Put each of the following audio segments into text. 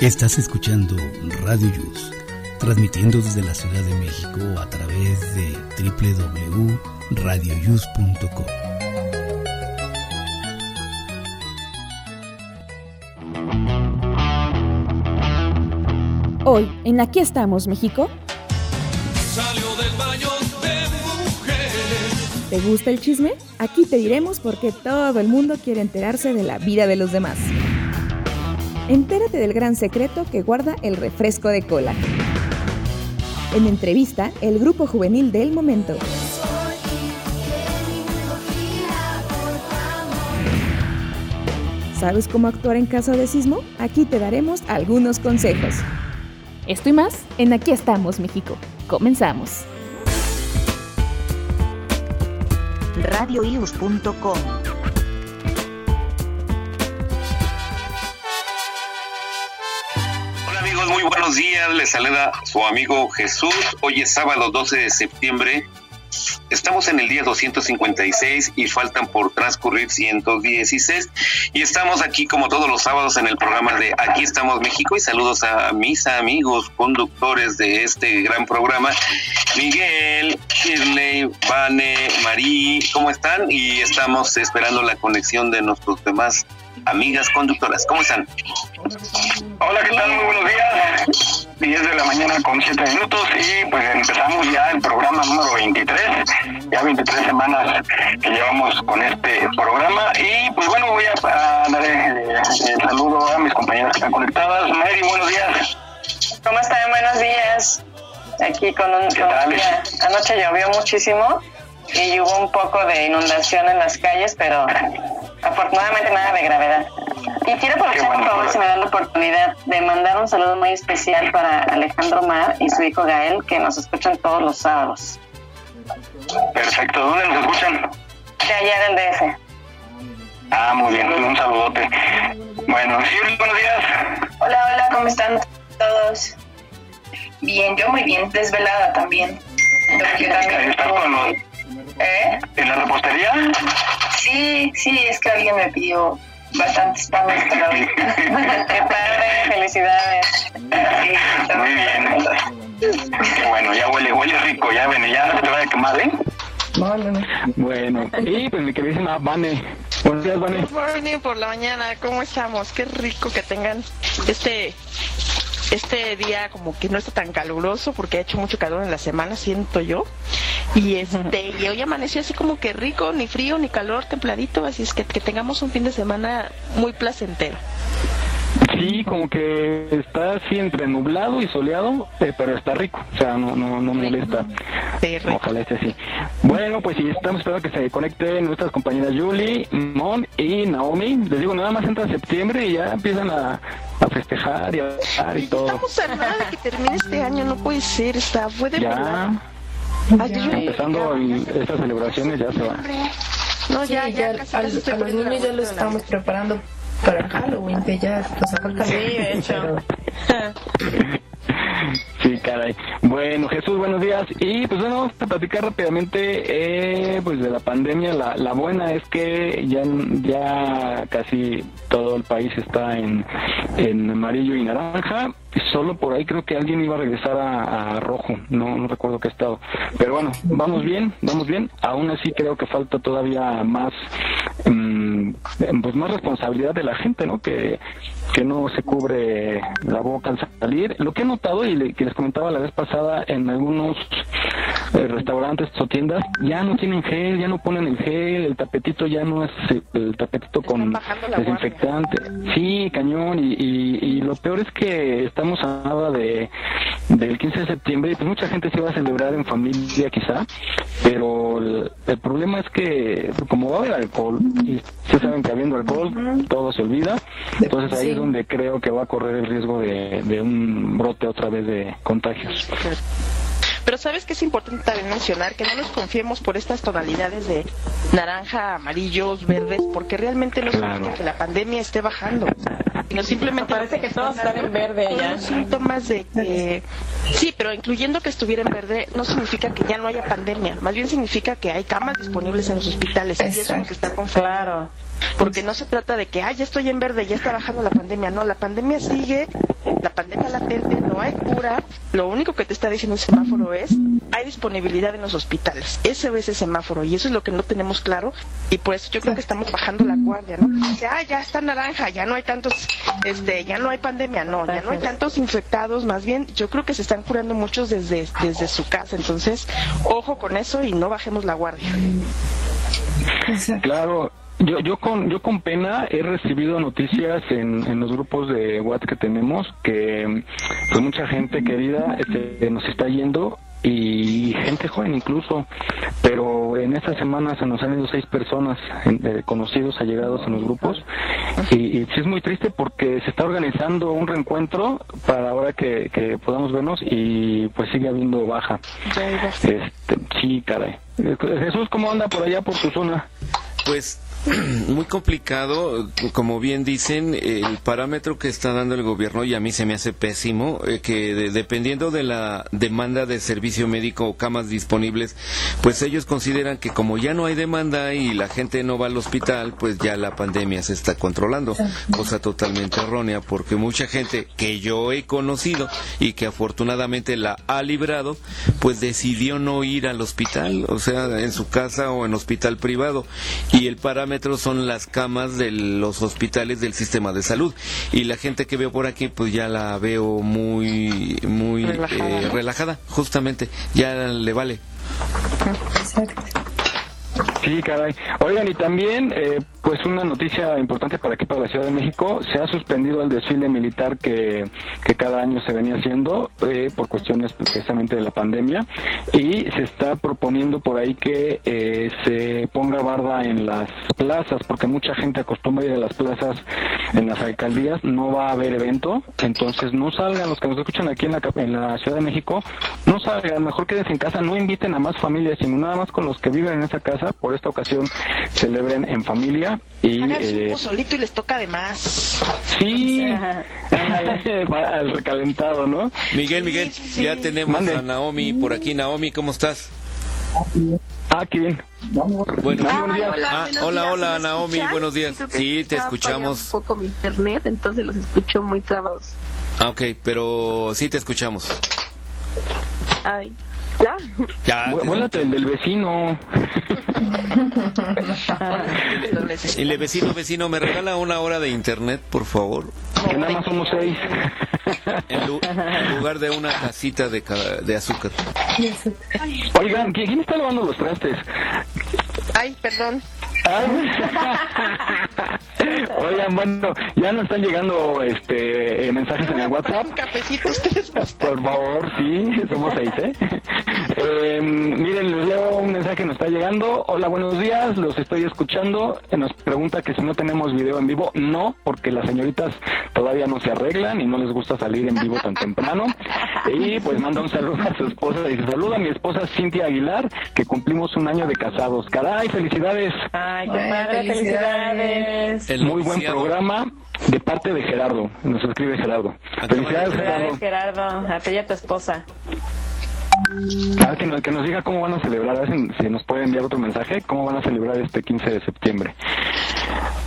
Estás escuchando Radio Yus, transmitiendo desde la Ciudad de México a través de www.radioyus.com. Hoy, en Aquí estamos, México. ¿Te gusta el chisme? Aquí te diremos por qué todo el mundo quiere enterarse de la vida de los demás. Entérate del gran secreto que guarda el refresco de cola. En entrevista, el grupo juvenil del momento. ¿Sabes cómo actuar en caso de sismo? Aquí te daremos algunos consejos. Esto y más en Aquí estamos, México. Comenzamos. radioius.com buenos días. Les saluda su amigo Jesús. Hoy es sábado 12 de septiembre. Estamos en el día 256 y faltan por transcurrir 116. Y estamos aquí como todos los sábados en el programa de Aquí estamos México y saludos a mis amigos conductores de este gran programa. Miguel, Shirley, Vane, Marí, ¿cómo están? Y estamos esperando la conexión de nuestros demás amigas conductoras. ¿Cómo están? Hola, ¿qué tal? Muy buenos días. 10 de la mañana con 7 minutos y pues empezamos ya el programa número 23, ya 23 semanas que llevamos con este programa y pues bueno, voy a, a dar eh, el saludo a mis compañeras que están conectadas. Mary, buenos días. ¿Cómo están? Buenos días. Aquí con un, ¿Qué con un tal? día. Anoche llovió muchísimo y hubo un poco de inundación en las calles, pero afortunadamente nada de gravedad. Y quiero aprovechar, por favor, si me dan la oportunidad, de mandar un saludo muy especial para Alejandro Mar y su hijo Gael, que nos escuchan todos los sábados. Perfecto, ¿dónde nos escuchan? De allá del DF. Ah, muy bien, un saludote. Bueno, Shirley, buenos días. Hola, hola, ¿cómo están todos? Bien, yo muy bien, desvelada también. Yo también. ¿Estás con los, ¿Eh? en la repostería? Sí, sí, es que alguien me pidió bastantes panes para hoy. ¡Qué padre! ¡Felicidades! Sí, Muy bien. Qué bueno, ya huele, huele rico, ya ven, ya no se te vaya a quemar, ¿eh? Bueno, y pues mi queridísima Vane. Buenos días, Vane. Good morning por la mañana, ¿cómo estamos? Qué rico que tengan este este día como que no está tan caluroso porque ha hecho mucho calor en la semana, siento yo. Y este y hoy amaneció así como que rico, ni frío, ni calor, templadito, así es que que tengamos un fin de semana muy placentero. Sí, como que está así entre nublado y soleado, eh, pero está rico, o sea, no, no, no molesta. Sí, rico. Ojalá esté así. Bueno, pues sí, estamos esperando que se conecten nuestras compañeras Julie, Mon y Naomi. Les digo, nada más entra septiembre y ya empiezan a, a festejar y a bailar y todo. Estamos a nada de que termine este año, no puede ser, está, fue de verdad. Ya, Ay, yo- empezando el- estas celebraciones ya se van. No, Sí, ya, ya, ya, casi, a, casi los- niños ya los estamos preparando para Halloween, que ya nos acerca Sí, de hecho. Sí, caray. Bueno, Jesús, buenos días. Y pues bueno, vamos a platicar rápidamente eh, pues de la pandemia. La, la buena es que ya, ya casi todo el país está en, en amarillo y naranja. Solo por ahí creo que alguien iba a regresar a, a rojo. No, no recuerdo qué estado. Pero bueno, vamos bien, vamos bien. Aún así creo que falta todavía más, pues más responsabilidad de la gente, ¿no? Que, que no se cubre la boca al salir. Lo que he notado y le- que les comentaba la vez pasada en algunos restaurantes o tiendas ya no tienen gel, ya no ponen el gel, el tapetito ya no es eh, el tapetito con desinfectante. Sí, cañón. Y, y, y lo peor es que estamos a nada de del 15 de septiembre y pues mucha gente se va a celebrar en familia quizá, pero el, el problema es que como va a haber alcohol y ustedes saben que habiendo alcohol todo se olvida, entonces ahí Sí. es donde creo que va a correr el riesgo de, de un brote otra vez de contagios. Pero sabes que es importante también mencionar que no nos confiemos por estas tonalidades de naranja, amarillos, verdes, porque realmente no significa Claro. que la pandemia esté bajando. Sino simplemente Parece que todos están en verde ya. los síntomas de que sí, pero incluyendo que estuviera en verde no significa que ya no haya pandemia, más bien significa que hay camas disponibles en los hospitales y eso es lo que está confiando. Claro. Porque no se trata de que, ah, ya estoy en verde, ya está bajando la pandemia. No, la pandemia sigue, la pandemia latente, no hay cura. Lo único que te está diciendo el semáforo es, hay disponibilidad en los hospitales. Ese es el semáforo y eso es lo que no tenemos claro y por eso yo creo que estamos bajando la guardia, ¿no? ah, ya está naranja, ya no hay tantos, este, ya no hay pandemia, no, ya no hay tantos infectados, más bien yo creo que se están curando muchos desde, desde su casa. Entonces, ojo con eso y no bajemos la guardia. Claro, yo, yo con yo con pena he recibido noticias en, en los grupos de WhatsApp que tenemos que pues mucha gente querida este, nos está yendo y gente joven incluso, pero en esta semana se nos han ido seis personas eh, conocidos, allegados en los grupos y, sí es muy triste porque se está organizando un reencuentro para ahora que, que podamos vernos y pues sigue habiendo baja. Este, sí, caray. Jesús, ¿cómo anda por allá por tu zona? Pues muy complicado, como bien dicen, el parámetro que está dando el gobierno y a mí se me hace pésimo, eh, que dependiendo de la demanda de servicio médico o camas disponibles, pues ellos consideran que como ya no hay demanda y la gente no va al hospital, pues ya la pandemia se está controlando, cosa totalmente errónea, porque mucha gente que yo he conocido y que afortunadamente la ha librado, pues decidió no ir al hospital, o sea, en su casa o en hospital privado, y el parámetro son las camas de los hospitales del sistema de salud. Y la gente que veo por aquí, pues ya la veo muy, muy relajada, eh, justamente. Ya le vale. Sí, caray. Oigan, y también, eh, pues una noticia importante para aquí, para la Ciudad de México, se ha suspendido el desfile militar que, que cada año se venía haciendo eh, por cuestiones precisamente de la pandemia. Y se está proponiendo por ahí que eh, se ponga barda en las plazas, porque mucha gente acostumbra ir a las plazas en las alcaldías, no va a haber evento, entonces no salgan los que nos escuchan aquí en la, en la Ciudad de México, no salgan, mejor quédense en casa, no inviten a más familias, sino nada más con los que viven en esa casa por esta ocasión celebren en familia y eh, solito y les toca de más. Sí, al recalentado, ¿no? Miguel, Miguel, ya tenemos a Naomi por aquí. Naomi, ¿cómo estás? Ah, qué bien. Bueno, ah, hola, hola, Naomi, buenos días. Sí, te escuchamos. Un poco mi internet, entonces los escucho muy trabados. Ah, ok, pero sí te escuchamos. Ay, ¿Ya? Ya. Vuélate el del vecino. el vecino, vecino, ¿me regala una hora de internet, por favor? Que nada más somos seis. En, lugar de una casita de, de azúcar. Oigan, ¿quién está lavando los trastes? Ay, perdón. Oigan, bueno, ya nos están llegando este mensajes en el WhatsApp. Por favor, sí, somos seis, ¿eh? ¿eh? Miren, les leo un mensaje que nos está llegando. Hola, buenos días, los estoy escuchando. Nos pregunta que si no tenemos video en vivo. No, porque las señoritas todavía no se arreglan y no les gusta salir en vivo tan temprano. Y pues manda un saludo a su esposa. Dice, saluda a mi esposa Cintia Aguilar, que cumplimos un año de casados. Caray, felicidades. Ay, qué padre, felicidades. Muy buen programa de parte de Gerardo. Nos escribe Gerardo. Felicidades, Gerardo. Gerardo, a ti y a tu esposa. Ah, que, nos, que nos diga cómo van a celebrar, a ver si, nos puede enviar otro mensaje, cómo van a celebrar este 15 de septiembre.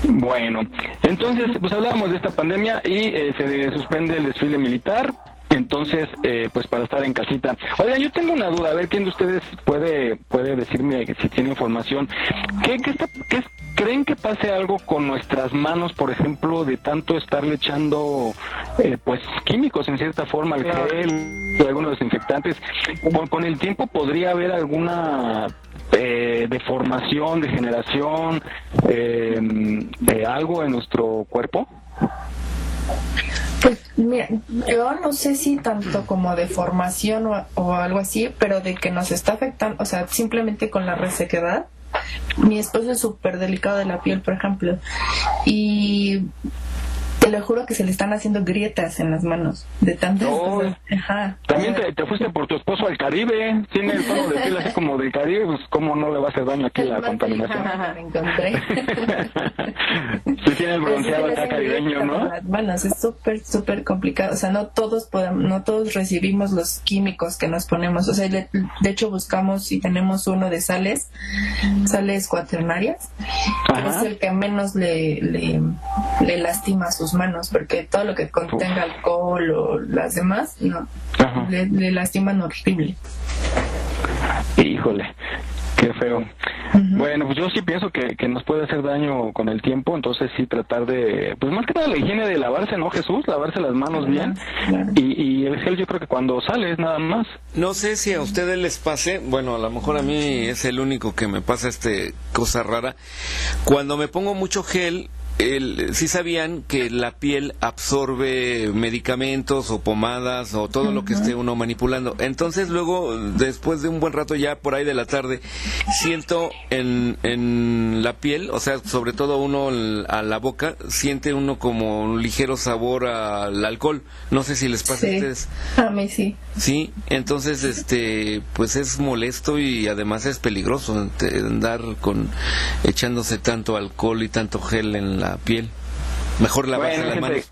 Bueno, entonces, pues hablábamos de esta pandemia y eh, se suspende el desfile militar. Entonces, eh, pues para estar en casita. Oiga, yo tengo una duda, a ver quién de ustedes puede puede decirme si tiene información. ¿Qué, qué, está, qué, ¿Creen que pase algo con nuestras manos, por ejemplo, de tanto estarle echando eh, pues químicos en cierta forma al gel o algunos desinfectantes? Con, el tiempo podría haber alguna eh, deformación, degeneración, eh, de algo en nuestro cuerpo? Pues mira, yo no sé si tanto como deformación o, o algo así, pero de que nos está afectando, o sea, simplemente con la resequedad mi esposo es súper delicado de la piel, por ejemplo, y le juro que se le están haciendo grietas en las manos de tantas Oh. cosas. Ajá. También te, te fuiste por tu esposo al Caribe. Tiene el tono de piel así como del Caribe. Pues, ¿cómo no le va a hacer daño aquí la El más contaminación? me encontré. Sí, tiene el bronceado acá caribeño, ¿no? manos. Es súper, súper complicado. O sea, no todos podemos, no todos recibimos los químicos que nos ponemos. O sea, de, de hecho buscamos y tenemos uno de sales, sales cuaternarias. Ajá. Es el que menos le, le, le lastima a sus manos, porque todo lo que contenga alcohol o las demás, no, le, le lastiman horrible. Híjole, qué feo. Bueno, pues yo sí pienso que, que nos puede hacer daño con el tiempo, entonces sí tratar de, pues más que nada la higiene de lavarse, ¿no, Jesús? Lavarse las manos bien. Claro. Y, y el gel yo creo que cuando sales nada más. No sé si a ustedes les pase, bueno, a lo mejor a mí es el único que me pasa este cosa rara. Cuando me pongo mucho gel, el, sí sabían que la piel absorbe medicamentos o pomadas o todo lo que esté uno manipulando. Entonces luego, después de un buen rato ya por ahí de la tarde, siento en, en la piel, o sea, sobre todo uno a la boca, siente uno como un ligero sabor al alcohol. No sé si les pasa a ustedes. A mí sí. Sí, entonces este pues es molesto y además es peligroso andar con echándose tanto alcohol y tanto gel en la piel. Mejor lavarse Bueno, las manos.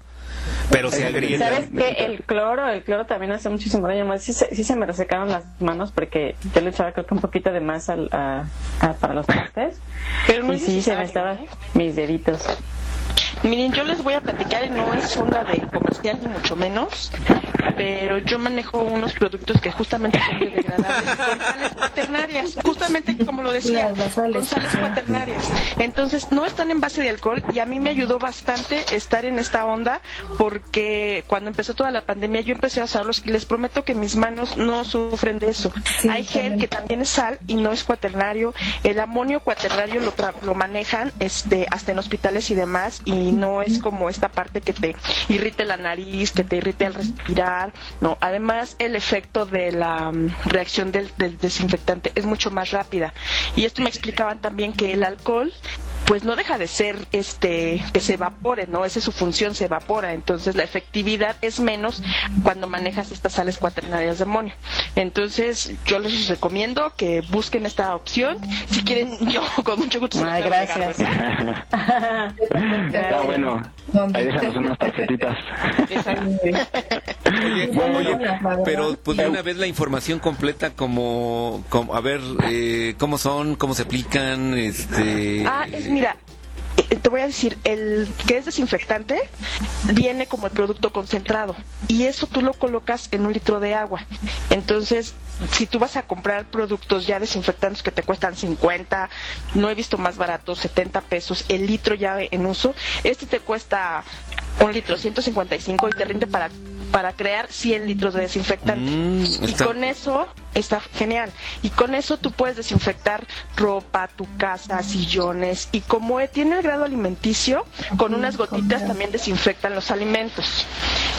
Pero se agrieta. ¿Sabes qué? El cloro, el cloro también hace muchísimo daño. Más sí, se- sí se me resecaron las manos porque yo le echaba creo que un poquito de más al, a, a- para los trastes. Pero y sí se me estaban ¿eh? mis deditos. Miren, yo les voy a platicar, y no es onda de comercial ni mucho menos, pero yo manejo unos productos que justamente son biodegradables con sales cuaternarias, justamente como lo decía, con sales cuaternarias. Entonces, no están en base de alcohol y a mí me ayudó bastante estar en esta onda porque cuando empezó toda la pandemia yo empecé a usarlos y les prometo que mis manos no sufren de eso. Sí, Hay gel que también es sal y no es cuaternario. El amonio cuaternario lo, tra- lo manejan este, hasta en hospitales y demás y no es como esta parte que te irrite la nariz, que te irrite al respirar. No, además el efecto de la mm, reacción del, del desinfectante es mucho más rápida. Y esto me explicaban también que el alcohol pues no deja de ser este que se evapore, ¿no? Esa es su función, se evapora. Entonces la efectividad es menos cuando manejas estas sales cuaternarias de amonio. Entonces yo les recomiendo que busquen esta opción. Si quieren, yo con mucho gusto. regalar, gracias. Está bueno. Ahí déjanos unas tarjetitas. Oye, Bueno, oye, pero pues de una vez la información completa como, como a ver eh, cómo son, cómo se aplican, este Ah, es, mira, eh, te voy a decir, el que es desinfectante viene como el producto concentrado y eso tú lo colocas en un litro de agua. Entonces, si tú vas a comprar productos ya desinfectantes que te cuestan 50, no he visto más baratos, 70 pesos, el litro ya en uso, este te cuesta un litro 155 y te rinde para para crear 100 litros de desinfectante. Mm, y está- con eso está genial. Y con eso tú puedes desinfectar ropa, tu casa, sillones. Y como tiene el grado alimenticio, con unas gotitas también desinfectan los alimentos.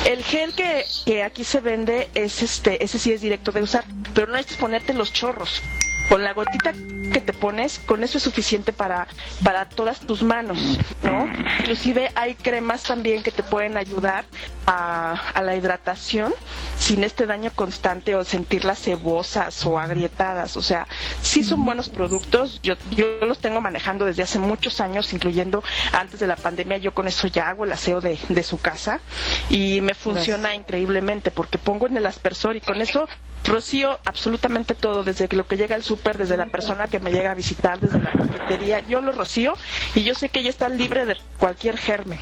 El gel que, que aquí se vende es este, ese sí es directo de usar, pero no necesitas ponerte los chorros. Con la gotita que te pones, con eso es suficiente para, para todas tus manos, ¿no? Inclusive hay cremas también que te pueden ayudar a, a la hidratación sin este daño constante o sentirlas cebosas o agrietadas. O sea, sí son buenos productos. Yo, yo los tengo manejando desde hace muchos años, incluyendo antes de la pandemia. Yo con eso ya hago el aseo de, de su casa y me funciona increíblemente porque pongo en el aspersor y con eso rocío absolutamente todo, desde lo que llega al súper, desde la persona que me llega a visitar, desde la cafetería. Yo lo rocío y yo sé que ella está libre de cualquier germen.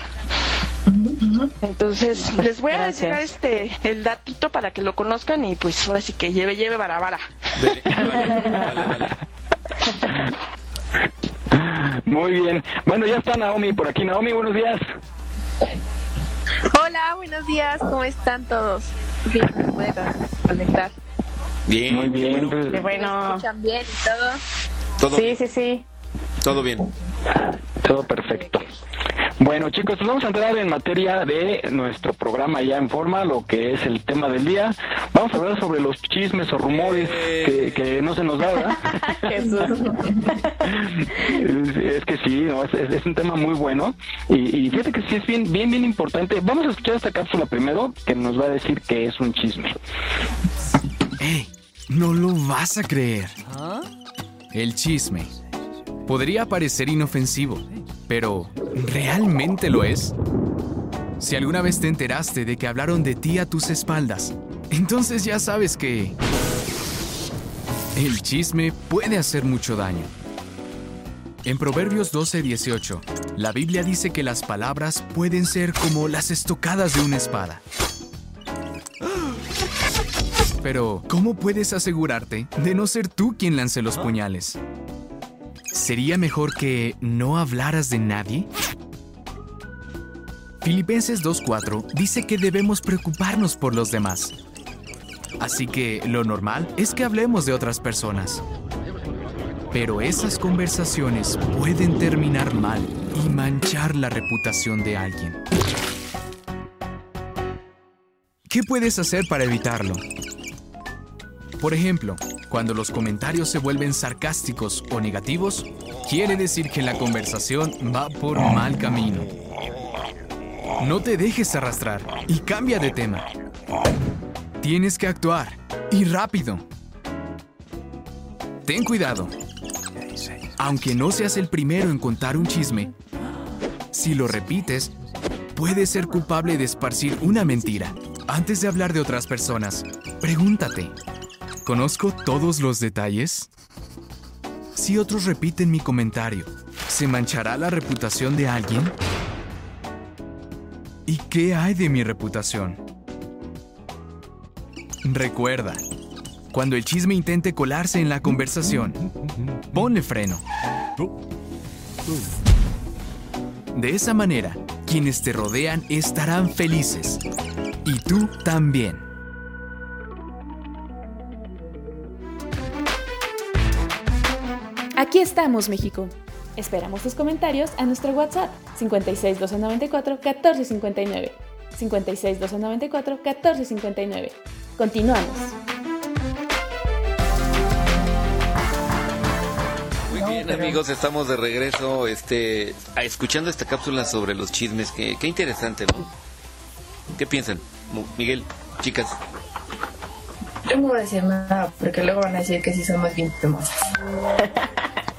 Entonces, les voy a Gracias. dejar este el datito para que lo conozcan y pues ahora sí que lleve, lleve barabara. Vale, vale, vale. Muy bien. Bueno, ya está Naomi por aquí. Naomi, buenos días. Hola, buenos días, ¿cómo están todos? Bien, me puede conectar. Bien, Muy bien. pues, Qué ¿Me bueno. escuchan bien y todo? todo, Sí, sí, sí. todo bien. todo perfecto. Bueno, chicos, pues vamos a entrar en materia de nuestro programa ya en forma, lo que es el tema del día. Vamos a hablar sobre los chismes o rumores que, no se nos da, ¿verdad? es, que sí, no, es, un tema muy bueno. Y, y, fíjate que sí es bien, bien, bien importante. Vamos a escuchar esta cápsula primero que nos va a decir que es un chisme. ¡Ey! No lo vas a creer. El chisme podría parecer inofensivo, pero ¿realmente lo es? Si alguna vez te enteraste de que hablaron de ti a tus espaldas, entonces ya sabes que el chisme puede hacer mucho daño. En Proverbios 12:18, la Biblia dice que las palabras pueden ser como las estocadas de una espada. Pero, ¿cómo puedes asegurarte de no ser tú quien lance los puñales? ¿Sería mejor que no hablaras de nadie? Filipenses 2.4 dice que debemos preocuparnos por los demás. Así que lo normal es que hablemos de otras personas. Pero esas conversaciones pueden terminar mal y manchar la reputación de alguien. ¿Qué puedes hacer para evitarlo? Por ejemplo, cuando los comentarios se vuelven sarcásticos o negativos, quiere decir que la conversación va por mal camino. No te dejes arrastrar y cambia de tema. Tienes que actuar y rápido. Ten cuidado. Aunque no seas el primero en contar un chisme, si lo repites, puedes ser culpable de esparcir una mentira. Antes de hablar de otras personas, pregúntate, ¿Conozco todos los detalles? Si otros repiten mi comentario, ¿se manchará la reputación de alguien? ¿Y qué hay de mi reputación? Recuerda, cuando el chisme intente colarse en la conversación, ponle freno. De esa manera, quienes te rodean estarán felices. Y tú también. Aquí estamos, México. Esperamos tus comentarios a nuestro WhatsApp 56 294 1459. 56 294 1459. Continuamos. Muy bien, amigos, estamos de regreso este, escuchando esta cápsula sobre los chismes. Qué, qué interesante, ¿no? ¿Qué piensan? Miguel, chicas. Yo no voy a decir nada porque luego van a decir que sí somos bien famosas.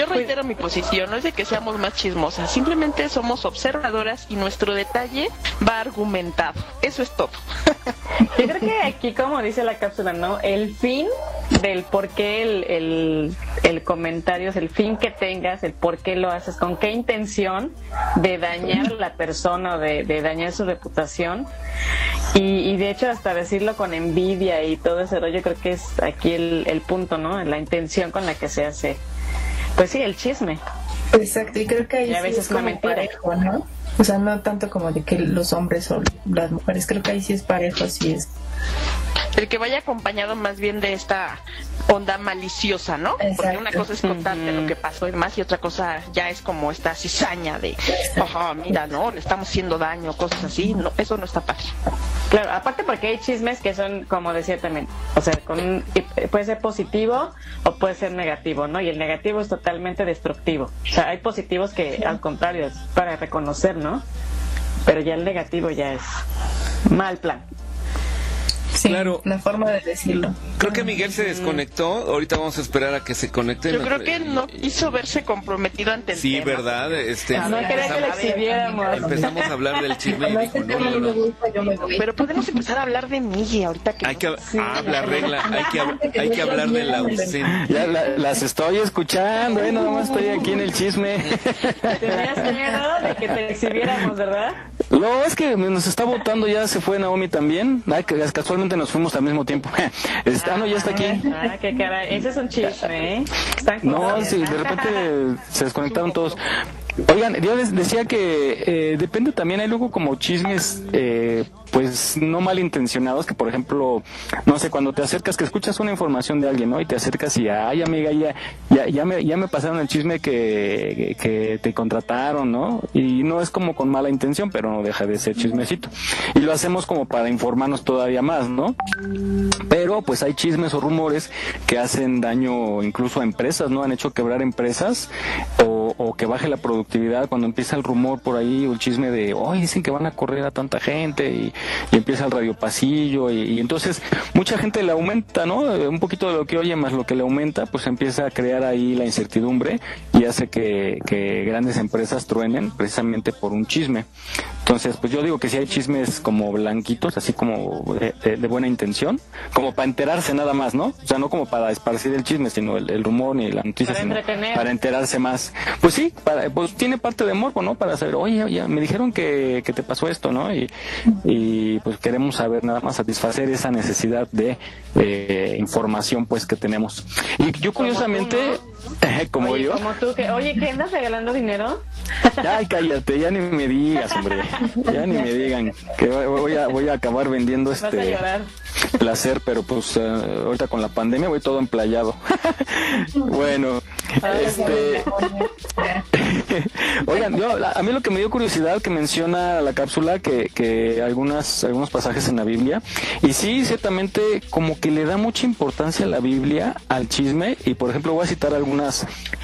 Yo reitero mi posición, no es de que seamos más chismosas, simplemente somos observadoras y nuestro detalle va argumentado. Eso es todo. Yo creo que aquí, como dice la cápsula, ¿no? El fin del por qué el, el, comentario es el fin que tengas, el por qué lo haces, con qué intención de dañar a la persona o de, dañar su reputación. Y, y, de hecho, hasta decirlo con envidia y todo ese rollo, creo que es aquí el, el punto, ¿no? La intención con la que se hace pues sí, el chisme. Exacto, y creo que ahí a veces es como parejo, ¿no? O sea, no tanto como de que los hombres o las mujeres, creo que ahí sí es parejo, sí es. El que vaya acompañado más bien de esta onda maliciosa, ¿no? Porque una cosa es contarte lo que pasó y más y otra cosa ya es como esta cizaña de, ojo, mira, ¿no? Le estamos haciendo daño, cosas así, no, eso no está padre. Claro, aparte porque hay chismes que son, como decía también, o sea, con puede ser positivo o puede ser negativo, ¿no? Y el negativo es totalmente destructivo. O sea, hay positivos que al contrario es para reconocer, ¿no? Pero ya el negativo ya es mal plan claro. la forma de decirlo. Creo que Miguel se desconectó. Ahorita vamos a esperar a que se conecte. Yo creo que no quiso verse comprometido ante el Sí, ¿verdad? Este, no quería que le exhibiéramos. Empezamos a hablar del chisme y dijo, no, no, no. Pero podemos empezar a hablar de Miguel ahorita que... Hay que, ah, la regla, hay que, hay que hablar de la ausencia. Ya las estoy escuchando, ¿eh? Nada más estoy aquí en el chisme. Tenías miedo de que te exhibiéramos, ¿verdad? No, es que nos está votando, ya se fue Naomi también. Ay, casualmente nos fuimos al mismo tiempo. ah, no, ya está aquí. Ah, qué cara. Ese es un chisme, ¿eh? No, sí, de repente se desconectaron todos. Oigan, yo les decía que eh, depende también, hay luego como chismes, eh, pues no malintencionados, que por ejemplo, no sé, cuando te acercas, que escuchas una información de alguien, ¿no? Y te acercas y, ay amiga, ya, ya, ya, me, ya me pasaron el chisme que, que te contrataron, ¿no? Y no es como con mala intención, pero no deja de ser chismecito. Y lo hacemos como para informarnos todavía más, ¿no? Pero pues hay chismes o rumores que hacen daño incluso a empresas, ¿no? Han hecho quebrar empresas o, o que baje la productividad cuando empieza el rumor por ahí o el chisme de, hoy dicen que van a correr a tanta gente y, empieza el radio pasillo y, entonces mucha gente le aumenta, ¿no? Un poquito de lo que oye más lo que le aumenta, pues empieza a crear ahí la incertidumbre y hace que, que grandes empresas truenen precisamente por un chisme. Entonces, pues yo digo que si hay chismes como blanquitos, así como de, buena intención, como para enterarse nada más, ¿no? O sea, no como para esparcir el chisme, sino el, rumor ni la noticia, sino para enterarse más. Pues sí, para, pues tiene parte de morbo, ¿no? Para saber, oye, ya me dijeron que, que te pasó esto, ¿no? Y, y, pues queremos saber nada más, satisfacer esa necesidad de eh, información, pues, que tenemos. Y yo curiosamente, como oye, yo. Como tú, que, oye, ¿qué andas regalando dinero? Ay, cállate, ya ni me digas, hombre. Ya ni me digan que voy a, voy a acabar vendiendo este placer, pero pues eh, ahorita con la pandemia voy todo emplayado. bueno, este... Oigan, yo, a mí lo que me dio curiosidad que menciona la cápsula que, que algunas, algunos pasajes en la Biblia, y sí, ciertamente como que le da mucha importancia a la Biblia al chisme, y por ejemplo voy a citar algunas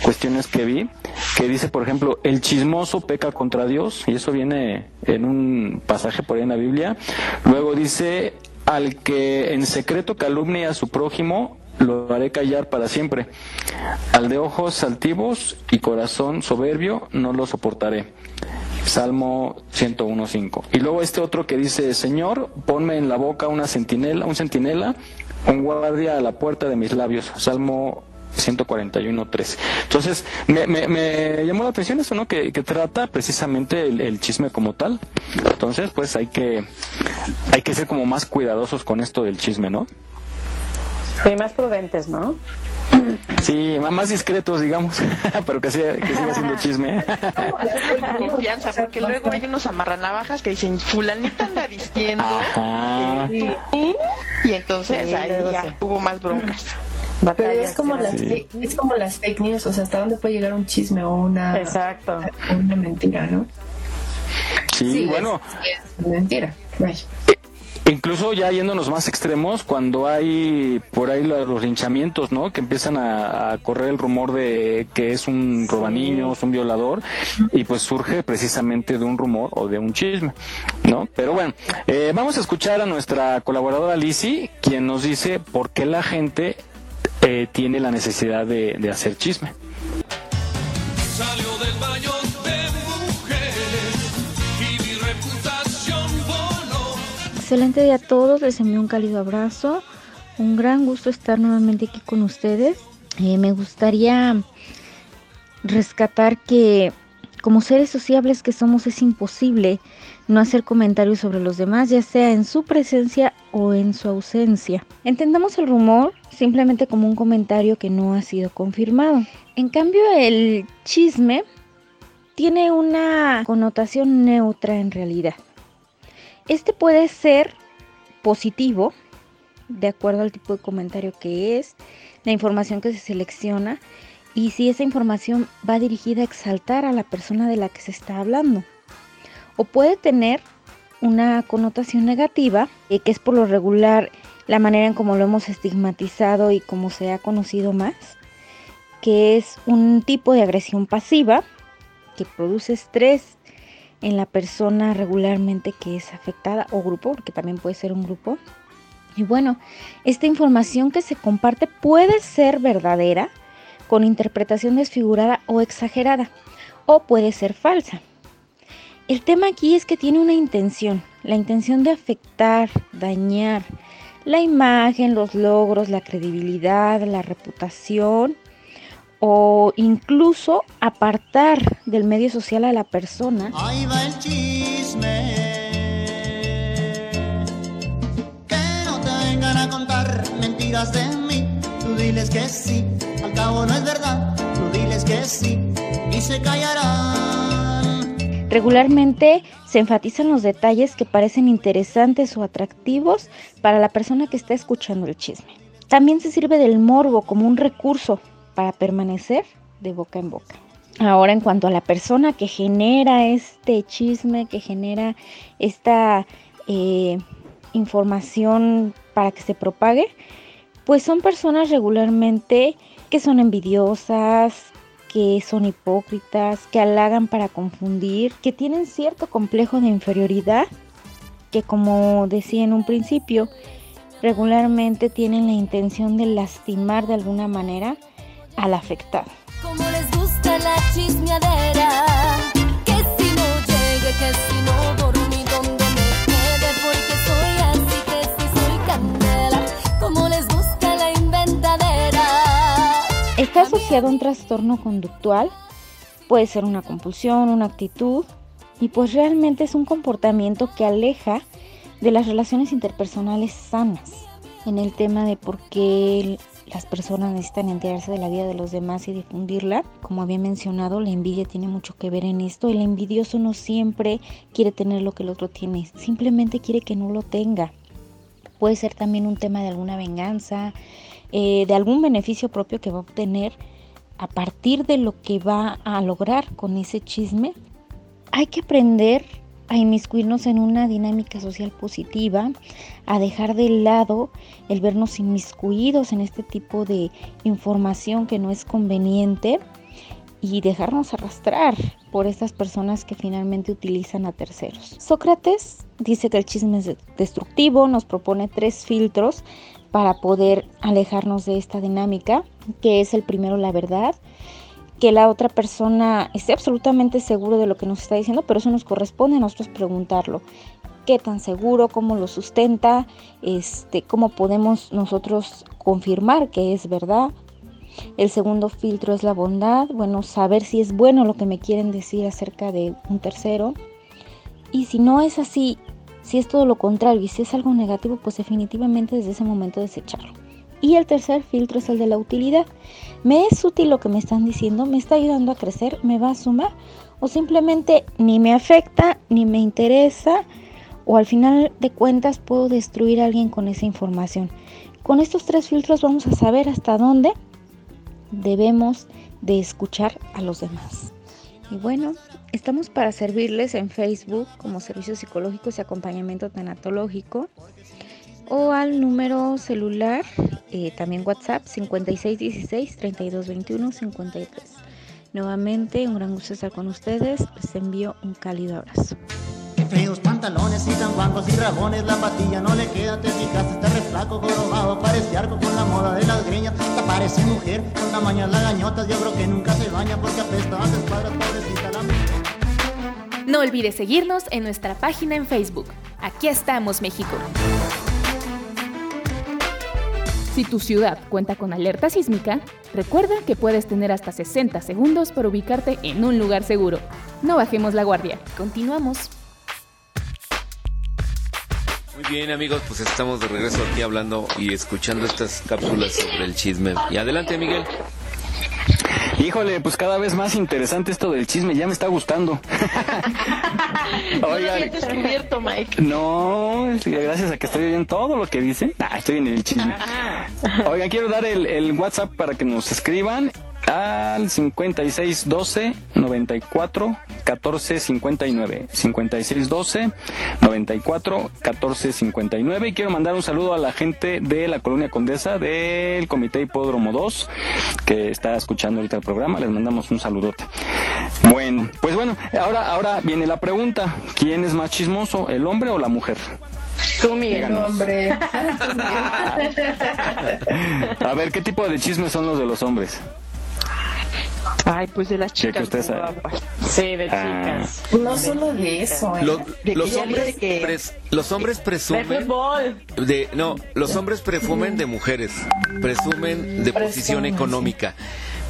cuestiones que vi, que dice, por ejemplo, el chismoso peca contra Dios, y eso viene en un pasaje por ahí en la Biblia. Luego dice, al que en secreto calumnia a su prójimo, lo haré callar para siempre. Al de ojos altivos y corazón soberbio, no lo soportaré. Salmo 101.5. Y luego este otro que dice, Señor, ponme en la boca una centinela, un centinela, un guardia a la puerta de mis labios. Salmo 141.3. Entonces, me, me, llamó la atención eso, ¿no? Que, trata precisamente el, chisme como tal. Entonces, pues hay que, hay que ser como más cuidadosos con esto del chisme, ¿no? Sí, más prudentes, ¿no? Sí, más discretos, digamos, pero que, siga, que siga siendo chisme. confianza, porque luego hay unos amarranavajas que dicen, fulanita anda diciendo, y entonces ahí ya hubo más broncas. Pero es como, las fake, es como las fake news, o sea, hasta dónde puede llegar un chisme o una, Exacto. una mentira, ¿no? Sí, bueno. Es, mentira. Incluso ya yéndonos más extremos, cuando hay por ahí los linchamientos, ¿no? Que empiezan a, correr el rumor de que es un robaniños, un violador, y pues surge precisamente de un rumor o de un chisme, ¿no? Pero bueno, eh, vamos a escuchar a nuestra colaboradora Lizzie, quien nos dice por qué la gente eh, tiene la necesidad de, hacer chisme. Excelente día a todos, les envío un cálido abrazo. Un gran gusto estar nuevamente aquí con ustedes. Eh, me gustaría rescatar que como seres sociables que somos es imposible no hacer comentarios sobre los demás, ya sea en su presencia o en su ausencia. Entendamos el rumor simplemente como un comentario que no ha sido confirmado. En cambio, el chisme tiene una connotación neutra en realidad. Este puede ser positivo, de acuerdo al tipo de comentario que es, la información que se selecciona y si esa información va dirigida a exaltar a la persona de la que se está hablando o puede tener una connotación negativa, eh, que es por lo regular la manera en cómo lo hemos estigmatizado y cómo se ha conocido más, que es un tipo de agresión pasiva que produce estrés en la persona regularmente que es afectada o grupo, porque también puede ser un grupo. Y bueno, esta información que se comparte puede ser verdadera, con interpretación desfigurada o exagerada, o puede ser falsa. El tema aquí es que tiene una intención, la intención de afectar, dañar la imagen, los logros, la credibilidad, la reputación o incluso apartar del medio social a la persona. Ahí va el chisme. Que no te vengan a contar mentiras de mí. Tú diles que sí, al cabo no es verdad. Tú diles que sí y se callarán. Regularmente se enfatizan los detalles que parecen interesantes o atractivos para la persona que está escuchando el chisme. También se sirve del morbo como un recurso para permanecer de boca en boca. Ahora, en cuanto a la persona que genera este chisme, que genera esta eh, información para que se propague, pues son personas regularmente que son envidiosas, que son hipócritas, que halagan para confundir, que tienen cierto complejo de inferioridad, que como decía en un principio, regularmente tienen la intención de lastimar de alguna manera al afectado. Les gusta la chismeadera, Está asociado a un trastorno conductual, puede ser una compulsión, una actitud, y pues realmente es un comportamiento que aleja de las relaciones interpersonales sanas en el tema de por qué las personas necesitan enterarse de la vida de los demás y difundirla. Como había mencionado, la envidia tiene mucho que ver en esto. El envidioso no siempre quiere tener lo que el otro tiene, simplemente quiere que no lo tenga. Puede ser también un tema de alguna venganza, eh, de algún beneficio propio que va a obtener a partir de lo que va a lograr con ese chisme. Hay que aprender a inmiscuirnos en una dinámica social positiva, a dejar de lado el vernos inmiscuidos en este tipo de información que no es conveniente y dejarnos arrastrar por estas personas que finalmente utilizan a terceros. Sócrates dice que el chisme es destructivo, nos propone tres filtros para poder alejarnos de esta dinámica, que es el primero la verdad, que la otra persona esté absolutamente seguro de lo que nos está diciendo, pero eso nos corresponde a nosotros preguntarlo. ¿Qué tan seguro? ¿Cómo lo sustenta? Este, ¿Cómo podemos nosotros confirmar que es verdad? El segundo filtro es la bondad, bueno, saber si es bueno lo que me quieren decir acerca de un tercero. Y si no es así, si es todo lo contrario y si es algo negativo, pues definitivamente desde ese momento desecharlo. Y el tercer filtro es el de la utilidad. ¿Me es útil lo que me están diciendo? ¿Me está ayudando a crecer? ¿Me va a sumar? ¿O simplemente ni me afecta, ni me interesa? ¿O al final de cuentas puedo destruir a alguien con esa información? Con estos tres filtros vamos a saber hasta dónde debemos de escuchar a los demás. Y bueno, estamos para servirles en Facebook como Servicios Psicológicos y Acompañamiento Tanatológico o al número celular, eh, también WhatsApp 5616-3221-53. Nuevamente, un gran gusto estar con ustedes. Les envío un cálido abrazo. Feos pantalones y tan guangos y rabones, la patilla no le queda, te fijaste, este reflaco jorobado, parece arco con la moda de las greñas, te parece mujer, con tamañas lagañotas, yo creo que nunca se baña porque apesta a escuadras, pobrecita la No olvides seguirnos en nuestra página en Facebook. Aquí estamos, México. Si tu ciudad cuenta con alerta sísmica, recuerda que puedes tener hasta 60 segundos para ubicarte en un lugar seguro. No bajemos la guardia. Continuamos. Muy bien amigos, pues estamos de regreso aquí hablando y escuchando estas cápsulas sobre el chisme. Y adelante Miguel. Híjole, pues cada vez más interesante esto del chisme, ya me está gustando. Oigan. No descubierto, Mike. No, gracias a que estoy oyendo todo lo que dicen. Ah, estoy en el chisme. Oigan, quiero dar el, el WhatsApp para que nos escriban al 5612 94 14 59 5612 94 14 59 y quiero mandar un saludo a la gente de la colonia Condesa del Comité Hipódromo 2 que está escuchando ahorita el programa les mandamos un saludote bueno pues bueno ahora ahora viene la pregunta ¿quién es más chismoso el hombre o la mujer? Tú, Miguel. Hombre. a ver qué tipo de chismes son los de los hombres Ay, pues de las que chicas. guapas. Sí, de Ah. chicas. No solo de eso. ¿eh? Lo- De los, que hombres que- pres- los hombres De presumen fútbol. de no, los hombres presumen de mujeres, presumen de posición económica,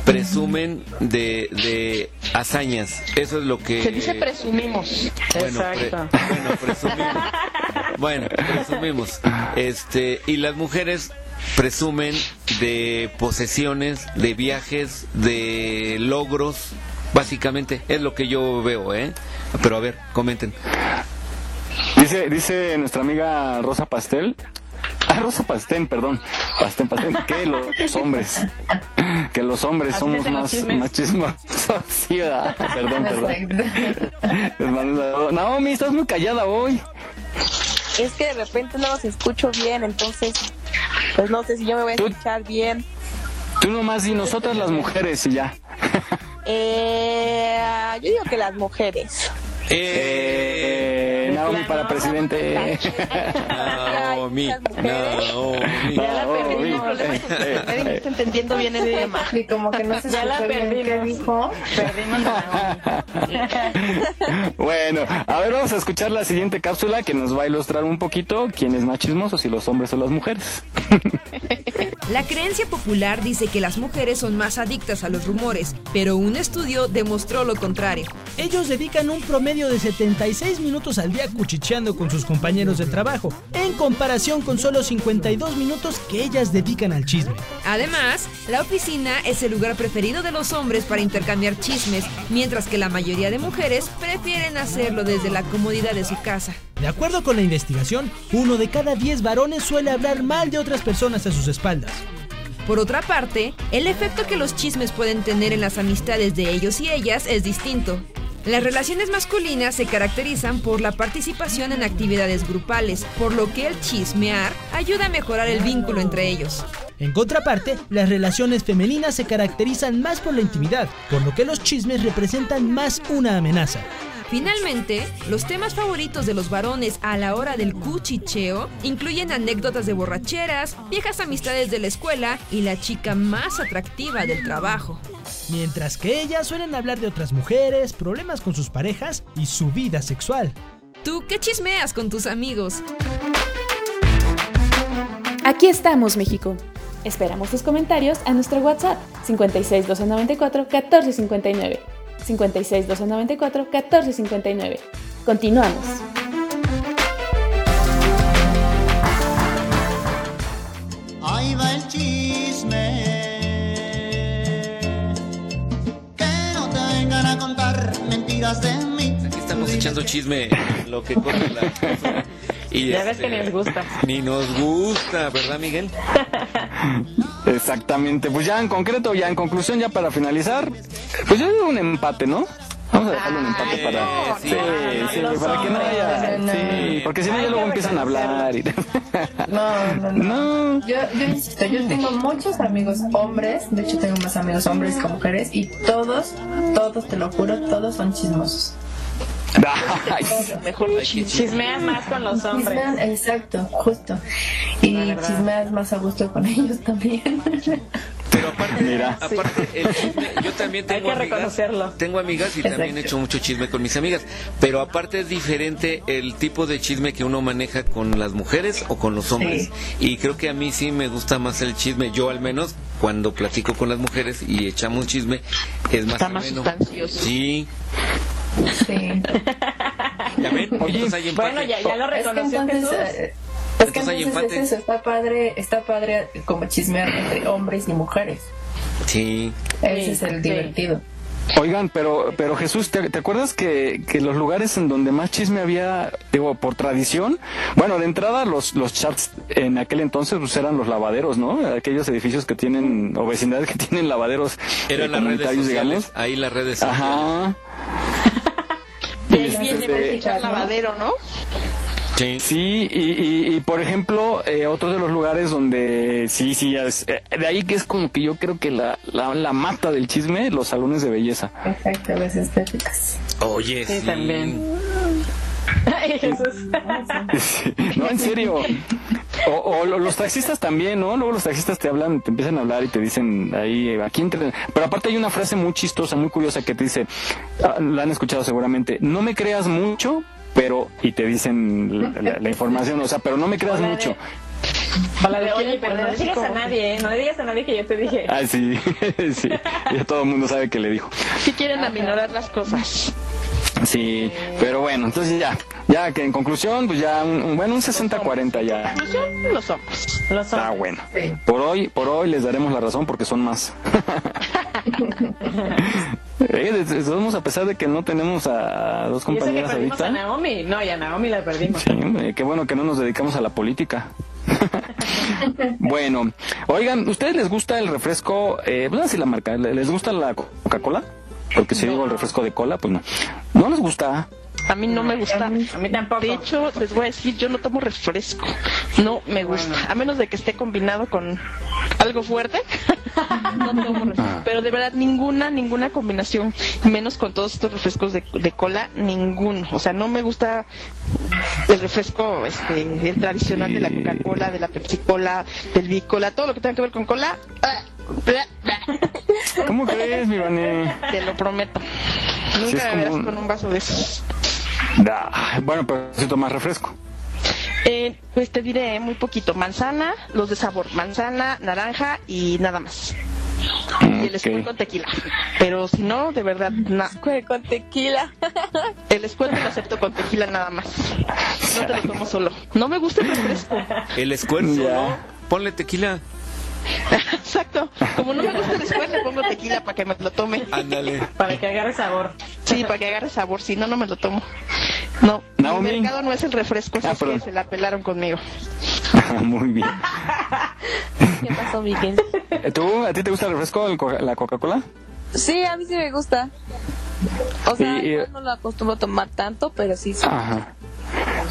presumen de, de hazañas. Eso es lo que Se dice presumimos. bueno, pre- Exacto. bueno, presumimos. Bueno, presumimos. Este, y las mujeres presumen de posesiones, de viajes, de logros, básicamente es lo que yo veo, ¿eh? Pero a ver, comenten. Dice, dice nuestra amiga Rosa Pastel. Ah, Rosa Pastén, perdón. Pastén, Pastén. Que los hombres. Que los hombres somos más. Sí, ¿verdad? perdón, perdón. Les mando- Naomi, estás muy callada hoy. Es que de repente no los escucho bien, entonces, pues no sé si yo me voy a escuchar bien. Tú nomás y nosotras las mujeres y ya. Eh, yo digo que las mujeres. Eh, Naomi para presidente. Naomi, Naomi. Ya la nadie está entendiendo bien el tema. Y como que no se Ya la perdimos. dijo. Perdimos Naomi. Bueno, a ver, vamos a escuchar la siguiente cápsula que nos va a ilustrar un poquito quién es más chismoso, si los hombres o las mujeres. La creencia popular dice que las mujeres son más adictas a los rumores, pero un estudio demostró lo contrario. Ellos dedican un promedio de 76 minutos al día cuchicheando con sus compañeros de trabajo, en comparación con solo 52 minutos que ellas dedican al chisme. Además, la oficina es el lugar preferido de los hombres para intercambiar chismes, mientras que la mayoría de mujeres prefieren hacerlo desde la comodidad de su casa. De acuerdo con la investigación, uno de cada 10 varones suele hablar mal de otras personas a sus espaldas. Por otra parte, el efecto que los chismes pueden tener en las amistades de ellos y ellas es distinto. Las relaciones masculinas se caracterizan por la participación en actividades grupales, por lo que el chismear ayuda a mejorar el vínculo entre ellos. En contraparte, las relaciones femeninas se caracterizan más por la intimidad, por lo que los chismes representan más una amenaza. Finalmente, los temas favoritos de los varones a la hora del cuchicheo incluyen anécdotas de borracheras, viejas amistades de la escuela y la chica más atractiva del trabajo. Mientras que ellas suelen hablar de otras mujeres, problemas con sus parejas y su vida sexual. ¿Tú qué chismeas con tus amigos? Aquí estamos, México. Esperamos tus comentarios a nuestro WhatsApp 56 294 1459. 56 294 1459. Continuamos. Ahí va el chisme. Que no te vengan a contar mentiras de mí. Aquí estamos echando chisme, lo que corre la... Y Ya ves este, que les gusta. Ni nos gusta, ¿verdad, Miguel? Exactamente, pues ya en concreto, ya en conclusión, ya para finalizar, pues yo digo un empate, ¿no? Vamos a dejarlo un empate para... sí, Sí, no, sí, los para que no haya... hombres, no, Sí, porque si no ya luego empiezan a hablar y... No, no, no. Yo, yo insisto, yo tengo muchos amigos hombres, de hecho tengo más amigos hombres que mujeres, y todos, todos, te lo juro, todos son chismosos. Mejor Chismeas más con los hombres. Chismean, exacto, justo. Y chismeas más a gusto con ellos también. Pero aparte, Mira. aparte el chisme, yo también tengo que amigas, reconocerlo. tengo amigas y también he hecho mucho chisme con mis amigas, pero aparte es diferente el tipo de chisme que uno maneja con las mujeres o con los hombres. Y creo que a mí sí me gusta más el chisme, yo al menos cuando platico con las mujeres y echamos chisme es más Está más sustancioso. Sí, Sí. ya ven, entonces hay empate. Bueno, ya, ya lo Es que reconoció entonces, Jesús. eh, es que Entonces empate. es eso, está padre, está padre como chismear entre hombres y mujeres. Sí. Ese es el sí. divertido. Oigan, pero, pero Jesús, ¿te, te acuerdas que, que los lugares en donde más chisme había, digo, por tradición? Bueno, de entrada los, los chats en aquel entonces pues eran los lavaderos, ¿no? Aquellos edificios que tienen, o vecindades que tienen lavaderos Eran eh, las redes comunitarios, sociales, digamos. ahí las redes sociales. Ajá. Este, lavadero, ¿no? Sí. Sí, y, y, y, por ejemplo, eh, otro de los lugares donde sí, sí, es, eh, de ahí que es como que yo creo que la, la, la mata del chisme, los salones de belleza. Exacto, las estéticas. Oye, Sí, sí. también. Ay, Jesús. no, en serio. O, o lo- los taxistas también, ¿no? Luego los taxistas te hablan, te empiezan a hablar y te dicen ahí, aquí entre... Pero aparte hay una frase muy chistosa, muy curiosa que te dice, ah, la han escuchado seguramente, no me creas mucho, pero... Y te dicen la, la- la información, o sea, pero no me creas Hola, mucho. O la de, oye, pero no le digas a nadie, ¿eh? No le digas a nadie que yo te dije. Ah, sí, sí. Ya todo el mundo sabe que le dijo. Si quieren aminorar las cosas. Sí, pero bueno, entonces ya, ya que en conclusión, pues ya un, un- bueno, un 60-40 ya. Los somos. Los Ah, bueno. Por hoy, por hoy les daremos la razón porque son más. Eh, somos a pesar de que no tenemos a dos Y eso que compañeras perdimos a ahorita. Naomi. No, y a Naomi la perdimos. Sí, qué bueno que no nos dedicamos a la política. bueno, oigan, ¿ustedes les gusta el refresco? Eh, decir la marca, ¿les gusta la Coca-Cola? Porque si digo el refresco de cola, pues no. ¿No les gusta? A mí no me gusta. A mí tampoco. De hecho, les voy a decir, yo no tomo refresco. No me gusta. A menos de que esté combinado con algo fuerte. no tomo refresco. Pero de verdad, ninguna, ninguna combinación. Menos con todos estos refrescos de, de cola, ninguno. O sea, no me gusta el refresco este, el tradicional de la Coca-Cola, de la Pepsi-Cola, del Bicola, todo lo que tenga que ver con cola. ah. ¿Cómo crees, mi Vane? Te lo prometo. Nunca Sí, me verás un- con un vaso de esos. Da, bueno, pero si tomas refresco. Eh, pues te diré muy poquito. Manzana, los de sabor. Manzana, naranja y nada más. Y el squirt con tequila. Pero si no, de verdad, nada. con tequila. El squirt lo acepto con tequila nada más. No te lo tomo solo. No me gusta el refresco. El esfuerzo, ¿no? Ponle tequila. Exacto. Como no me gusta el squirt, le pongo tequila para que me lo tome. Ándale. Para que agarre sabor. Sí, para que agarre sabor. Si no, no me lo tomo. No. Naomi. Mi mercado no es el refresco, así Ah, que se la pelaron conmigo. Muy bien. ¿Qué pasó, Miguel? Eh, ¿Tú, a ti te gusta el refresco, el la Coca-Cola? Sí, a mí sí me gusta. O sea, Y- no lo acostumbro a tomar tanto, pero sí. sí. Ajá.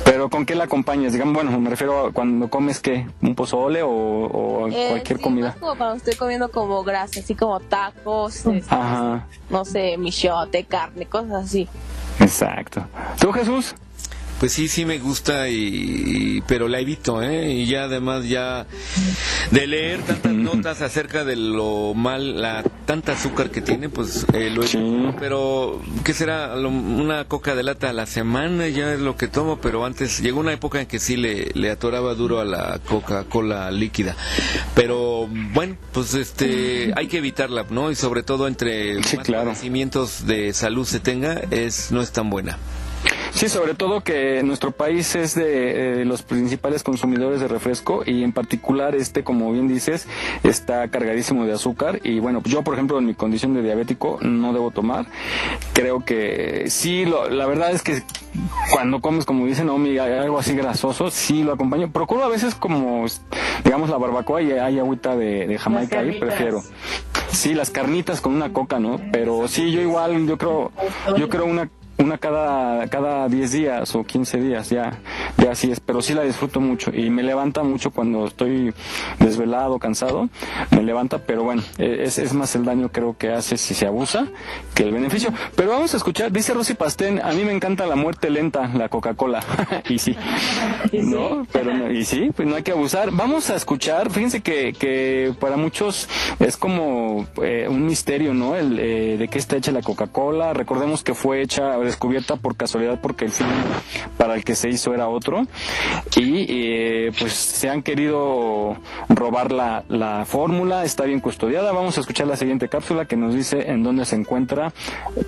Pero ¿con qué la acompañas? Digamos, bueno, me refiero a cuando comes qué, un pozole o, o Eh, cualquier sí, comida. más como cuando estoy comiendo como grasa, así como tacos, este, Ajá, no sé, michote, carne, cosas así. exacto. ¿Tú, Jesús? Pues sí, sí me gusta, y, y- pero la evito, ¿eh? Y ya además ya de leer tantas notas acerca de lo mal, la tanta azúcar que tiene, pues eh, lo evito. ¿no? Pero, ¿qué será? Lo- una coca de lata a la semana ya es lo que tomo, pero antes llegó una época en que sí le, le atoraba duro a la Coca-Cola líquida. Pero, bueno, pues este, hay que evitarla, ¿no? Y sobre todo entre más padecimientos de salud se tenga, es no es tan buena. Sí, sobre todo que nuestro país es de eh, los principales consumidores de refresco y en particular este, como bien dices, está cargadísimo de azúcar y bueno, yo por ejemplo en mi condición de diabético no debo tomar. Creo que sí, lo- la verdad es que cuando comes como dicen Omi, hay algo así grasoso, sí lo acompaño. Procuro a veces como, digamos, la barbacoa y hay agüita de, de Jamaica ahí, prefiero. Sí, las carnitas con una coca, ¿no? Pero sí, yo igual, yo creo, yo creo una una cada cada 10 días o 15 días ya ya así es pero sí la disfruto mucho y me levanta mucho cuando estoy desvelado cansado me levanta pero bueno eh, es, es más el daño creo que hace si se abusa que el beneficio. Pero vamos a escuchar dice Rosy Pastén a mí me encanta la muerte lenta la Coca-Cola y sí. No pero no- y sí pues no hay que abusar. Vamos a escuchar fíjense que, que para muchos es como eh, un misterio no el eh, de qué está hecha la Coca-Cola. Recordemos que fue hecha descubierta por casualidad porque el fin para el que se hizo era otro. Y eh, pues se han querido robar la, la fórmula está bien custodiada. Vamos a escuchar la siguiente cápsula que nos dice en dónde se encuentra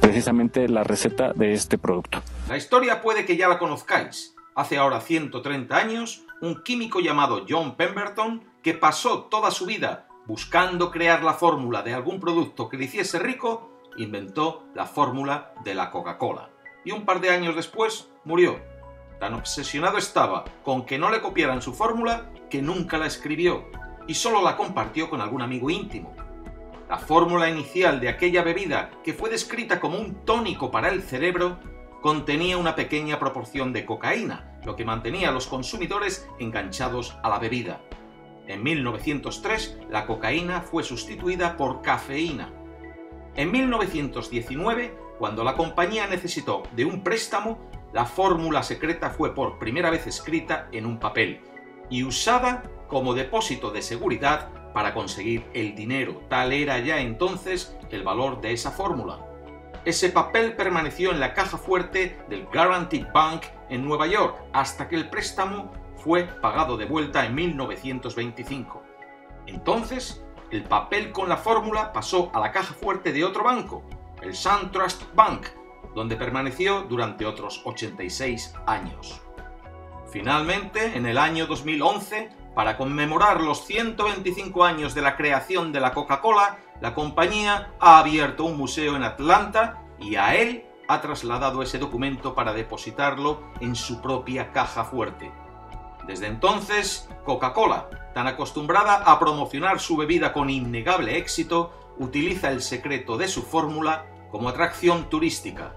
precisamente la receta de este producto. La historia puede que ya la conozcáis. Hace ahora 130 años, un químico llamado John Pemberton, que pasó toda su vida buscando crear la fórmula de algún producto que le hiciese rico, inventó la fórmula de la Coca-Cola. Y un par de años después murió. Tan obsesionado estaba con que no le copiaran su fórmula que nunca la escribió y solo la compartió con algún amigo íntimo. La fórmula inicial de aquella bebida, que fue descrita como un tónico para el cerebro, contenía una pequeña proporción de cocaína, lo que mantenía a los consumidores enganchados a la bebida. En 1903, la cocaína fue sustituida por cafeína. En 1919, cuando la compañía necesitó de un préstamo, la fórmula secreta fue por primera vez escrita en un papel y usada como depósito de seguridad para conseguir el dinero. Tal era ya entonces el valor de esa fórmula. Ese papel permaneció en la caja fuerte del Guaranty Bank en Nueva York hasta que el préstamo fue pagado de vuelta en 1925. Entonces, el papel con la fórmula pasó a la caja fuerte de otro banco, el SunTrust Bank, donde permaneció durante otros 86 años. Finalmente, en el año 2011, para conmemorar los 125 años de la creación de la Coca-Cola, la compañía ha abierto un museo en Atlanta y a él ha trasladado ese documento para depositarlo en su propia caja fuerte. Desde entonces, Coca-Cola, tan acostumbrada a promocionar su bebida con innegable éxito, utiliza el secreto de su fórmula como atracción turística.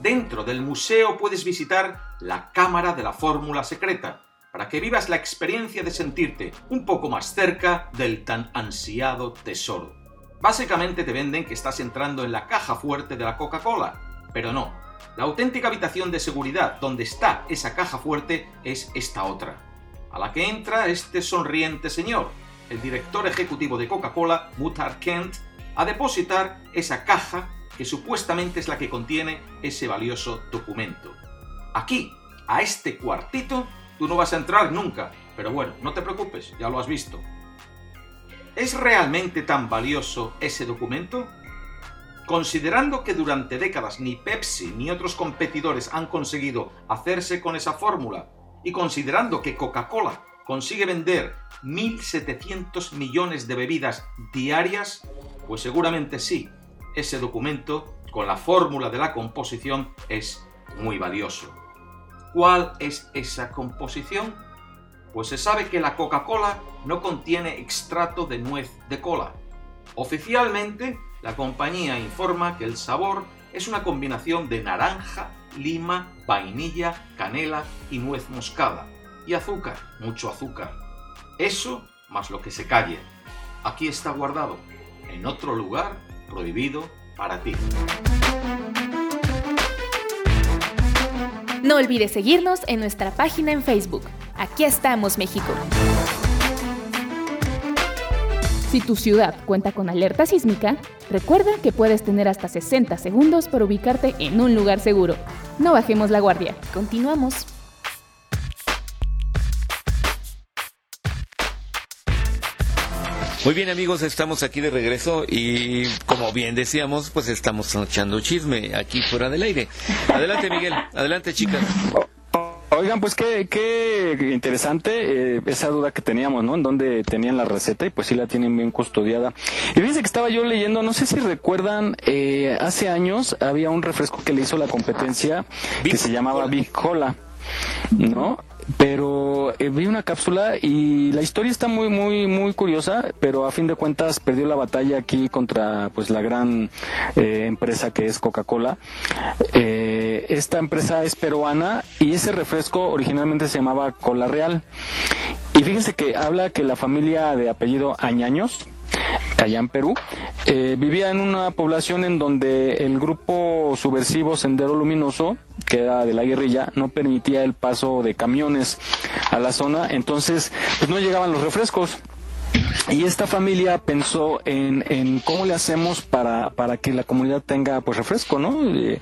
Dentro del museo puedes visitar la cámara de la fórmula secreta, para que vivas la experiencia de sentirte un poco más cerca del tan ansiado tesoro. Básicamente te venden que estás entrando en la caja fuerte de la Coca-Cola, pero no. La auténtica habitación de seguridad donde está esa caja fuerte es esta otra, a la que entra este sonriente señor, el director ejecutivo de Coca-Cola, Mutar Kent, a depositar esa caja que supuestamente es la que contiene ese valioso documento. Aquí, a este cuartito, tú no vas a entrar nunca, pero bueno, no te preocupes, ya lo has visto. ¿Es realmente tan valioso ese documento? Considerando que durante décadas ni Pepsi ni otros competidores han conseguido hacerse con esa fórmula, y considerando que Coca-Cola consigue vender 1.700 millones de bebidas diarias, pues seguramente sí, ese documento con la fórmula de la composición es muy valioso. ¿Cuál es esa composición? pues se sabe que la Coca-Cola no contiene extracto de nuez de cola. Oficialmente, la compañía informa que el sabor es una combinación de naranja, lima, vainilla, canela y nuez moscada. Y azúcar, mucho azúcar. Eso más lo que se calle. Aquí está guardado, en otro lugar prohibido para ti. No olvides seguirnos en nuestra página en Facebook. Aquí estamos, México. Si tu ciudad cuenta con alerta sísmica, recuerda que puedes tener hasta 60 segundos para ubicarte en un lugar seguro. No bajemos la guardia. Continuamos. Muy bien amigos, estamos aquí de regreso y como bien decíamos, pues estamos echando chisme aquí fuera del aire. Adelante Miguel, adelante chicas. Oigan, pues qué, qué interesante eh, esa duda que teníamos, ¿no? En dónde tenían la receta y pues sí la tienen bien custodiada. Y fíjense que estaba yo leyendo, no sé si recuerdan, eh, hace años había un refresco que le hizo la competencia que se llamaba Big Cola, ¿no? Pero eh, vi una cápsula y la historia está muy muy muy curiosa pero a fin de cuentas perdió la batalla aquí contra pues la gran eh, empresa que es Coca-Cola. Eh, esta empresa es peruana y ese refresco originalmente se llamaba Cola Real. Y fíjense que habla que la familia de apellido Añaños allá en Perú, eh, vivía en una población en donde el grupo subversivo Sendero Luminoso, que era de la guerrilla, no permitía el paso de camiones a la zona, entonces pues no llegaban los refrescos. Y esta familia pensó en, cómo le hacemos para, para que la comunidad tenga pues refresco, ¿no? Y,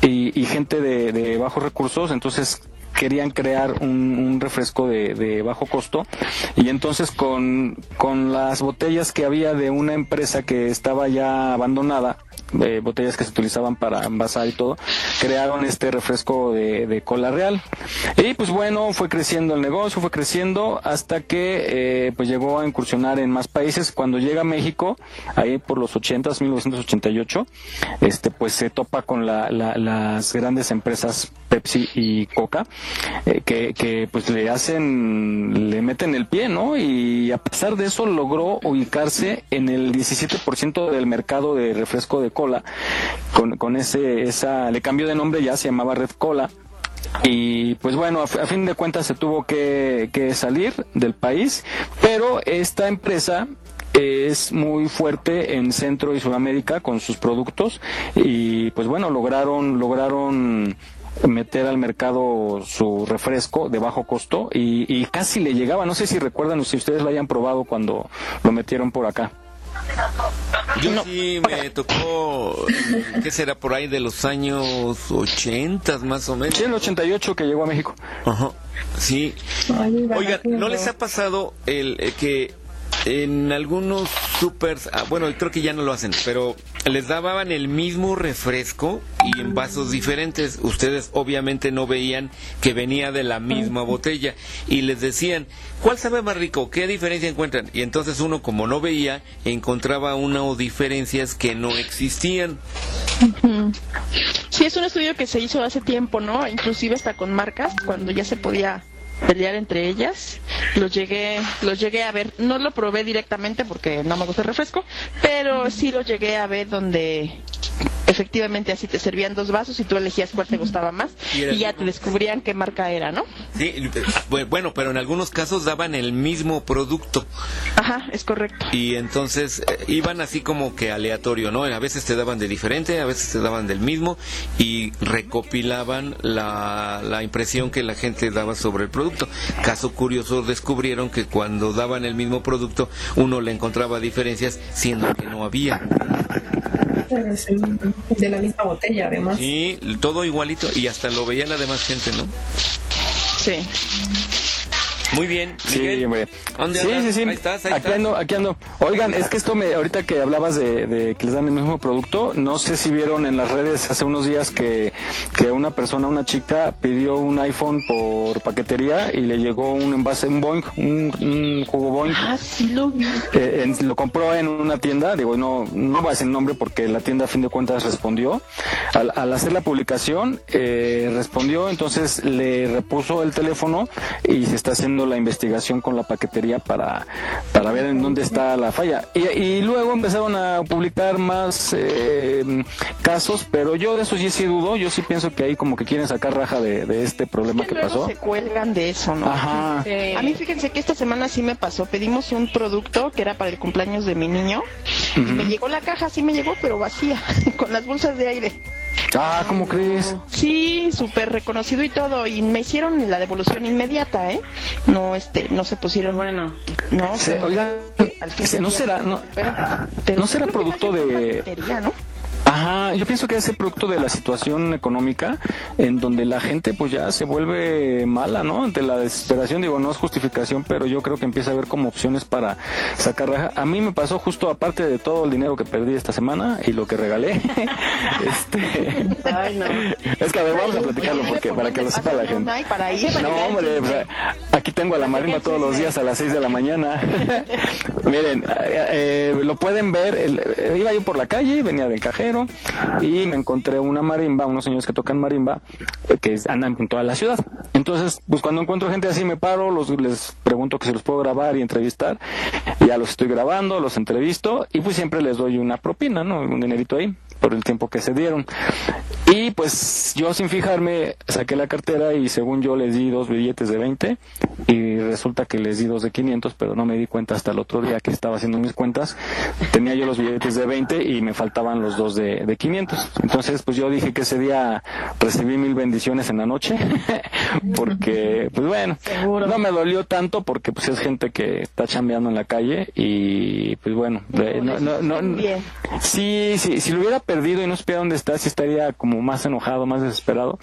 y, gente de bajos recursos, entonces querían crear un, refresco de, bajo costo y entonces con, con las botellas que había de una empresa que estaba ya abandonada, eh, botellas que se utilizaban para envasar y todo, crearon este refresco de, cola real. Y pues bueno, fue creciendo el negocio, fue creciendo hasta que eh, pues llegó a incursionar en más países. Cuando llega a México, ahí por los 80, 1988, este pues se topa con la, las grandes empresas Pepsi y Coca, eh, que, que pues le hacen, le meten el pie, ¿no? Y a pesar de eso logró ubicarse en el 17% del mercado de refresco de cola, con, con ese, esa, le cambió de nombre ya, se llamaba Red Cola. Y pues bueno, a, fin de cuentas se tuvo que, que salir del país, pero esta empresa es muy fuerte en Centro y Sudamérica con sus productos y pues bueno, lograron lograron meter al mercado su refresco de bajo costo y, y casi le llegaba, no sé si recuerdan o si ustedes lo hayan probado cuando lo metieron por acá. Yo sí me tocó, ¿qué será por ahí de los años 80 más o menos? Sí, el 88 que llegó a México. Ajá. Sí. Oigan, ¿no les ha pasado el eh, que en algunos súper, ah, bueno, creo que ya no lo hacen, pero les daban el mismo refresco y en vasos diferentes. Ustedes obviamente no veían que venía de la misma botella y les decían, ¿cuál sabe más rico? ¿Qué diferencia encuentran? Y entonces uno como no veía, encontraba una o diferencias que no existían. Sí, es un estudio que se hizo hace tiempo, ¿no? Inclusive hasta con marcas, cuando ya se podía pelear entre ellas. Los llegué, los llegué a ver, no lo probé directamente porque no me gusta el refresco, pero sí lo llegué a ver donde efectivamente así te servían dos vasos y tú elegías cuál te gustaba más y, ya te descubrían qué marca era, ¿no? Sí, bueno, pero en algunos casos daban el mismo producto. Ajá, es correcto. Y entonces eh, iban así como que aleatorio, ¿no? A veces te daban de diferente, a veces te daban del mismo y recopilaban la, la impresión que la gente daba sobre el producto. Caso curioso, descubrieron que cuando daban el mismo producto uno le encontraba diferencias siendo que no había de la misma botella, además. Sí, todo igualito y hasta lo veía la demás gente, ¿no? Sí. Muy bien. Sí, hombre. sí, sí, sí, Ahí estás, ahí aquí ando, aquí ando. Oigan, es que esto me, ahorita que hablabas de, que les dan el mismo producto, no sé si vieron en las redes hace unos días que, que una persona, una chica, pidió un iPhone por paquetería y le llegó un envase, un Boeing, un, jugo Boeing. Ah, sí lo vi. Eh, lo compró en una tienda, digo, no, no voy a decir nombre porque la tienda a fin de cuentas respondió. Al, al hacer la publicación, eh, respondió, entonces le repuso el teléfono y se está haciendo la investigación con la paquetería para, para ver en dónde está la falla. Y, luego empezaron a publicar más eh, casos, pero yo de eso sí sí dudo, yo sí pienso que ahí como que quieren sacar raja de, este problema que pasó. Se cuelgan de eso, ¿no? Ajá. A mí fíjense que esta semana sí me pasó, pedimos un producto que era para el cumpleaños de mi niño, y me llegó la caja, sí me llegó, pero vacía, con las bolsas de aire. Ah, ¿cómo crees? Sí, súper reconocido y todo. Y me hicieron la devolución inmediata, ¿eh? No, este, no se pusieron, bueno, no. Se, oigan, no será, no, no será producto de... ¿no? Ajá, yo pienso que es el producto de la situación económica en donde la gente pues ya se vuelve mala, ¿no? Ante la desesperación, digo, no es justificación, pero yo creo que empieza a haber como opciones para sacar raja. A mí me pasó justo aparte de todo el dinero que perdí esta semana y lo que regalé. este... Ay, no. Es que a ver, vamos a platicarlo porque para que lo sepa la gente. No, hombre, aquí tengo a la marimba todos los días a las 6 de la mañana. Miren, eh, eh, lo pueden ver, el, iba yo por la calle, venía del cajero y me encontré una marimba, unos señores que tocan marimba, eh, que andan en toda la ciudad. Entonces, pues cuando encuentro gente así me paro, los, les pregunto que si los puedo grabar y entrevistar, ya los estoy grabando, los entrevisto y pues siempre les doy una propina, ¿no? Un dinerito ahí por el tiempo que se dieron. Y pues yo sin fijarme saqué la cartera y según yo les di dos billetes de 20 y resulta que les di dos de 500, pero no me di cuenta hasta el otro día que estaba haciendo mis cuentas. Tenía yo los billetes de 20 y me faltaban los dos de, de 500. Entonces pues yo dije que ese día recibí mil bendiciones en la noche porque pues bueno, no me dolió tanto porque pues es gente que está chambeando en la calle y pues bueno, no, no, no, sí, sí, si lo hubiera perdido y no supiera dónde está, sí estaría como más enojado, más desesperado.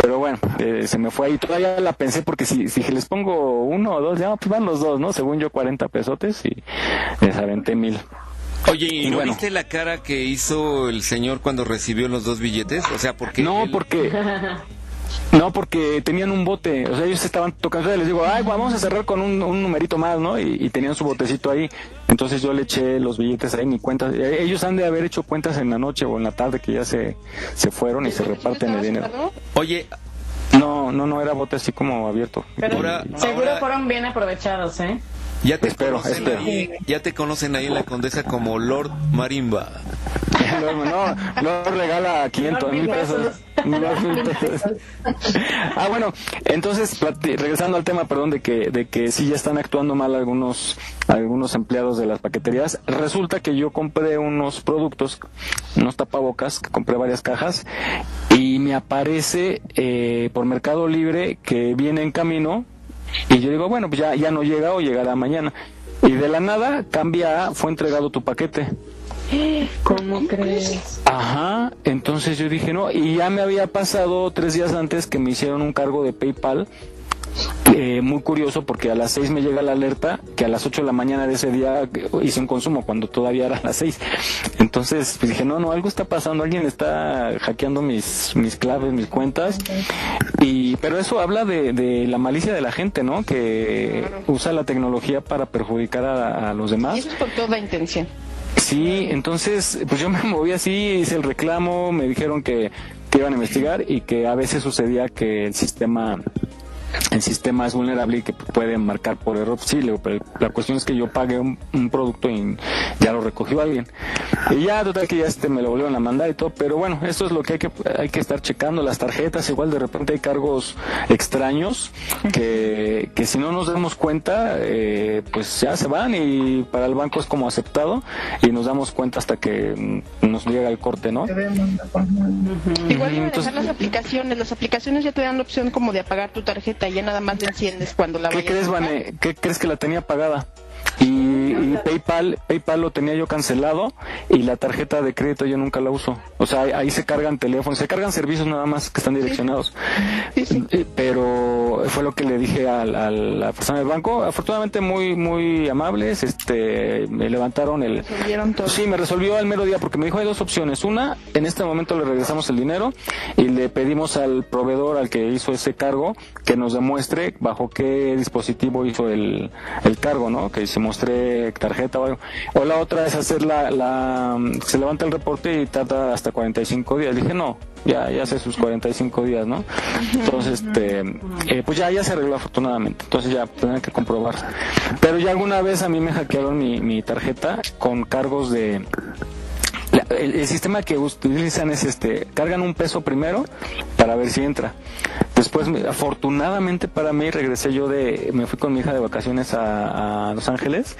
Pero bueno, eh, se me fue ahí. Todavía la pensé porque si, si les pongo uno o dos, ya pues van los dos, ¿no? Según yo, 40 pesotes y les aventé mil. Oye, ¿y, no viste la cara que hizo el señor cuando recibió los dos billetes? O sea, porque... No, porque... No, porque tenían un bote, o sea, ellos estaban tocando, les digo, ay, vamos a cerrar con un, numerito más, ¿no? Y, tenían su botecito ahí. Entonces yo le eché los billetes ahí, ni cuentas. Eh, ellos han de haber hecho cuentas en la noche o en la tarde que ya se, se fueron y se reparten el dinero. Oye, no, no, no, era bote así como abierto. seguro fueron bien aprovechados, ¿eh? Ya te, espero, espero. ya te conocen ahí en la condesa como Lord Marimba. no, no regala 500 mil pesos. ah, bueno, entonces, regresando al tema, perdón, de que, de que sí ya están actuando mal algunos, algunos empleados de las paqueterías, resulta que yo compré unos productos, unos tapabocas, que compré varias cajas, y me aparece eh, por Mercado Libre que viene en camino y yo digo, bueno, pues ya, ya no llega o llegará mañana. Y de la nada cambia fue entregado tu paquete. ¿Cómo crees? Ajá, entonces yo dije, no, y ya me había pasado tres días antes que me hicieron un cargo de PayPal eh, muy curioso porque a las 6 me llega la alerta que a las 8 de la mañana de ese día hice un consumo cuando todavía era las 6. Entonces pues dije, no, no, algo está pasando, alguien está hackeando mis, mis claves, mis cuentas. Y, pero eso habla de, de la malicia de la gente, ¿no? Que usa la tecnología para perjudicar a, a los demás. Y eso es por toda intención. Sí, entonces, pues yo me moví así, hice el reclamo, me dijeron que, que iban a investigar y que a veces sucedía que el sistema el sistema es vulnerable y que puede marcar por error. Sí, pero la cuestión es que yo pagué un, un producto y ya lo recogió alguien. Y ya, total que ya este me lo volvieron a mandar y todo, pero bueno, esto es lo que hay que, hay que estar checando, las tarjetas, igual de repente hay cargos extraños que, que si no nos damos cuenta, eh, pues ya se van y para el banco es como aceptado y nos damos cuenta hasta que nos llega el corte, ¿no? Igual deben dejar las aplicaciones. Las aplicaciones ya te dan la opción como de apagar tu tarjeta ya nada más la enciendes cuando la ¿Qué vayas crees, a. Vane? ¿Qué crees que la tenía pagada? Y, y PayPal, PayPal lo tenía yo cancelado y la tarjeta de crédito yo nunca la uso. O sea, ahí, ahí se cargan teléfonos, se cargan servicios nada más que están direccionados. Eh, Pero fue lo que le dije al- a, la persona del banco. Afortunadamente muy muy amables, este, me levantaron el. Sí, me resolvió al mero día porque me dijo hay dos opciones. Una, en este momento le regresamos el dinero y le pedimos al proveedor al que hizo ese cargo que nos demuestre bajo qué dispositivo hizo el, el cargo, ¿no? Que se muestre tarjeta o algo. O la otra es hacer la, la se levanta el reporte y tarda hasta 45 días. dije, no, ya, ya hace sus 45 días, ¿no? Entonces, este, eh, pues ya, ya se arregló afortunadamente. Entonces ya tendrán que comprobar. Pero ya alguna vez a mí me hackearon mi, mi tarjeta con cargos de, la- el, el sistema que utilizan es este, cargan un peso primero para ver si entra. Después, me- afortunadamente para mí, regresé yo de, me fui con mi hija de vacaciones a Los Ángeles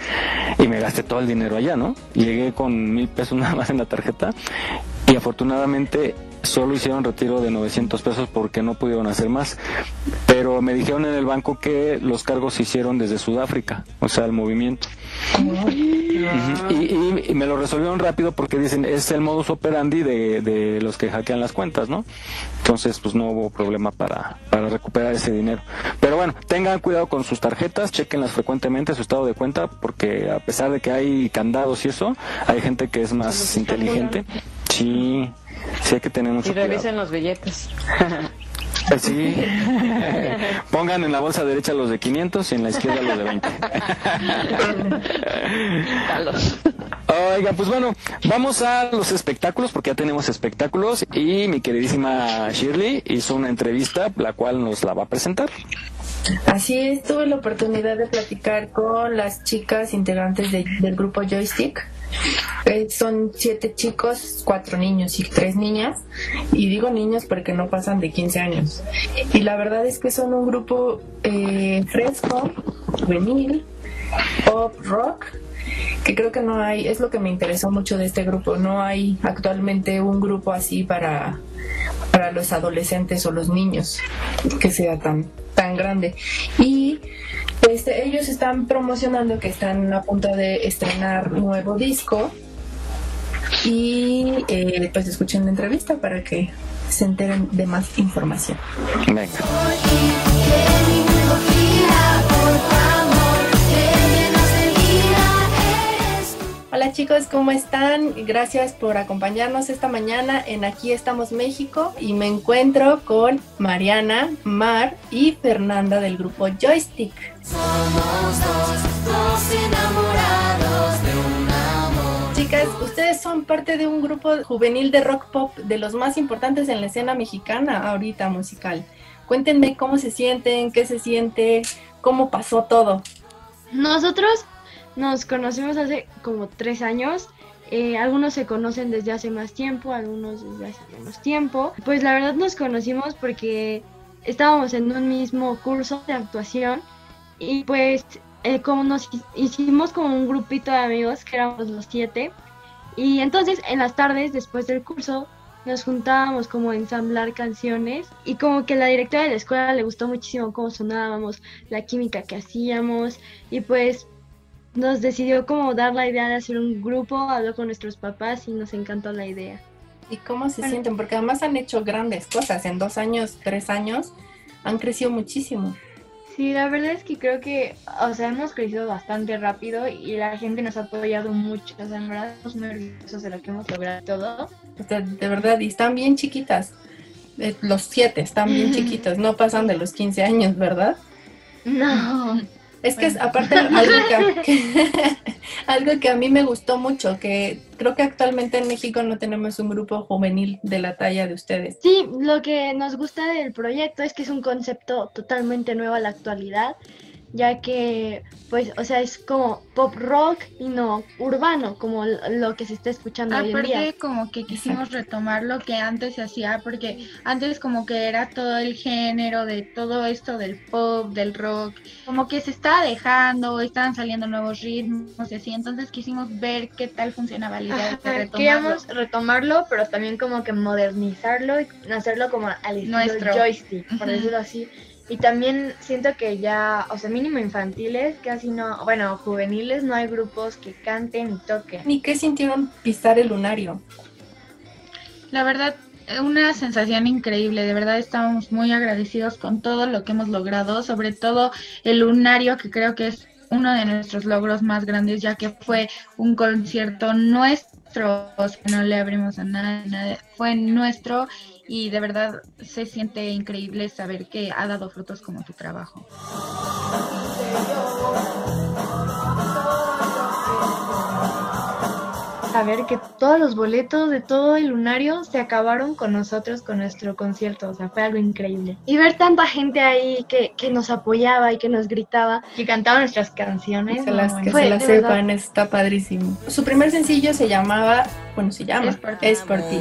y me gasté todo el dinero allá, ¿no? Llegué con mil pesos nada más en la tarjeta y afortunadamente solo hicieron retiro de 900 pesos porque no pudieron hacer más. Pero me dijeron en el banco que los cargos se hicieron desde Sudáfrica, o sea, el movimiento. Y, y- y me lo resolvieron rápido porque dicen es el modus operandi de, de los que hackean las cuentas, ¿no? Entonces, pues no hubo problema para, para recuperar ese dinero. Pero bueno, tengan cuidado con sus tarjetas, chequenlas frecuentemente, su estado de cuenta, porque a pesar de que hay candados y eso, hay gente que es más inteligente. Sí, sí hay que tener mucho Y cuidado. revisen los billetes. Eh, Sí. Pongan en la bolsa derecha los de 500 y en la izquierda los de 20. Oiga, pues bueno, vamos a los espectáculos porque ya tenemos espectáculos y mi queridísima Shirley hizo una entrevista la cual nos la va a presentar. Así es, tuve la oportunidad de platicar con las chicas integrantes de- del grupo Joystick. Eh, son siete chicos, cuatro niños y tres niñas. Y digo niños porque no pasan de 15 años. Y la verdad es que son un grupo eh, fresco, juvenil, pop, rock, que creo que no hay, es lo que me interesó mucho de este grupo. No hay actualmente un grupo así para, para los adolescentes o los niños que sea tan, tan grande. Y pues ellos están promocionando que están a punto de estrenar nuevo disco y eh, pues escuchen la entrevista para que se enteren de más información. Venga. Hola chicos, ¿cómo están? Gracias por acompañarnos esta mañana en Aquí estamos México y me encuentro con Mariana, Mar y Fernanda del grupo Joystick. Somos dos, dos enamorados de un amor. Chicas, ustedes son parte de un grupo juvenil de rock pop de los más importantes en la escena mexicana ahorita musical. Cuéntenme cómo se sienten, qué se siente, cómo pasó todo. Nosotros nos conocimos hace como tres años. eh, algunos se conocen desde hace más tiempo, algunos desde hace menos tiempo. Pues la verdad nos conocimos porque estábamos en un mismo curso de actuación y pues eh, nos hi- hicimos como un grupito de amigos que éramos los siete y entonces en las tardes después del curso nos juntábamos como a ensamblar canciones y como que la directora de la escuela le gustó muchísimo cómo sonábamos, la química que hacíamos y pues nos decidió como dar la idea de hacer un grupo, habló con nuestros papás y nos encantó la idea. ¿Y cómo se sienten? Porque además han hecho grandes cosas. En dos años, tres años, han crecido muchísimo. Sí, la verdad es que creo que, o sea, hemos crecido bastante rápido y la gente nos ha apoyado mucho. O sea, en verdad estamos muy orgullosos de lo que hemos logrado todo. O sea, de verdad, y están bien chiquitas. Eh, Los siete están bien chiquitos, no pasan de los 15 años, ¿verdad? No. Es que es aparte algo que, algo que a mí me gustó mucho, que creo que actualmente en México no tenemos un grupo juvenil de la talla de ustedes. Sí, lo que nos gusta del proyecto es que es un concepto totalmente nuevo a la actualidad, ya que, pues, o sea, es como pop rock y no urbano, como lo que se está escuchando hoy en día. Aparte como que quisimos retomar lo que antes se hacía, porque antes como que era todo el género de todo esto del pop, del rock, como que se estaba dejando, estaban saliendo nuevos ritmos y así, entonces quisimos ver qué tal funcionaba la idea de retomarlo. Queríamos retomarlo, pero también como que modernizarlo y hacerlo como al estilo Nuestro. joystick, por decirlo así. Y también siento que ya, o sea, mínimo infantiles, casi no, bueno, juveniles, no hay grupos que canten y toquen. ¿Ni qué sintieron pisar el lunario? La verdad, una sensación increíble, de verdad estamos muy agradecidos con todo lo que hemos logrado, sobre todo el lunario, que creo que es uno de nuestros logros más grandes, ya que fue un concierto nuestro, no le abrimos a nadie, nadie, fue nuestro y de verdad se siente increíble saber que ha dado frutos como tu trabajo. Saber que todos los boletos de todo el lunario se acabaron con nosotros, con nuestro concierto, o sea, fue algo increíble. Y ver tanta gente ahí que, que nos apoyaba y que nos gritaba, que cantaba nuestras canciones. Que se las, bueno, que fue se las de verdad sepan, está padrísimo. Su primer sencillo se llamaba, bueno, se llama Es por ti.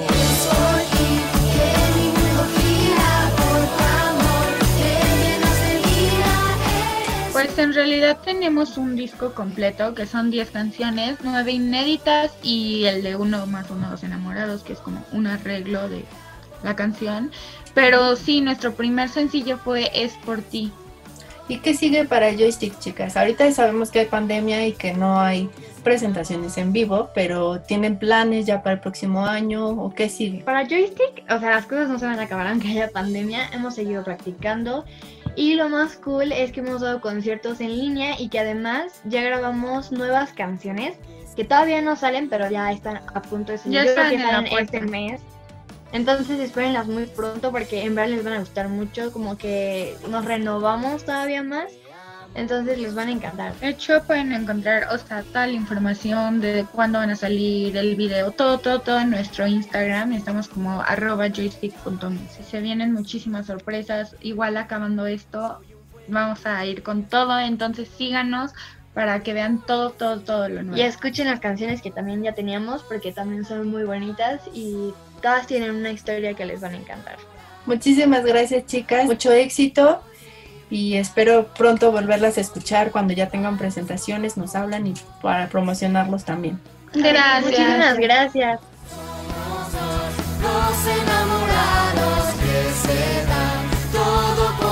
Pues en realidad tenemos un disco completo que son 10 canciones, 9 inéditas y el de uno más uno dos enamorados, que es como un arreglo de la canción. Pero sí, nuestro primer sencillo fue Es por ti. ¿Y qué sigue para Joystick, chicas? Ahorita sabemos que hay pandemia y que no hay presentaciones en vivo, pero ¿tienen planes ya para el próximo año o qué sigue? Para joystick, o sea, las cosas no se van a acabar aunque haya pandemia. Hemos seguido practicando. Y lo más cool es que hemos dado conciertos en línea y que además ya grabamos nuevas canciones que todavía no salen, pero ya están a punto de salir. Ya Yo creo que salen este mes. Entonces espérenlas muy pronto porque en verdad les van a gustar mucho, como que nos renovamos todavía más. Entonces les van a encantar. De hecho, pueden encontrar, o sea, toda la información de cuándo van a salir el video, todo, todo, todo en nuestro Instagram. Estamos como arroba joystick.mix. Se vienen muchísimas sorpresas. Igual acabando esto, vamos a ir con todo. Entonces síganos para que vean todo, todo, todo lo nuevo. Y escuchen las canciones que también ya teníamos porque también son muy bonitas y todas tienen una historia que les van a encantar. Muchísimas gracias, chicas. Mucho éxito y espero pronto volverlas a escuchar cuando ya tengan presentaciones, nos hablan y para promocionarlos también. Gracias. Muchísimas gracias. Los enamorados que se dan todo por el alma bien.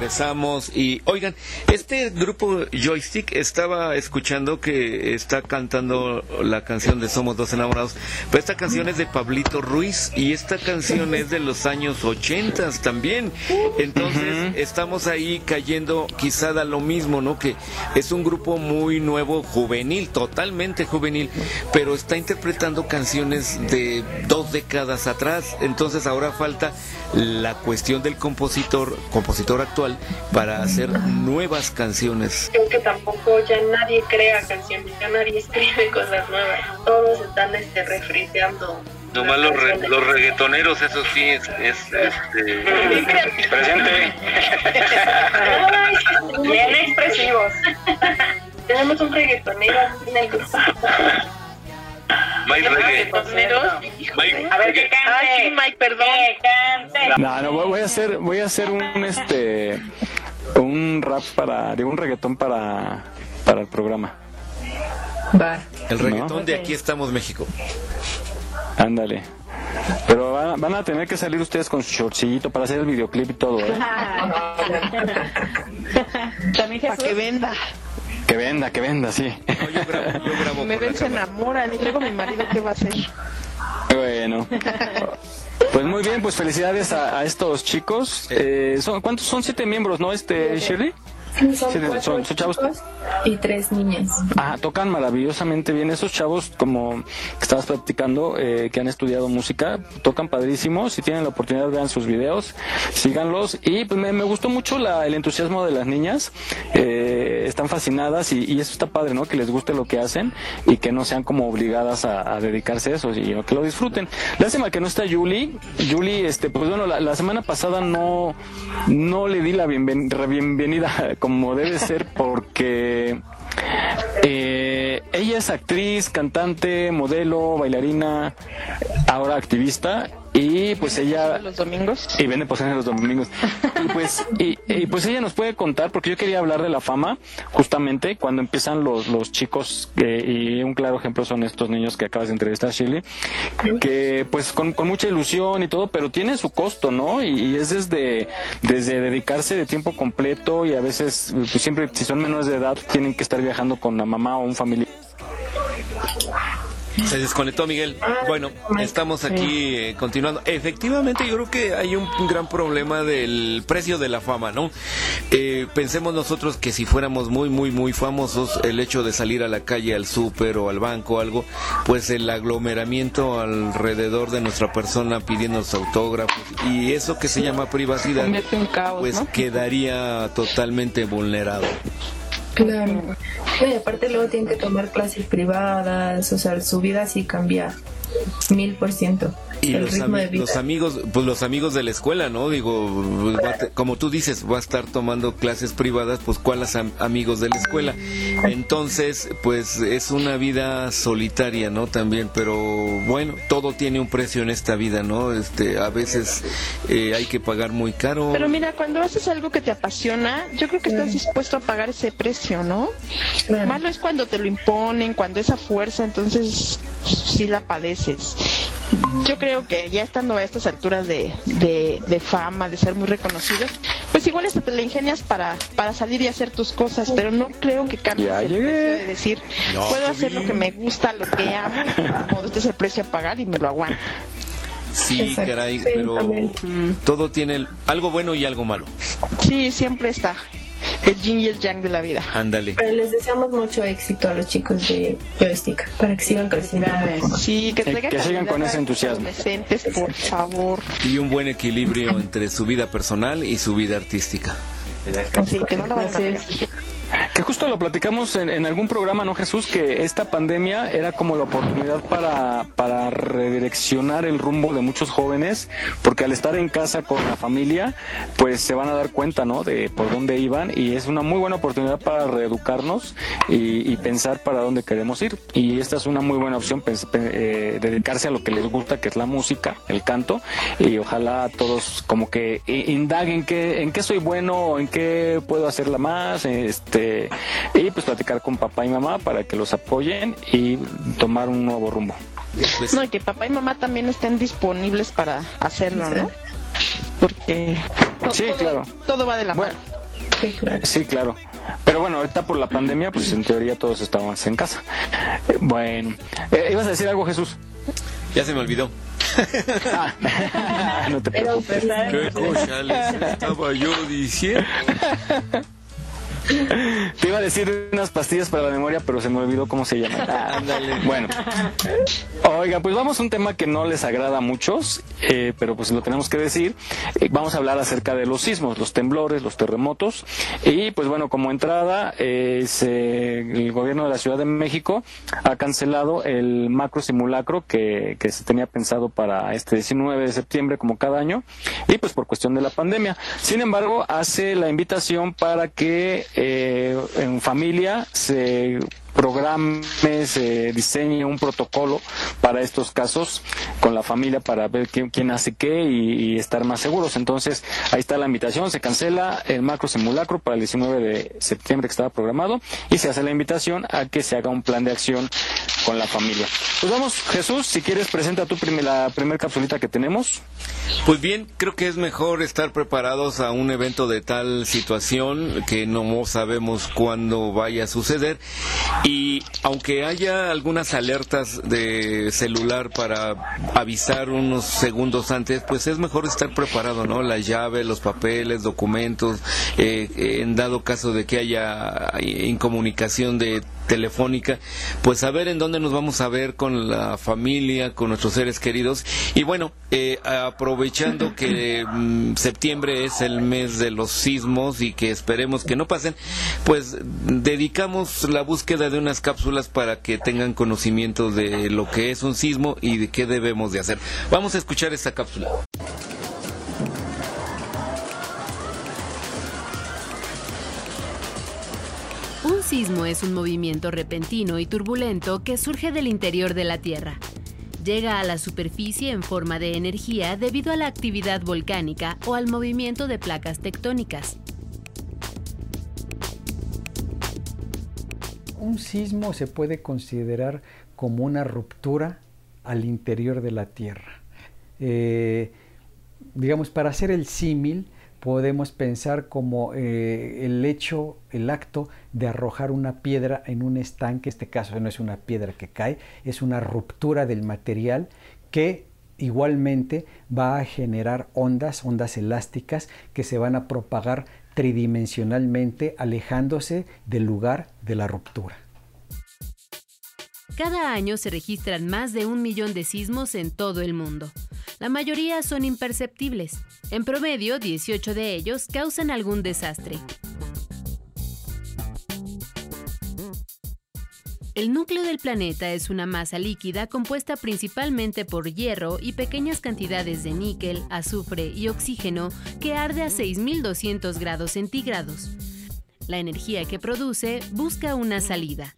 Regresamos y oigan, este grupo Joystick estaba escuchando que está cantando la canción de Somos dos enamorados, pero esta canción es de Pablito Ruiz y esta canción es de los años 80 también. Entonces estamos ahí cayendo quizá a lo mismo, ¿no? Que es un grupo muy nuevo, juvenil, totalmente juvenil, pero está interpretando canciones de dos décadas atrás. Entonces ahora falta la cuestión del compositor, compositor actual, para hacer nuevas canciones. Creo que tampoco ya nadie crea canciones, ya nadie escribe cosas nuevas. Todos están este, refriteando. Nomás los, re- los reggaetoneros, eso sí, es, es este... Presente. Bien expresivos. Tenemos un reggaetonero en el grupo. Mike Reggaetoneros. A ver, que cante. Ay, sí, Mike, perdón. Que cante. No, no, voy a hacer, voy a hacer un este un rap para, digo, un reggaetón para, para el programa. El reggaetón de aquí estamos México. Ándale. Pero van, van a tener que salir ustedes con su shortcito para hacer el videoclip y todo, ¿eh? También para que venda. Que venda, que venda, sí. Me ven se enamoran y luego mi marido qué va a hacer. Bueno. Pues muy bien, pues felicidades a, a estos chicos. Eh, son, ¿Cuántos son? Siete miembros, ¿no, este Shirley? Son, Sí, cuatro son- son chavos. y tres niñas. Ah, tocan maravillosamente bien. Esos chavos, como que estabas platicando, eh, que han estudiado música, tocan padrísimo. Si tienen la oportunidad, vean sus videos, síganlos. Y pues me, me gustó mucho la- el entusiasmo de las niñas. Eh, están fascinadas y, y eso está padre, ¿no? Que les guste lo que hacen y que no sean como obligadas a, a dedicarse a eso, sino que lo disfruten. Lástima que no está Julie. Julie, este, pues bueno, la, la semana pasada no, no le di la bienven- bienvenida como debe ser porque eh, ella es actriz, cantante, modelo, bailarina, ahora activista y pues ella los domingos. Y vende pociones los domingos. Y pues y, y, pues ella nos puede contar porque yo quería hablar de la fama justamente cuando empiezan los los chicos eh, y un claro ejemplo son estos niños que acabas de entrevistar Shirley que pues con, con mucha ilusión y todo pero tiene su costo no y, y es desde desde dedicarse de tiempo completo y a veces pues siempre si son menores de edad tienen que estar viajando con la mamá o un familiar Se desconectó Miguel. Bueno, estamos aquí eh, continuando. Efectivamente, yo creo que hay un, gran problema del precio de la fama, ¿no? Eh, pensemos nosotros que si fuéramos muy, muy, muy famosos, el hecho de salir a la calle, al súper o al banco o algo, pues el aglomeramiento alrededor de nuestra persona pidiendo autógrafos y eso que se llama privacidad, caos, pues ¿no? quedaría totalmente vulnerado. Claro. Y aparte luego tienen que tomar clases privadas, o sea, su vida sí cambia mil por ciento. Y los, ritmo ami- de vida. los amigos, pues los amigos de la escuela, ¿no? Digo, te- como tú dices, va a estar tomando clases privadas, pues ¿cuáles am- amigos de la escuela? Entonces, pues es una vida solitaria, ¿no? También, pero bueno, todo tiene un precio en esta vida, ¿no? Este, a veces eh, hay que pagar muy caro. Pero mira, cuando haces algo que te apasiona, yo creo que estás dispuesto a pagar ese precio, ¿no? Malo es cuando te lo imponen, cuando esa fuerza, entonces sí la padeces. Yo creo que ya estando a estas alturas de, de, de fama, de ser muy reconocido, pues igual hasta te la ingenias para, para salir y hacer tus cosas, pero no creo que cambie Ya el llegué. precio de decir, No, puedo hacer lo que me gusta, lo que amo, como este es el precio a pagar y me lo aguanto. Sí, Exacto. caray, pero también. todo tiene algo bueno y algo malo. Sí, siempre está el yin y el yang de la vida. Ándale. Pero les deseamos mucho éxito a los chicos de Joystick para que sigan creciendo. Sí, que, traigan que sigan con ese entusiasmo. adolescentes, por favor. Y un buen equilibrio entre su vida personal y su vida artística. Sí, que no a. Que justo lo platicamos en, algún programa, ¿no, Jesús? Que esta pandemia era como la oportunidad para, para redireccionar el rumbo de muchos jóvenes, porque al estar en casa con la familia, pues se van a dar cuenta, ¿no? De por dónde iban y es una muy buena oportunidad para reeducarnos y, pensar para dónde queremos ir. Y esta es una muy buena opción, pe- eh, dedicarse a lo que les gusta, que es la música, el canto, y ojalá todos como que indaguen qué, en qué soy bueno, en qué puedo hacerla más, este, y pues platicar con papá y mamá para que los apoyen y tomar un nuevo rumbo. No, y que papá y mamá también estén disponibles para hacerlo, ¿no? Porque to- Sí, todo, claro. todo va de la mano. Sí, claro. Pero bueno, ahorita por la pandemia, pues en teoría todos estábamos en casa. Eh, Bueno, eh, ¿ibas a decir algo, Jesús? Ya se me olvidó. no te preocupes. ¿Qué cosa les estaba yo diciendo? Te iba a decir unas pastillas para la memoria, pero se me olvidó cómo se llama. Ándale. Bueno, oiga, pues vamos a un tema que no les agrada a muchos, eh, pero pues lo tenemos que decir. Eh, vamos a hablar acerca de los sismos, los temblores, los terremotos. Y pues bueno, como entrada, eh, se- el gobierno de la Ciudad de México ha cancelado el macro simulacro que, que se tenía pensado para este 19 de septiembre, como cada año, y pues por cuestión de la pandemia. Sin embargo, hace la invitación para que eh, en familia se programe, se diseñe un protocolo para estos casos con la familia para ver quién, hace qué y, estar más seguros. Entonces, ahí está la invitación, se cancela el macro simulacro para el 19 de septiembre que estaba programado y se hace la invitación a que se haga un plan de acción con la familia. Pues vamos, Jesús, si quieres presenta tú prim- la primera capsulita que tenemos. Pues bien, creo que es mejor estar preparados a un evento de tal situación que no sabemos cuándo vaya a suceder. Y aunque haya algunas alertas de celular para avisar unos segundos antes, pues es mejor estar preparado, ¿no? La llave, los papeles, documentos, eh, en dado caso de que haya incomunicación de telefónica, pues saber en dónde nos vamos a ver con la familia, con nuestros seres queridos. Y bueno, eh, aprovechando que mm, septiembre es el mes de los sismos y que esperemos que no pasen, pues dedicamos la búsqueda de unas cápsulas para que tengan conocimiento de lo que es un sismo y de qué debemos de hacer. Vamos a escuchar esta cápsula. Sismo es un movimiento repentino y turbulento que surge del interior de la Tierra. Llega a la superficie en forma de energía debido a la actividad volcánica o al movimiento de placas tectónicas. Un sismo se puede considerar como una ruptura al interior de la Tierra. Eh, digamos, para hacer el símil, podemos pensar como eh, el hecho, el acto de arrojar una piedra en un estanque, en este caso no es una piedra que cae, es una ruptura del material que igualmente va a generar ondas, ondas elásticas que se van a propagar tridimensionalmente alejándose del lugar de la ruptura. Cada año se registran más de un millón de sismos en todo el mundo. La mayoría son imperceptibles. En promedio, 18 de ellos causan algún desastre. El núcleo del planeta es una masa líquida compuesta principalmente por hierro y pequeñas cantidades de níquel, azufre y oxígeno que arde a 6200 grados centígrados. La energía que produce busca una salida.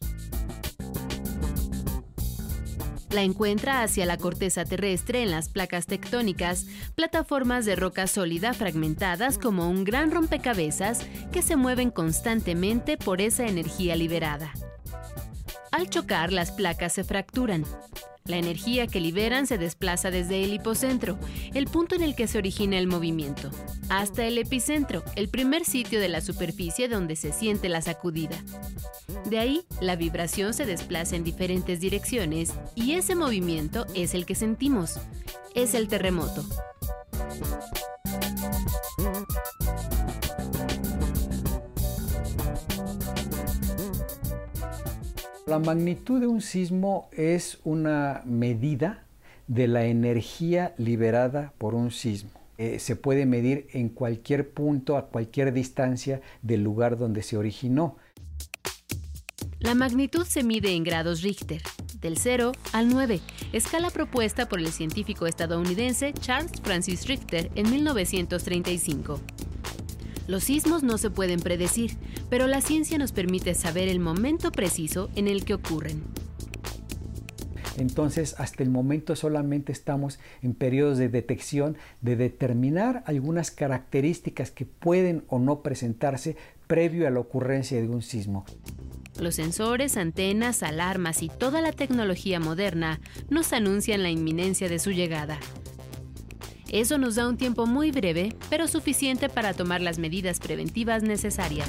La encuentra hacia la corteza terrestre en las placas tectónicas, plataformas de roca sólida fragmentadas como un gran rompecabezas que se mueven constantemente por esa energía liberada. Al chocar, las placas se fracturan. La energía que liberan se desplaza desde el hipocentro, el punto en el que se origina el movimiento, hasta el epicentro, el primer sitio de la superficie donde se siente la sacudida. De ahí, la vibración se desplaza en diferentes direcciones y ese movimiento es el que sentimos. Es el terremoto. La magnitud de un sismo es una medida de la energía liberada por un sismo. Eh, se puede medir en cualquier punto, a cualquier distancia del lugar donde se originó. La magnitud se mide en grados Richter, del 0 al 9, escala propuesta por el científico estadounidense Charles Francis Richter en 1935. Los sismos no se pueden predecir, pero la ciencia nos permite saber el momento preciso en el que ocurren. Entonces, hasta el momento solamente estamos en periodos de detección, de determinar algunas características que pueden o no presentarse previo a la ocurrencia de un sismo. Los sensores, antenas, alarmas y toda la tecnología moderna nos anuncian la inminencia de su llegada. Eso nos da un tiempo muy breve, pero suficiente para tomar las medidas preventivas necesarias.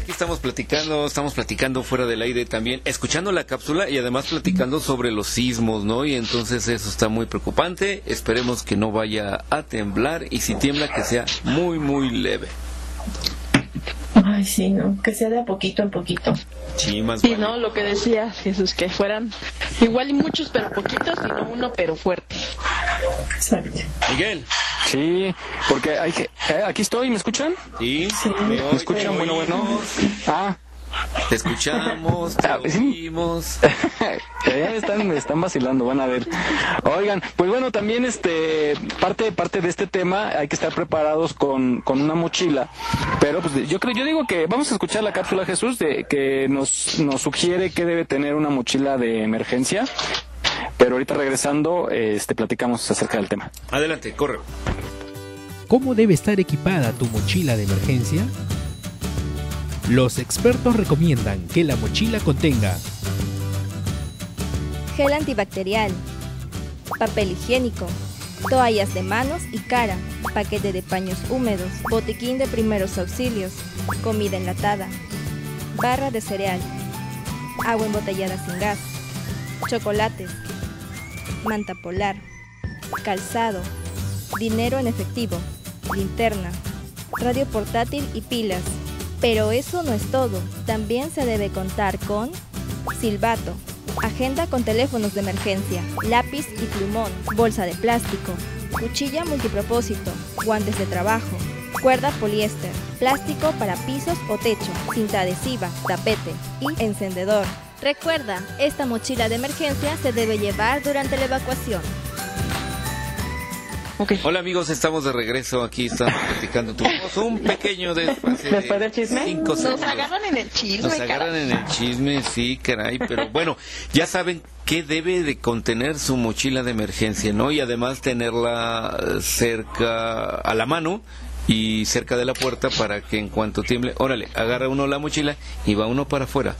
Aquí estamos platicando, estamos platicando fuera del aire también, escuchando la cápsula y además platicando sobre los sismos, ¿no? Y entonces eso está muy preocupante. Esperemos que no vaya a temblar y si tiembla que sea muy, muy leve. Ay, sí, ¿no? Que sea de a poquito en poquito. Sí, más Sí, ¿no? Lo que decía Jesús, que fueran igual y muchos, pero poquitos, y no uno, pero fuerte. Exacto. Miguel. Sí, porque hay que... eh, aquí estoy, ¿me escuchan? Sí, ¿Me escuchan? Bueno, bueno. Ah. Te escuchamos, te oímos. Eh, están, me están vacilando, van a ver. Oigan, pues bueno, también este parte parte de este tema hay que estar preparados con, con una mochila. Pero pues yo creo, yo digo que vamos a escuchar la cápsula Jesús de que nos, nos sugiere que debe tener una mochila de emergencia. Pero pero ahorita regresando, este, platicamos acerca del tema. Adelante, corre. ¿Cómo debe estar equipada tu mochila de emergencia? Los expertos recomiendan que la mochila contenga gel antibacterial, papel higiénico, toallas de manos y cara, paquete de paños húmedos, botiquín de primeros auxilios, comida enlatada, barra de cereal, agua embotellada sin gas, chocolates, manta polar, calzado, dinero en efectivo, linterna, radio portátil y pilas. Pero eso no es todo, también se debe contar con silbato, agenda con teléfonos de emergencia, lápiz y plumón, bolsa de plástico, cuchilla multipropósito, guantes de trabajo, cuerda poliéster, plástico para pisos o techo, cinta adhesiva, tapete y encendedor. Recuerda, esta mochila de emergencia se debe llevar durante la evacuación. Hola amigos, estamos de regreso aquí, estamos platicando. Tuvimos un pequeño desfase Después del chisme. cinco Nos segundos. agarran en el chisme. Nos agarran en el chisme, sí, caray, pero bueno, ya saben qué debe de contener su mochila de emergencia, ¿no? Y además tenerla cerca a la mano y cerca de la puerta para que en cuanto tiemble, órale, agarra uno la mochila y va uno para afuera.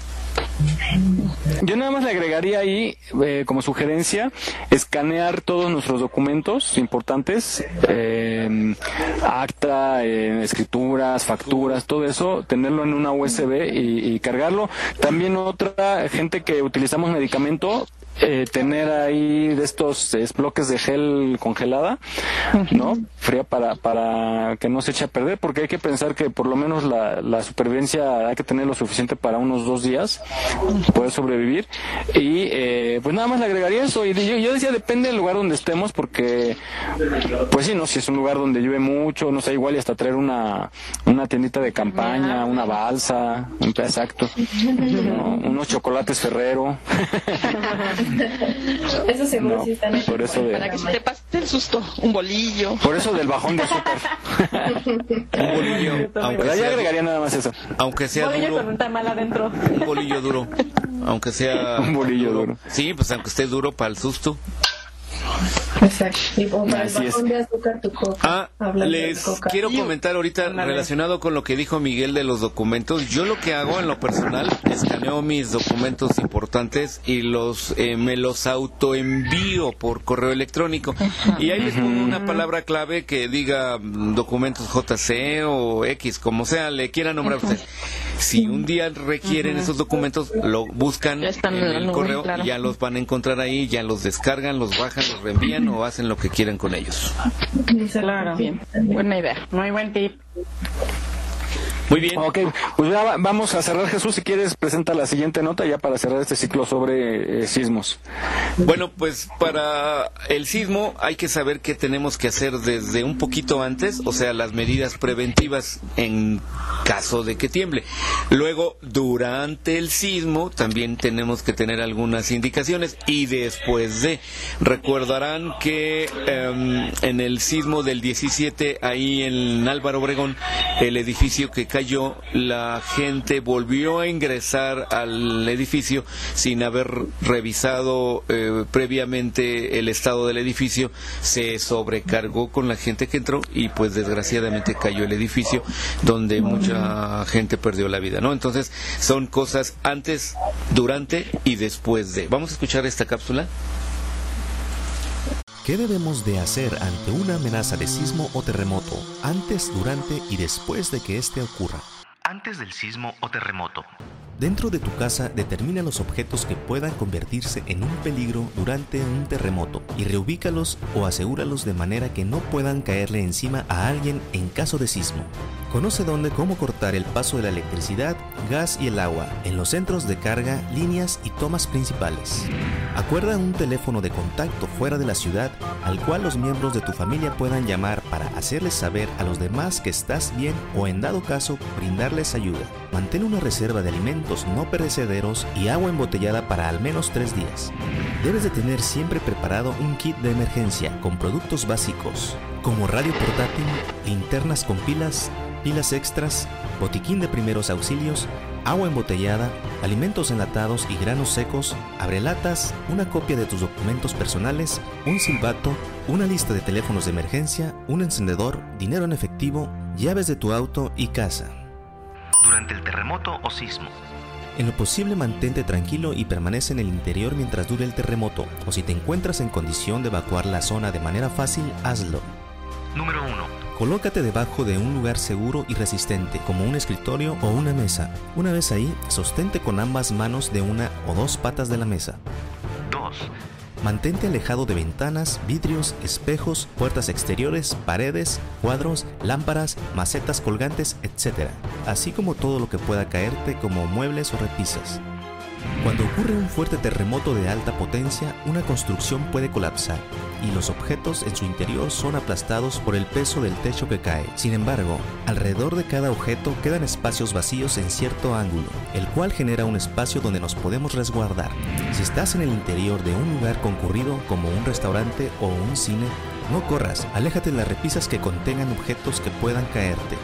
Yo nada más le agregaría ahí, eh, como sugerencia, escanear todos nuestros documentos importantes, eh, acta, eh, escrituras, facturas, todo eso, tenerlo en una USB y, y cargarlo. También otra gente que utilizamos medicamento, eh, tener ahí de estos eh, bloques de gel congelada, ¿no? Fría para, para que no se eche a perder, porque hay que pensar que por lo menos la, la supervivencia hay que tener lo suficiente para unos dos días, poder sobrevivir. Y eh, pues nada más le agregaría eso. Y yo, yo decía, depende del lugar donde estemos, porque, pues sí, no, si es un lugar donde llueve mucho, no sé, igual y hasta traer una, una tiendita de campaña, una balsa, un exacto, ¿no? unos chocolates Ferrero. Eso seguro No, sí están hechos por eso de- Para que se te pase el susto, un bolillo. Por eso del bajón de azúcar. Un bolillo, aunque sea, agregaría nada más eso. aunque sea Bolillo duro, con un tamal adentro. un bolillo duro, aunque sea Un bolillo duro. Sí, pues aunque esté duro para el susto. Exacto. Así es. Ah, les quiero comentar ahorita relacionado con lo que dijo Miguel de los documentos. Yo lo que hago en lo personal, escaneo mis documentos importantes y los eh, me los autoenvío por correo electrónico. Y ahí les pongo una palabra clave que diga mm, documentos JC o X, como sea, le quiera nombrar a usted. Si un día requieren esos documentos, lo buscan en el correo y ya los van a encontrar ahí, ya los descargan, los bajan, los reenvían o hacen lo que quieran con ellos. Claro. Buena idea. Muy buen tip. Muy bien. Ok, pues ya vamos a cerrar Jesús, si quieres presenta la siguiente nota ya para cerrar este ciclo sobre eh, sismos. Bueno, pues para el sismo hay que saber qué tenemos que hacer desde un poquito antes, o sea, las medidas preventivas en caso de que tiemble. Luego, durante el sismo también tenemos que tener algunas indicaciones y después de, recordarán que em, en el sismo del 17 ahí en Álvaro Obregón, el edificio que cayó, la gente volvió a ingresar al edificio sin haber revisado eh, previamente el estado del edificio, se sobrecargó con la gente que entró y pues desgraciadamente cayó el edificio donde mucha gente perdió la vida, ¿no? Entonces son cosas antes, durante y después de. Vamos a escuchar esta cápsula. ¿Qué debemos de hacer ante una amenaza de sismo o terremoto antes, durante y después de que éste ocurra? Antes del sismo o terremoto. Dentro de tu casa determina los objetos que puedan convertirse en un peligro durante un terremoto y reubícalos o asegúralos de manera que no puedan caerle encima a alguien en caso de sismo. Conoce dónde cómo cortar el paso de la electricidad, gas y el agua en los centros de carga, líneas y tomas principales. Acuerda un teléfono de contacto fuera de la ciudad al cual los miembros de tu familia puedan llamar para hacerles saber a los demás que estás bien o en dado caso brindarles ayuda. Mantén una reserva de alimentos no perecederos y agua embotellada para al menos tres días. Debes de tener siempre preparado un kit de emergencia con productos básicos como radio portátil, linternas con pilas, pilas extras, botiquín de primeros auxilios, agua embotellada, alimentos enlatados y granos secos, abrelatas, una copia de tus documentos personales, un silbato, una lista de teléfonos de emergencia, un encendedor, dinero en efectivo, llaves de tu auto y casa. Durante el terremoto o sismo. En lo posible mantente tranquilo y permanece en el interior mientras dure el terremoto, o si te encuentras en condición de evacuar la zona de manera fácil, hazlo. Número 1. Colócate debajo de un lugar seguro y resistente, como un escritorio o una mesa. Una vez ahí, sostente con ambas manos de una o dos patas de la mesa. 2. Mantente alejado de ventanas, vidrios, espejos, puertas exteriores, paredes, cuadros, lámparas, macetas colgantes, etc. Así como todo lo que pueda caerte como muebles o repisas. Cuando ocurre un fuerte terremoto de alta potencia, una construcción puede colapsar y los objetos en su interior son aplastados por el peso del techo que cae. Sin embargo, alrededor de cada objeto quedan espacios vacíos en cierto ángulo, el cual genera un espacio donde nos podemos resguardar. Si estás en el interior de un lugar concurrido como un restaurante o un cine, no corras, aléjate de las repisas que contengan objetos que puedan caerte.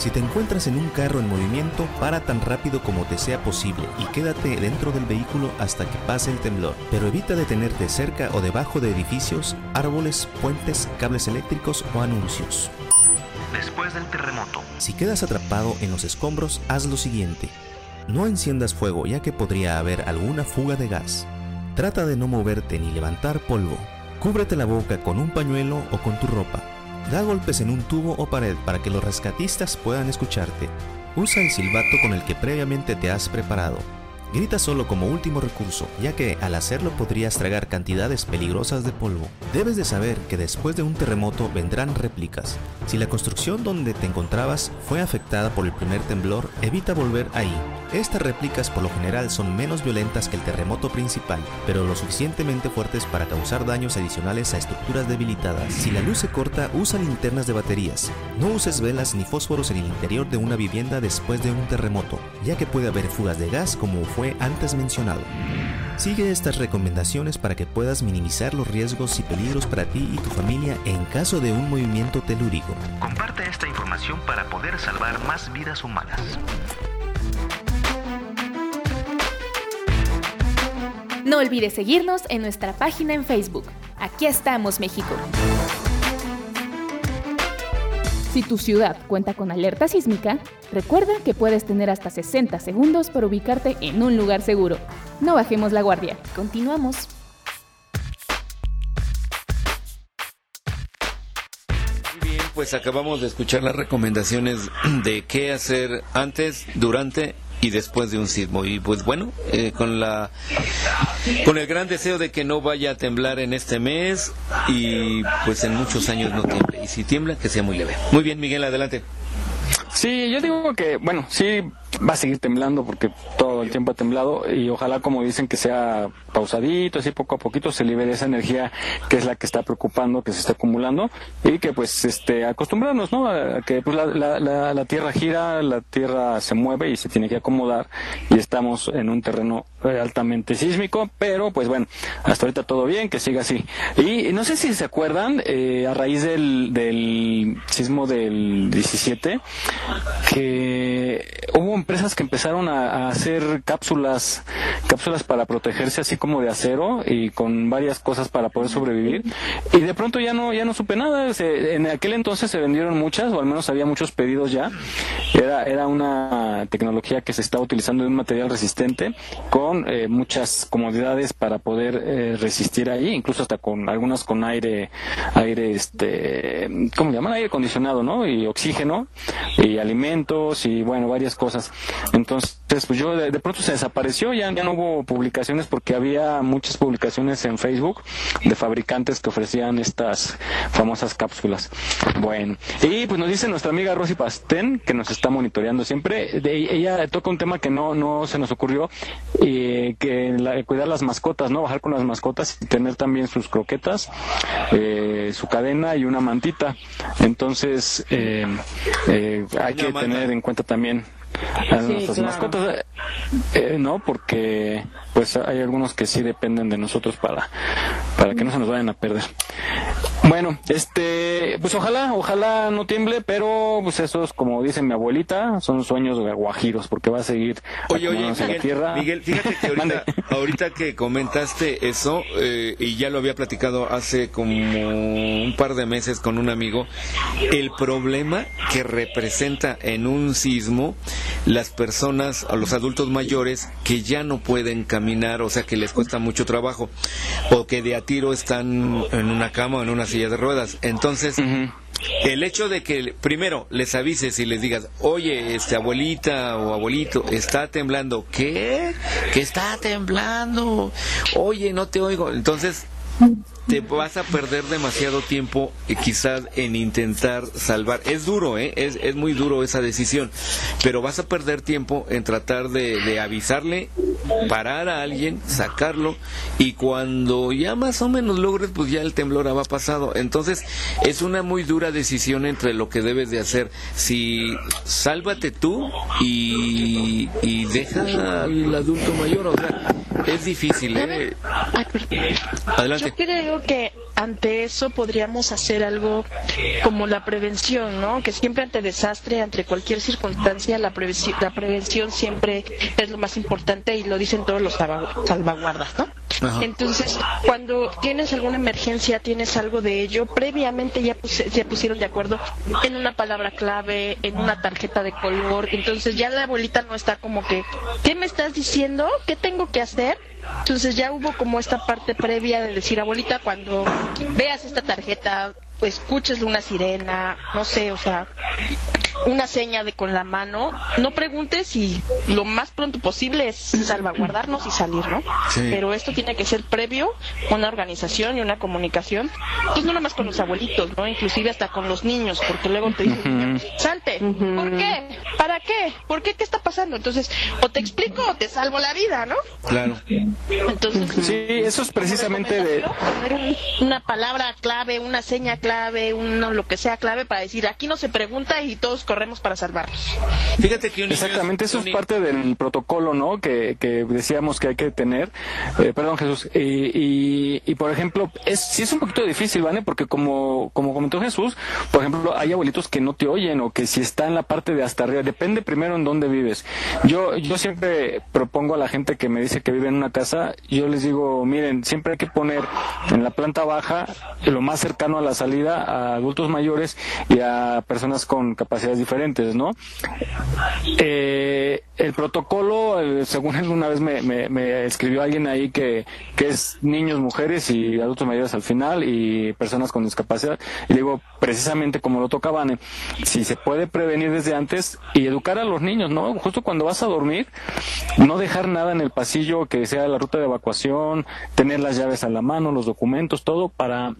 Si te encuentras en un carro en movimiento, para tan rápido como te sea posible y quédate dentro del vehículo hasta que pase el temblor, pero evita detenerte cerca o debajo de edificios, árboles, puentes, cables eléctricos o anuncios. Después del terremoto. Si quedas atrapado en los escombros, haz lo siguiente. No enciendas fuego ya que podría haber alguna fuga de gas. Trata de no moverte ni levantar polvo. Cúbrete la boca con un pañuelo o con tu ropa. Da golpes en un tubo o pared para que los rescatistas puedan escucharte. Usa el silbato con el que previamente te has preparado. Grita solo como último recurso, ya que al hacerlo podrías tragar cantidades peligrosas de polvo. Debes de saber que después de un terremoto vendrán réplicas. Si la construcción donde te encontrabas fue afectada por el primer temblor, evita volver ahí. Estas réplicas por lo general son menos violentas que el terremoto principal, pero lo suficientemente fuertes para causar daños adicionales a estructuras debilitadas. Si la luz se corta, usa linternas de baterías. No uses velas ni fósforos en el interior de una vivienda después de un terremoto, ya que puede haber fugas de gas como fue antes mencionado. Sigue estas recomendaciones para que puedas minimizar los riesgos y peligros para ti y tu familia en caso de un movimiento telúrico. Comparte esta información para poder salvar más vidas humanas. No olvides seguirnos en nuestra página en Facebook. Aquí estamos, México. Si tu ciudad cuenta con alerta sísmica, recuerda que puedes tener hasta 60 segundos para ubicarte en un lugar seguro. No bajemos la guardia. Continuamos. Muy bien, pues acabamos de escuchar las recomendaciones de qué hacer antes, durante y después de un sismo. Y pues bueno, eh, con la con el gran deseo de que no vaya a temblar en este mes y pues en muchos años no tiemble. Y si tiembla, que sea muy leve. Muy bien, Miguel, adelante. Sí, yo digo que, bueno, sí va a seguir temblando porque todo el tiempo ha temblado y ojalá, como dicen, que sea pausadito, así poco a poquito se libere esa energía que es la que está preocupando, que se está acumulando y que pues este acostumbrarnos, ¿no? A que pues la, la, la, tierra gira, la tierra se mueve y se tiene que acomodar y estamos en un terreno eh, altamente sísmico, pero pues bueno, hasta ahorita todo bien, que siga así. Y no sé si se acuerdan, eh, a raíz del, del sismo del 17, que hubo empresas que empezaron a, hacer cápsulas, cápsulas para protegerse así como de acero y con varias cosas para poder sobrevivir. Y de pronto ya no, ya no supe nada. en aquel entonces se vendieron muchas, o al menos había muchos pedidos ya. Era, era una tecnología que se estaba utilizando de un material resistente con eh, muchas comodidades para poder eh, resistir ahí, incluso hasta con algunas con aire, aire, este, ¿cómo llaman? Aire acondicionado, ¿no? Y oxígeno y alimentos y bueno, varias cosas. Entonces, pues yo de, pronto se desapareció, ya, ya no hubo publicaciones porque había muchas publicaciones en Facebook de fabricantes que ofrecían estas famosas cápsulas. Bueno, y pues nos dice nuestra amiga Rosy Pastén, que nos está monitoreando siempre, de, ella toca un tema que no, no se nos ocurrió, eh, que la, cuidar las mascotas, ¿no? Bajar con las mascotas y tener también sus croquetas, eh, su cadena y una mantita. Entonces, eh, eh hay que tener en cuenta también a nuestras mascotas, eh, no, porque pues hay algunos que sí dependen de nosotros para, para que no se nos vayan a perder. Bueno, este, pues ojalá, ojalá no tiemble, pero pues eso es como dice mi abuelita, son sueños guajiros, porque va a seguir Oye, oye, la Miguel, tierra. Miguel, fíjate que ahorita, ahorita que comentaste eso, eh, y ya lo había platicado hace como un par de meses con un amigo, el problema que representa en un sismo las personas, a los adultos mayores, que ya no pueden caminar, o sea que les cuesta mucho trabajo, o que de a tiro están en una cama o en una silla de ruedas. Entonces, el hecho de que primero les avises y les digas, oye, este abuelita o abuelito, está temblando, ¿qué? Que está temblando, oye, no te oigo. Entonces, te vas a perder demasiado tiempo eh, quizás en intentar salvar. Es duro, ¿eh? es, es muy duro esa decisión, pero vas a perder tiempo en tratar de, de avisarle, parar a alguien, sacarlo y cuando ya más o menos logres, pues ya el temblor ha pasado. Entonces es una muy dura decisión entre lo que debes de hacer. Si sálvate tú y, y deja al adulto mayor, o sea, es difícil. ¿eh? Adelante. Creo que ante eso podríamos hacer algo como la prevención, ¿no? Que siempre ante desastre, ante cualquier circunstancia, la prevención, la prevención siempre es lo más importante y lo dicen todos los salva- salvaguardas, ¿no? Ajá. Entonces, cuando tienes alguna emergencia, tienes algo de ello, previamente ya puse- se pusieron de acuerdo en una palabra clave, en una tarjeta de color, entonces ya la abuelita no está como que, ¿qué me estás diciendo? ¿Qué tengo que hacer? Entonces ya hubo como esta parte previa de decir, abuelita, cuando veas esta tarjeta, pues escuches una sirena, no sé, o sea, una seña de con la mano, no preguntes y lo más pronto posible es salvaguardarnos y salir, ¿no? Sí. Pero esto tiene que ser previo, una organización y una comunicación, pues no nada más con los abuelitos, ¿no? Inclusive hasta con los niños, porque luego te dicen, salte, ¿por qué? ¿Para qué? ¿Por qué? ¿Qué está pasando? Entonces, o te explico o te salvo la vida, ¿no? Claro. Entonces, Sí, eso es precisamente de, una palabra clave, una seña clave, uno lo que sea clave para decir aquí no se pregunta y todos corremos para salvarnos. Fíjate que un Exactamente, es- eso es parte del protocolo, ¿no? Que, que decíamos que hay que tener. Eh, perdón, Jesús. Y, y, y, por ejemplo, es, sí es un poquito difícil, ¿vale? Porque como, como comentó Jesús, por ejemplo, hay abuelitos que no te oyen o que si está en la parte de hasta arriba, depende primero en dónde vives. Yo, yo siempre propongo a la gente que me dice que vive en una casa, yo les digo, miren, siempre hay que poner en la planta baja, lo más cercano a la salida, a adultos mayores y a personas con capacidades diferentes, ¿no? Eh, el protocolo, eh, según alguna vez me, me- me escribió alguien ahí que, que es niños, mujeres y adultos mayores al final y personas con discapacidad. Y digo, precisamente como lo toca Vane, si se puede prevenir desde antes y educar a los niños, ¿no? Justo cuando vas a dormir, no dejar nada en el pasillo que sea la ruta de evacuación, tener las llaves a la mano, los documentos, todo para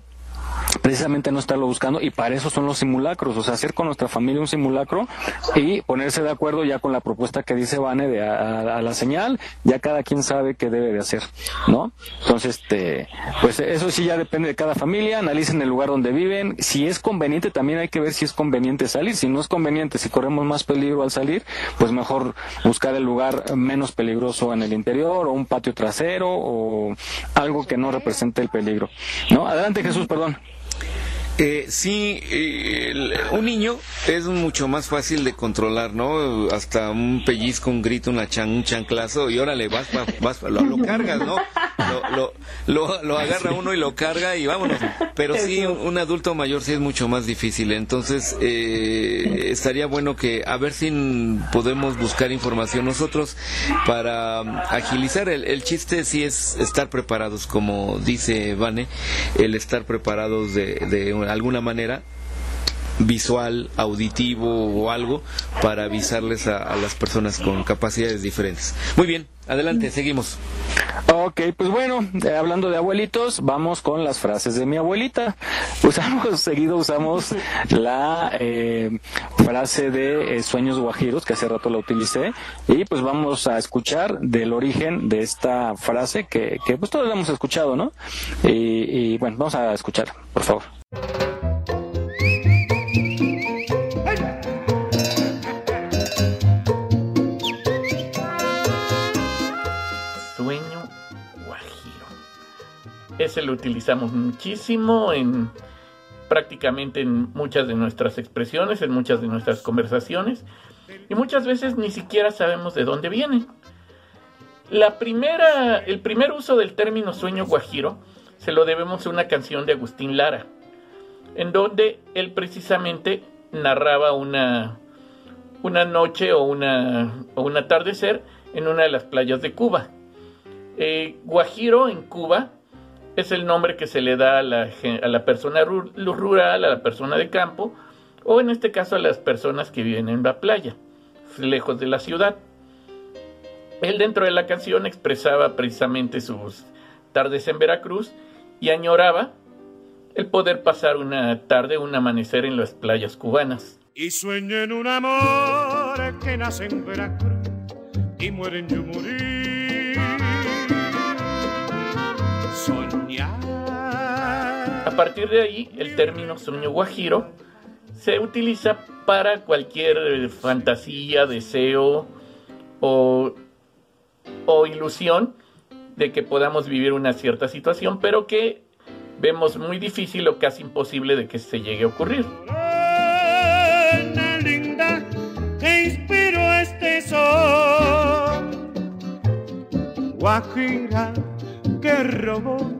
precisamente no estarlo buscando y para eso son los simulacros, o sea, hacer con nuestra familia un simulacro y ponerse de acuerdo ya con la propuesta que dice Vane de a, a- la señal, ya cada quien sabe qué debe de hacer, ¿no? Entonces, este, pues eso sí ya depende de cada familia, analicen el lugar donde viven, si es conveniente también hay que ver si es conveniente salir, si no es conveniente, si corremos más peligro al salir, pues mejor buscar el lugar menos peligroso en el interior o un patio trasero o algo que no represente el peligro, ¿no? Adelante Jesús, perdón. Eh, sí, eh, el- un niño es mucho más fácil de controlar, ¿no? Hasta un pellizco, un grito, una chan, un chanclazo y órale, vas, pa- vas, pa- lo, lo cargas, ¿no? Lo, lo, lo, lo agarra uno y lo carga y vámonos. Pero sí, un, un adulto mayor sí es mucho más difícil. Entonces, eh, estaría bueno que a ver si podemos buscar información nosotros para um, agilizar. El, el chiste sí es estar preparados, como dice Vane, el estar preparados de, de alguna manera visual, auditivo o algo para avisarles a, las personas con capacidades diferentes. Muy bien, adelante, seguimos. Ok, pues bueno, eh, hablando de abuelitos, vamos con las frases de mi abuelita. Usamos, seguido usamos la eh, frase de eh, sueños guajiros, que hace rato la utilicé, y pues vamos a escuchar del origen de esta frase que, que pues todos la hemos escuchado, ¿no? Y, y bueno, vamos a escuchar, por favor. Ese lo utilizamos muchísimo en, prácticamente en muchas de nuestras expresiones, en muchas de nuestras conversaciones, y muchas veces ni siquiera sabemos de dónde vienen. La primera, el primer uso del término sueño guajiro se lo debemos a una canción de Agustín Lara, en donde él precisamente narraba una, una noche o, una, o un atardecer en una de las playas de Cuba. Eh, guajiro en Cuba es el nombre que se le da a la, a la persona rural, a la persona de campo, o en este caso a las personas que viven en la playa, lejos de la ciudad. Él dentro de la canción expresaba precisamente sus tardes en Veracruz y añoraba el poder pasar una tarde, un amanecer en las playas cubanas. Y sueño en un amor que nace en Veracruz y muere en Yumurí. Partir de ahí, el término sueño guajiro se utiliza para cualquier fantasía, deseo o, o ilusión de que podamos vivir una cierta situación, pero que vemos muy difícil o casi imposible de que se llegue a ocurrir. este Guajira que robó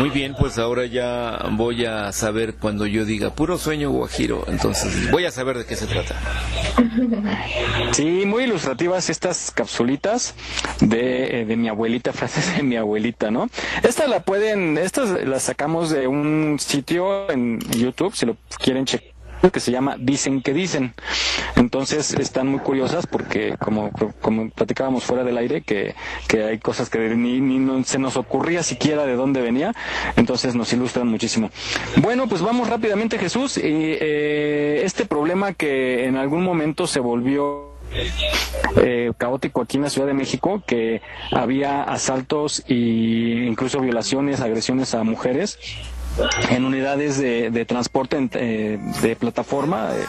Muy bien, pues ahora ya voy a saber cuando yo diga puro sueño guajiro, entonces voy a saber de qué se trata. Sí, muy ilustrativas estas capsulitas de, eh, de mi abuelita, frases de mi abuelita, ¿no? Esta la pueden, estas las sacamos de un sitio en YouTube, si lo quieren checar que se llama Dicen que dicen. Entonces están muy curiosas porque como, como platicábamos fuera del aire que, que hay cosas que ni, ni se nos ocurría siquiera de dónde venía, entonces nos ilustran muchísimo. Bueno, pues vamos rápidamente Jesús. Y, eh, este problema que en algún momento se volvió eh, caótico aquí en la Ciudad de México, que había asaltos e incluso violaciones, agresiones a mujeres en unidades de, transporte eh, de plataforma, eh.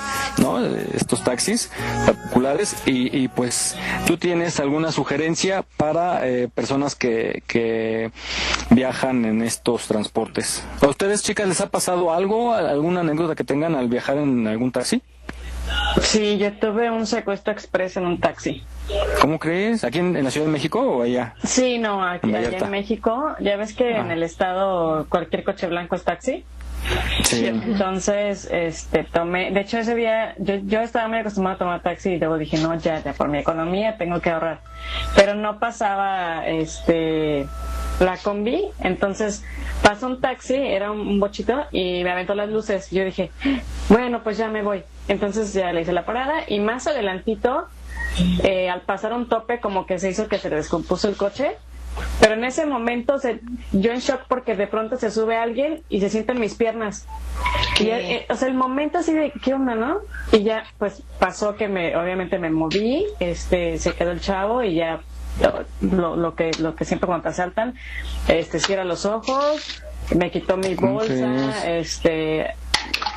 Estos taxis particulares y, pues tú tienes alguna sugerencia para eh, personas que, que viajan en estos transportes. ¿A ustedes chicas les ha pasado algo, alguna anécdota que tengan al viajar en algún taxi? Sí, yo tuve un secuestro express en un taxi. ¿Cómo crees? ¿Aquí en, la Ciudad de México o allá? Sí, no, aquí en, México. Ya ves que en ah. el estado cualquier coche blanco es taxi. Sí. Entonces, este, tomé, de hecho ese día yo, yo estaba muy acostumbrado a tomar taxi y luego dije, no, ya, ya, por mi economía tengo que ahorrar. Pero no pasaba, este, la combi, entonces pasó un taxi, era un bochito y me aventó las luces. Yo dije, bueno, pues ya me voy. Entonces ya le hice la parada y más adelantito, eh, al pasar un tope, como que se hizo que se descompuso el coche. Pero en ese momento se, yo en shock porque de pronto se sube alguien y se sienten mis piernas. Y eh, o sea, el momento así de, ¿qué onda, no? Y ya, pues pasó que me, obviamente me moví, este, se quedó el chavo y ya lo, lo que, lo que siempre cuando te asaltan, este, cierra los ojos, me quitó mi bolsa, este,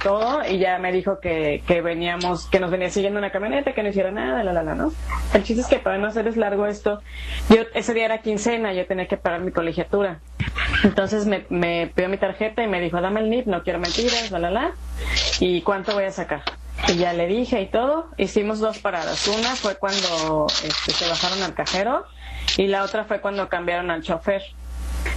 todo y ya me dijo que, que veníamos, que nos venía siguiendo una camioneta, que no hiciera nada, la, la, la, ¿no? El chiste es que para no hacerles largo esto, yo ese día era quincena, yo tenía que pagar mi colegiatura. Entonces me, me pidió mi tarjeta y me dijo, dame el NIP, no quiero mentiras, la, la, la, y cuánto voy a sacar. Y ya le dije y todo, hicimos dos paradas. Una fue cuando este, se bajaron al cajero y la otra fue cuando cambiaron al chofer.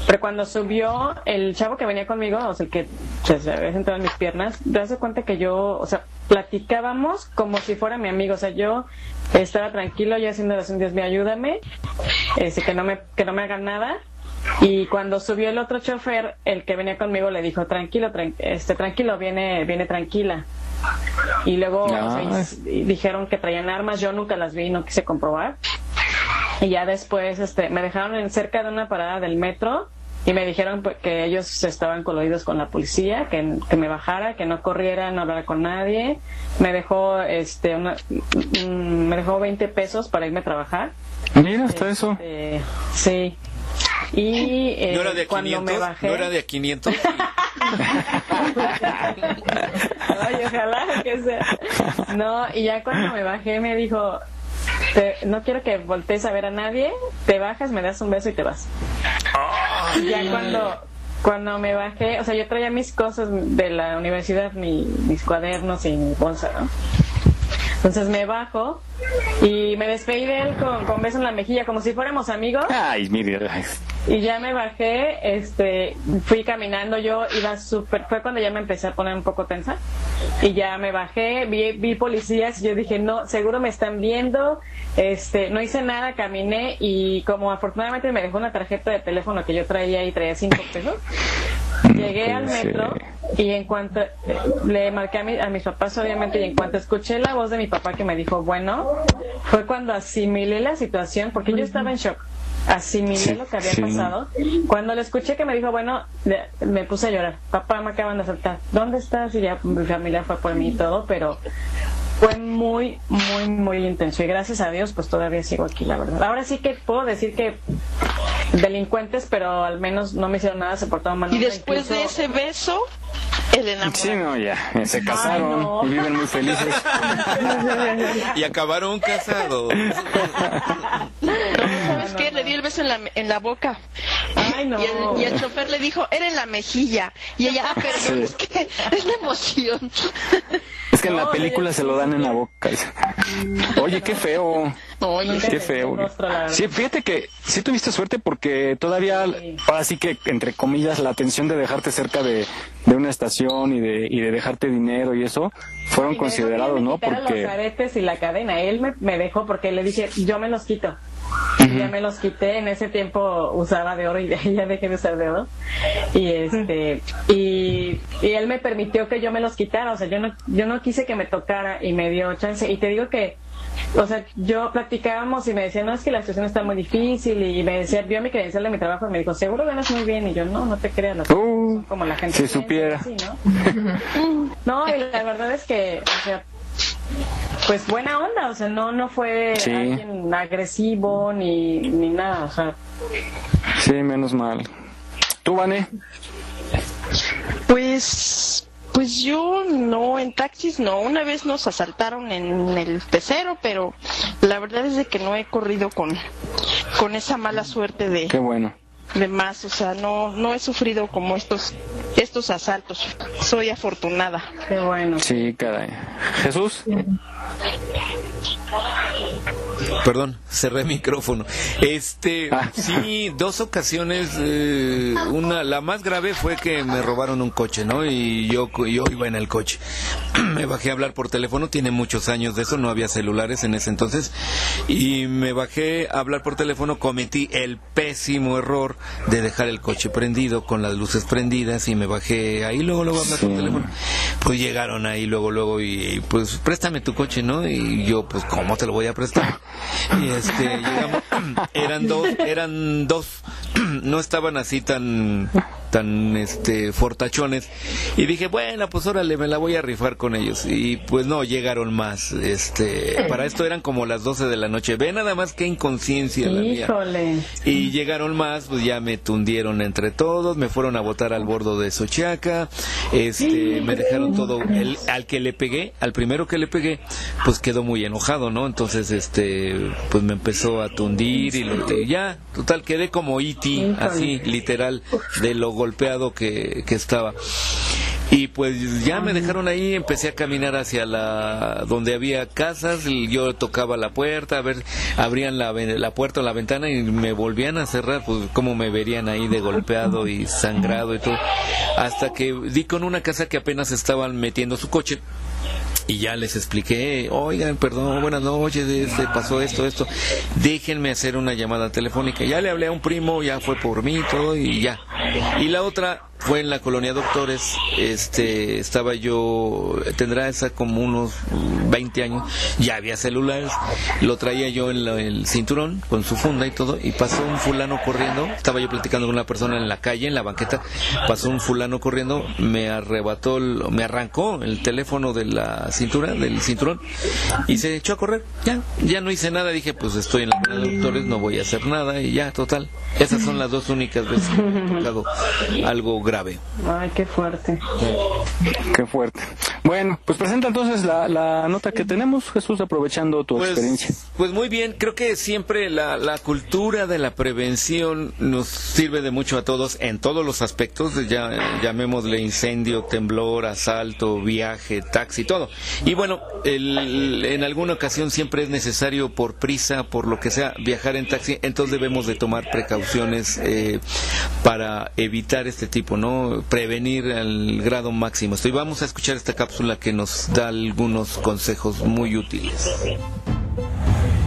Pero cuando subió el chavo que venía conmigo, o sea, el que se había sentado en mis piernas, te das cuenta que yo, o sea, platicábamos como si fuera mi amigo. O sea, yo estaba tranquilo, yo haciendo oración, Dios me ayúdame, este, que no me, que no me hagan nada. Y cuando subió el otro chofer, el que venía conmigo le dijo, tranquilo, este, tranquilo, viene, viene tranquila. Y luego dijeron que traían armas, yo nunca las vi, no quise comprobar. Y ya después este, me dejaron en cerca de una parada del metro y me dijeron pues, que ellos estaban coludidos con la policía, que, que me bajara, que no corriera, no hablara con nadie. Me dejó, este, una, mm, me dejó 20 pesos para irme a trabajar. Mira, hasta eso. Este, sí. Y eh, ¿No era de a cuando 500? me bajé... ¿No era de a 500? Ay, ojalá que sea. No, y ya cuando me bajé me dijo, "Te- no quiero que voltees a ver a nadie, te bajas, me das un beso y te vas. Y ya cuando, cuando me bajé, o sea, yo traía mis cosas de la universidad, mi- mis cuadernos y mi bolsa, ¿no? Entonces me bajo y me despedí de él con, con beso en la mejilla, como si fuéramos amigos. Ay, mire. Y ya me bajé, este, fui caminando, yo iba súper, fue cuando ya me empecé a poner un poco tensa. Y ya me bajé, vi, vi policías, y yo dije, no, seguro me están viendo, este, no hice nada, caminé y como afortunadamente me dejó una tarjeta de teléfono que yo traía y traía cinco pesos, llegué al puede metro y en cuanto eh, le marqué a, mi- a mis papás obviamente y en cuanto escuché la voz de mi papá que me dijo bueno fue cuando asimilé la situación porque yo estaba en shock asimilé Sí, lo que había sí. pasado cuando le escuché que me dijo bueno me puse a llorar papá me acaban de asaltar ¿dónde estás? y ya mi familia fue por mí y todo pero fue muy, muy, muy intenso. Y gracias a Dios, pues todavía sigo aquí, la verdad. Ahora sí que puedo decir que delincuentes, pero al menos no me hicieron nada, se portaron mal. Y después de ese beso, el enamorado. Sí, no, ya. Se casaron no. y viven muy felices. y acabaron casados. ¿Sabes qué? Le di el beso en la, en la boca. Ay, no. Y el, y el chofer le dijo, era en la mejilla. Y ella, ah, perdón, Sí. es que es la emoción. Es que en la película se lo dan en la boca. Oye, qué feo. Oye, Qué feo. Sí, fíjate que sí tuviste suerte porque todavía, ahora sí que, entre comillas, la atención de dejarte cerca de, de una estación y de, y de dejarte dinero y eso fueron Y considerados, ¿no? Porque... los aretes y la cadena. Él me, me dejó porque le dije, yo me los quito. Ya me los quité, en ese tiempo usaba de oro y de ya dejé de usar de oro. Y este y, y él me permitió que yo me los quitara, o sea, yo no yo no quise que me tocara y me dio chance y te digo que o sea, yo platicábamos y me decía, no, es que la situación está muy difícil y me decía, vio mi credencial de mi trabajo y me dijo, seguro ganas muy bien y yo, no, no te creas, no son como la gente si piensa", supiera. así, ¿no? No, y la verdad es que, o sea, pues buena onda, o sea, no, no fue Sí. alguien agresivo ni, ni nada, o sea, Sí, menos mal. ¿Tú, Vane? Pues, pues yo no, en taxis no. Una vez nos asaltaron en el pecero, pero la verdad es de que no he corrido con, con esa mala suerte de, Qué bueno. de más. O sea, no, no he sufrido como estos, estos asaltos. Soy afortunada. Qué bueno. Sí, caray. ¿Jesús? Perdón, cerré el micrófono. Este, sí, dos ocasiones, eh, una, la más grave fue que me robaron un coche, ¿no? Y yo, yo iba en el coche. me bajé a hablar por teléfono, tiene muchos años de eso, no había celulares en ese entonces. Y me bajé a hablar por teléfono, cometí el pésimo error de dejar el coche prendido, con las luces prendidas, y me bajé ahí, luego, luego a hablar por teléfono. Pues llegaron ahí, luego, luego, y, y, pues préstame tu coche, ¿no? Y yo, pues, ¿cómo te lo voy a prestar? Y este, llegamos, eran dos, eran dos, no estaban así tan, tan, este, fortachones. Y dije, bueno, pues órale, me la voy a rifar con ellos. Y pues no, llegaron más, este, para esto eran como las 12 de la noche. Ve nada más qué inconsciencia la mía. Y llegaron más, pues ya me tundieron entre todos, me fueron a botar al bordo de Sochiaca, este, me dejaron todo, el, al que le pegué, al primero que le pegué, pues quedó muy enojado, ¿no? Entonces, este, pues me empezó a tundir y lo, ya, total, quedé como E.T., así, literal, de lo golpeado que, que estaba. Y pues ya me dejaron ahí, empecé a caminar hacia la donde había casas, y yo tocaba la puerta, a ver, abrían la, la puerta o la ventana y me volvían a cerrar, pues como me verían ahí de golpeado y sangrado y todo, hasta que di con una casa que apenas estaban metiendo su coche. Y ya les expliqué, oigan, perdón, buenas noches, este, pasó esto, esto, déjenme hacer una llamada telefónica. Ya le hablé a un primo, ya fue por mí, todo, y ya. Y la otra fue en la colonia Doctores, este, estaba yo, tendrá esa como unos 20 años, ya había celulares, lo traía yo en la- el cinturón con su funda y todo, y pasó un fulano corriendo, estaba yo platicando con una persona en la calle, en la banqueta, pasó un fulano corriendo, me arrebató, el- me arrancó el teléfono de la cintura, del cinturón, y se echó a correr, ya, ya no hice nada, dije, pues estoy en la colonia Doctores, no voy a hacer nada, y ya, total, esas son las dos únicas veces que me ha tocado algo grave. Ay, qué fuerte. Qué fuerte. Bueno, pues presenta entonces la, la nota que tenemos, Jesús, aprovechando tu experiencia. Pues muy bien, creo que siempre la, la cultura de la prevención nos sirve de mucho a todos en todos los aspectos, ya llamémosle incendio, temblor, asalto, viaje, taxi, todo. Y bueno, el- en alguna ocasión siempre es necesario por prisa, por lo que sea, viajar en taxi, entonces debemos de tomar precauciones eh, para evitar este tipo, ¿no? Prevenir al grado máximo. Y vamos a escuchar esta cápsula que nos da algunos consejos muy útiles.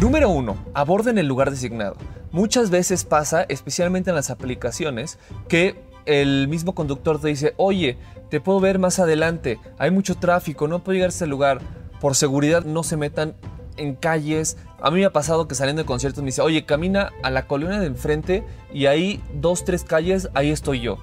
Número 1. Aborden el lugar designado. Muchas veces pasa, especialmente en las aplicaciones, que el mismo conductor te dice, oye, te puedo ver más adelante, hay mucho tráfico, no puedo llegar a ese lugar. Por seguridad no se metan en calles. A mí me ha pasado que saliendo de conciertos me dice, oye, camina a la colonia de enfrente y ahí dos, tres calles, ahí estoy yo.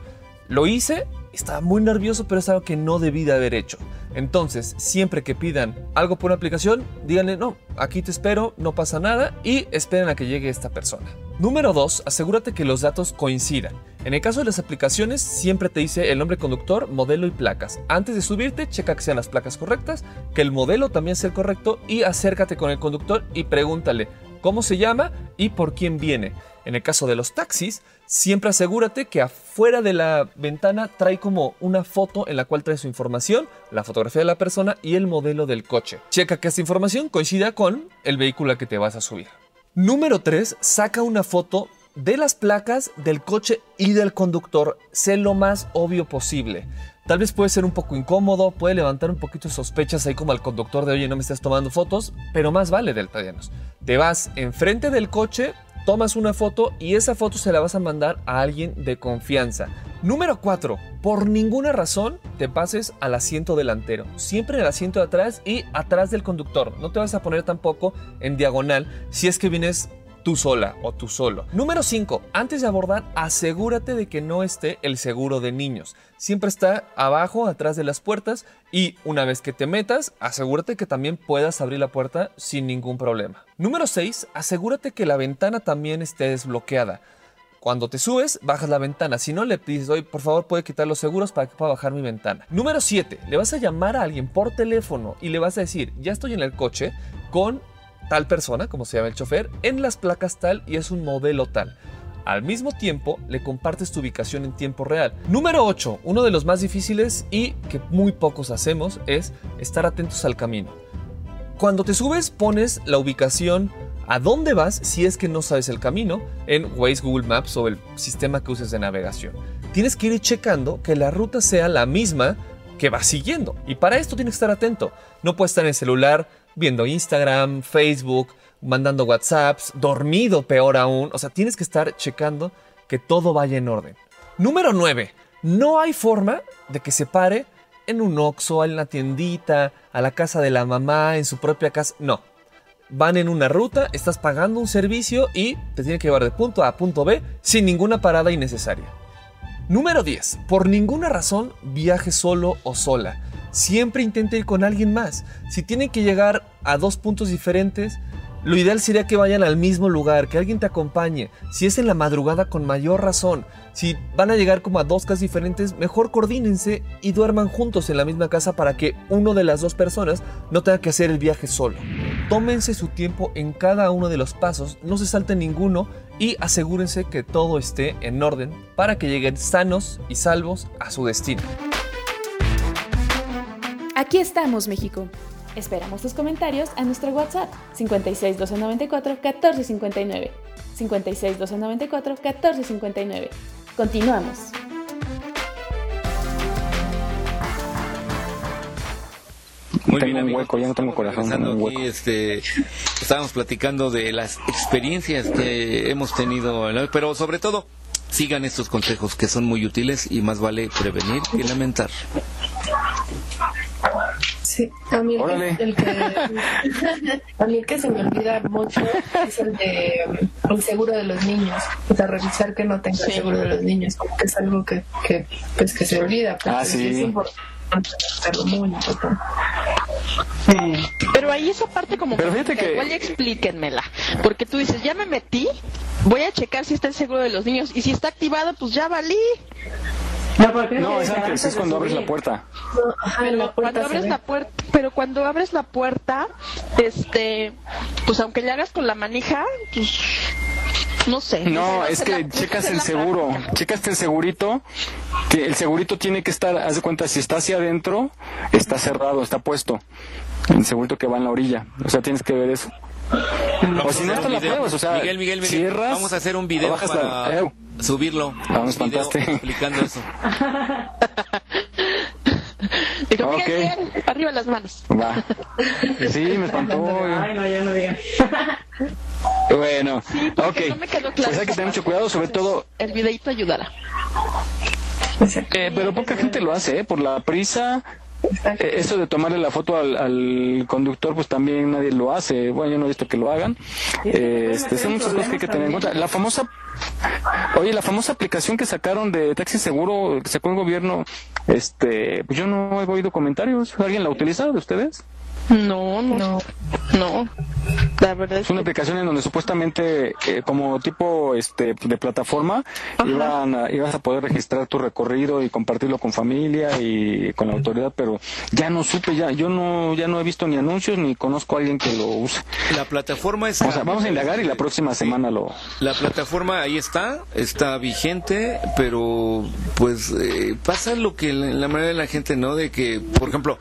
Lo hice, estaba muy nervioso, pero es algo que no debí de haber hecho. Entonces, siempre que pidan algo por una aplicación, díganle, no, aquí te espero, no pasa nada y esperen a que llegue esta persona. Número 2, asegúrate que los datos coincidan. En el caso de las aplicaciones, siempre te dice el nombre conductor, modelo y placas. Antes de subirte, checa que sean las placas correctas, que el modelo también sea el correcto y acércate con el conductor y pregúntale cómo se llama y por quién viene. En el caso de los taxis, siempre asegúrate que afuera de la ventana trae como una foto en la cual trae su información, la fotografía de la persona y el modelo del coche. Checa que esta información coincida con el vehículo al que te vas a subir. Número 3. Saca una foto de las placas del coche y del conductor. Sé lo más obvio posible. Tal vez puede ser un poco incómodo, puede levantar un poquito sospechas ahí como al conductor de oye no me estás tomando fotos, pero más vale deltadianos. Te vas enfrente del coche, tomas una foto y esa foto se la vas a mandar a alguien de confianza. Número 4. Por ninguna razón te pases al asiento delantero. Siempre en el asiento de atrás y atrás del conductor. No te vas a poner tampoco en diagonal si es que vienes tú sola o tú solo. Número 5. Antes de abordar, asegúrate de que no esté el seguro de niños. Siempre está abajo, atrás de las puertas y una vez que te metas, asegúrate que también puedas abrir la puerta sin ningún problema. Número 6. Asegúrate que la ventana también esté desbloqueada. Cuando te subes, bajas la ventana. Si no, le pides, oye, por favor, puede quitar los seguros para que pueda bajar mi ventana. Número 7. Le vas a llamar a alguien por teléfono y le vas a decir, ya estoy en el coche con tal persona, como se llama el chofer, en las placas tal y es un modelo tal. Al mismo tiempo, le compartes tu ubicación en tiempo real. Número 8. Uno de los más difíciles y que muy pocos hacemos es estar atentos al camino. Cuando te subes, pones la ubicación a dónde vas si es que no sabes el camino en Waze, Google Maps o el sistema que uses de navegación. Tienes que ir checando que la ruta sea la misma que vas siguiendo. Y para esto tienes que estar atento. No puedes estar en el celular viendo Instagram, Facebook, mandando WhatsApps, dormido peor aún. O sea, tienes que estar checando que todo vaya en orden. Número 9. No hay forma de que se pare en un Oxxo, en la tiendita, a la casa de la mamá, en su propia casa. No. Van en una ruta, estás pagando un servicio y te tiene que llevar de punto A a punto B sin ninguna parada innecesaria. Número 10. Por ninguna razón viaje solo o sola. Siempre intente ir con alguien más. Si tienen que llegar a dos puntos diferentes, lo ideal sería que vayan al mismo lugar, que alguien te acompañe. Si es en la madrugada, con mayor razón. Si van a llegar como a dos casas diferentes, mejor coordínense y duerman juntos en la misma casa para que uno de las dos personas no tenga que hacer el viaje solo. Tómense su tiempo en cada uno de los pasos, no se salten ninguno y asegúrense que todo esté en orden para que lleguen sanos y salvos a su destino. Aquí estamos, México. Esperamos tus comentarios a nuestro WhatsApp 56 294 1459. 56 294 1459. Continuamos. Muy Tengo un amigos, hueco, ya no tengo corazón, tengo un aquí, este, estábamos platicando de las experiencias que hemos tenido, ¿no? pero sobre todo sigan estos consejos que son muy útiles y más vale prevenir que lamentar. Sí, a mí el que, el que- a mí el que se me olvida mucho es el de um, el seguro de los niños, o sea, revisar que no tenga el seguro de los niños, como que es algo que, que pues que se olvida, porque Ah, sí. es importante hacerlo muy importante. Pero ahí esa parte como Pero fíjate que- igual ya explíquenmela, porque tú dices, ya me metí, voy a checar si está el seguro de los niños y si está activado, pues ya valí. No, es antes, es cuando abres la puerta. Pero cuando abres la puerta, pero cuando abres la puerta, este, pues aunque le hagas con la manija, pues no sé. No, es que la- checas el la seguro, checas el segurito, que el segurito tiene que estar, haz de cuenta, si está hacia adentro, está cerrado, está puesto, el segurito que va en la orilla, o sea, tienes que ver eso. O si no está la pruebas, o sea, Miguel, Miguel, Miguel, cierras, vamos a hacer un video la- para eh, subirlo. Ah, me espantaste. explicando eso. Digo, Ok. Miguel, Miguel, arriba las manos. Va. Sí, me espantó. Ay, no, ya no digas. Bueno, ok. no me quedó claro Pues hay que tener mucho cuidado, sobre todo El videito ayudará. Eh, pero poca gente lo hace, ¿eh? Por la prisa. Eh, eso de tomarle la foto al, al conductor, pues también nadie lo hace. Bueno, yo no he visto que lo hagan. Eh, este, son muchas cosas que hay que tener en cuenta. La famosa, oye, la famosa aplicación que sacaron de taxi seguro, que sacó el gobierno, este, pues yo no he oído comentarios. ¿Alguien la ha utilizado de ustedes? No, no, no. La verdad Es una aplicación en donde supuestamente, eh, como tipo este de plataforma, iban a- ibas a poder registrar tu recorrido y compartirlo con familia y con la autoridad, pero ya no supe, ya yo no ya no he visto ni anuncios ni conozco a alguien que lo use. La plataforma es... O sea, vamos a indagar y la próxima semana lo... La plataforma ahí está, está vigente, pero pues eh, pasa lo que la, la mayoría de la gente, ¿no? De que, por ejemplo,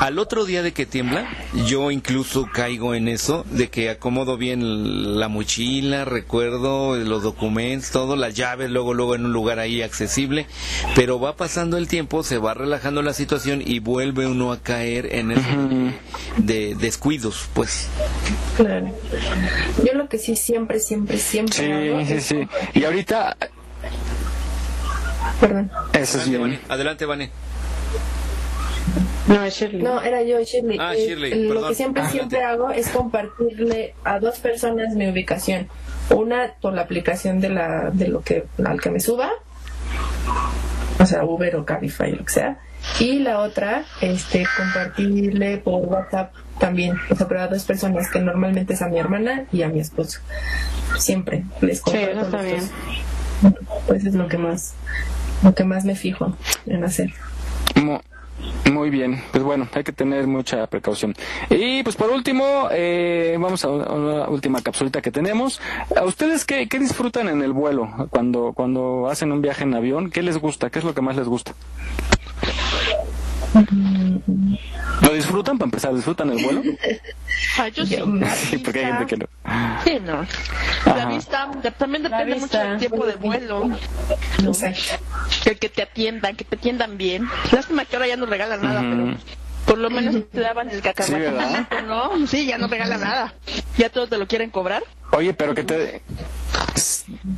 al otro día de que tiembla, yo incluso caigo en eso, de que acomodo bien la mochila, recuerdo los documentos, todo, las llaves, luego, luego en un lugar ahí accesible, pero va pasando el tiempo, se va relajando la situación y vuelve uno a caer en eso de, de descuidos, pues. Claro. Yo lo que sí siempre, siempre, siempre hago Sí, sí, es sí. Y ahorita... Perdón. Eso es bien. Adelante, Vane. No, es Shirley. No, era yo, Shirley. Ah, Eh, Shirley, lo que siempre, Ah, siempre hago es compartirle a dos personas mi ubicación. Una por la aplicación de la de lo que al que me suba, o sea, Uber o Cabify, lo que sea. Y la otra, este, compartirle por WhatsApp también, o sea, pero a dos personas que normalmente es a mi hermana y a mi esposo. Siempre les Sí, comparto. eso está bien. dos. Pues es lo que más, lo que más me fijo en hacer. Muy bien, pues bueno, hay que tener mucha precaución. Y pues por último, eh, vamos a una, última capsulita que tenemos. ¿A ustedes qué, qué disfrutan en el vuelo cuando, cuando hacen un viaje en avión? ¿Qué les gusta? ¿Qué es lo que más les gusta? ¿Lo disfrutan para empezar? ¿Disfrutan el vuelo? Ah, yo sí. Sí, porque hay gente que no. Sí, no. La vista también depende mucho del tiempo de vuelo. Que, que te atiendan, que te atiendan bien. Lástima que ahora ya no regalan nada, pero por lo menos te daban el cacahuate. Sí, ¿verdad? ¿no? Sí, ya no regalan nada. Ya todos te lo quieren cobrar. Oye, pero que te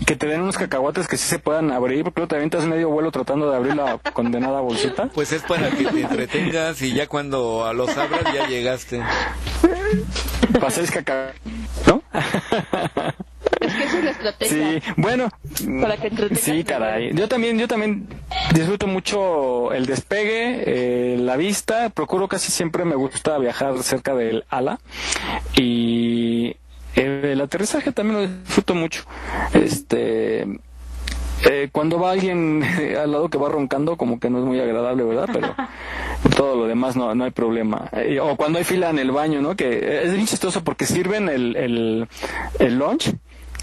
que te den unos cacahuates que sí se puedan abrir, porque luego te avientas medio vuelo tratando de abrir la condenada bolsita. Pues es para que te entretengas y ya cuando a los abras ya llegaste. Paséis cacahuates, ¿no? Es que esa es la estrategia. Sí, bueno. Para que Sí, caray. Yo también, yo también disfruto mucho el despegue, eh, la vista. Procuro casi siempre me gusta viajar cerca del ala y eh, el aterrizaje también lo disfruto mucho. Este. eh, cuando va alguien al lado que va roncando, como que no es muy agradable, ¿verdad? Pero todo lo demás no, no hay problema. Eh, o cuando hay fila en el baño, ¿no? Que es bien chistoso porque sirven el, el, el lunch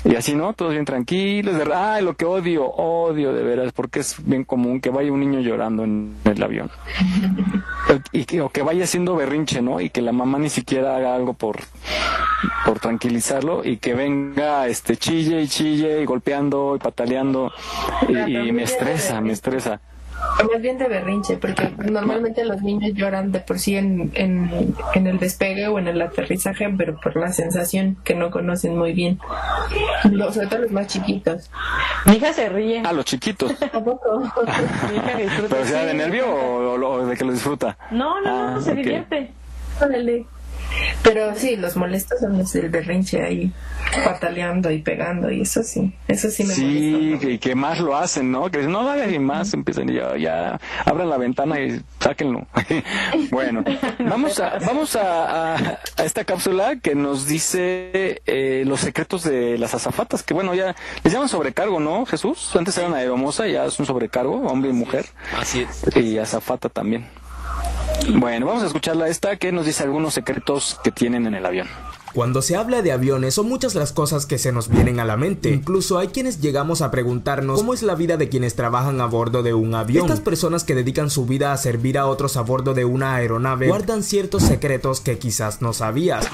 y así, ¿no? Todos bien tranquilos, de verdad. Ay, lo que odio, odio de veras, porque es bien común que vaya un niño llorando en el avión. Y que, o que vaya haciendo berrinche, ¿no? Y que la mamá ni siquiera haga algo por, por tranquilizarlo y que venga este chille y chille y golpeando y pataleando y, y me estresa, me estresa. Más bien de berrinche, porque normalmente los niños lloran de por sí en, en, en el despegue o en el aterrizaje, pero por la sensación que no conocen muy bien. Los, sobre todo los más chiquitos. Mi hija se ríe. Ah, los chiquitos. ¿A poco? Mi hija disfruta. ¿Pero sea de nervio o, o- o de que lo disfruta? No, no, no, Ah, se ok. divierte. Órale. Pero sí, los molestos son los del berrinche ahí, pataleando y pegando, y eso sí, eso sí me Sí, que, que más lo hacen, ¿no? Que dicen, no, dale, y más empiezan y ya, ya, abran la ventana y sáquenlo. bueno, vamos a, vamos a, a- a esta cápsula que nos dice eh, los secretos de las azafatas, que bueno, ya les llaman sobrecargo, ¿no, Jesús? Antes eran aeromoza, ya es un sobrecargo, hombre y mujer. Así es. Y azafata también. Bueno, vamos a escucharla esta que nos dice algunos secretos que tienen en el avión. Cuando se habla de aviones son muchas las cosas que se nos vienen a la mente. Incluso hay quienes llegamos a preguntarnos cómo es la vida de quienes trabajan a bordo de un avión. Estas personas que dedican su vida a servir a otros a bordo de una aeronave guardan ciertos secretos que quizás no sabías.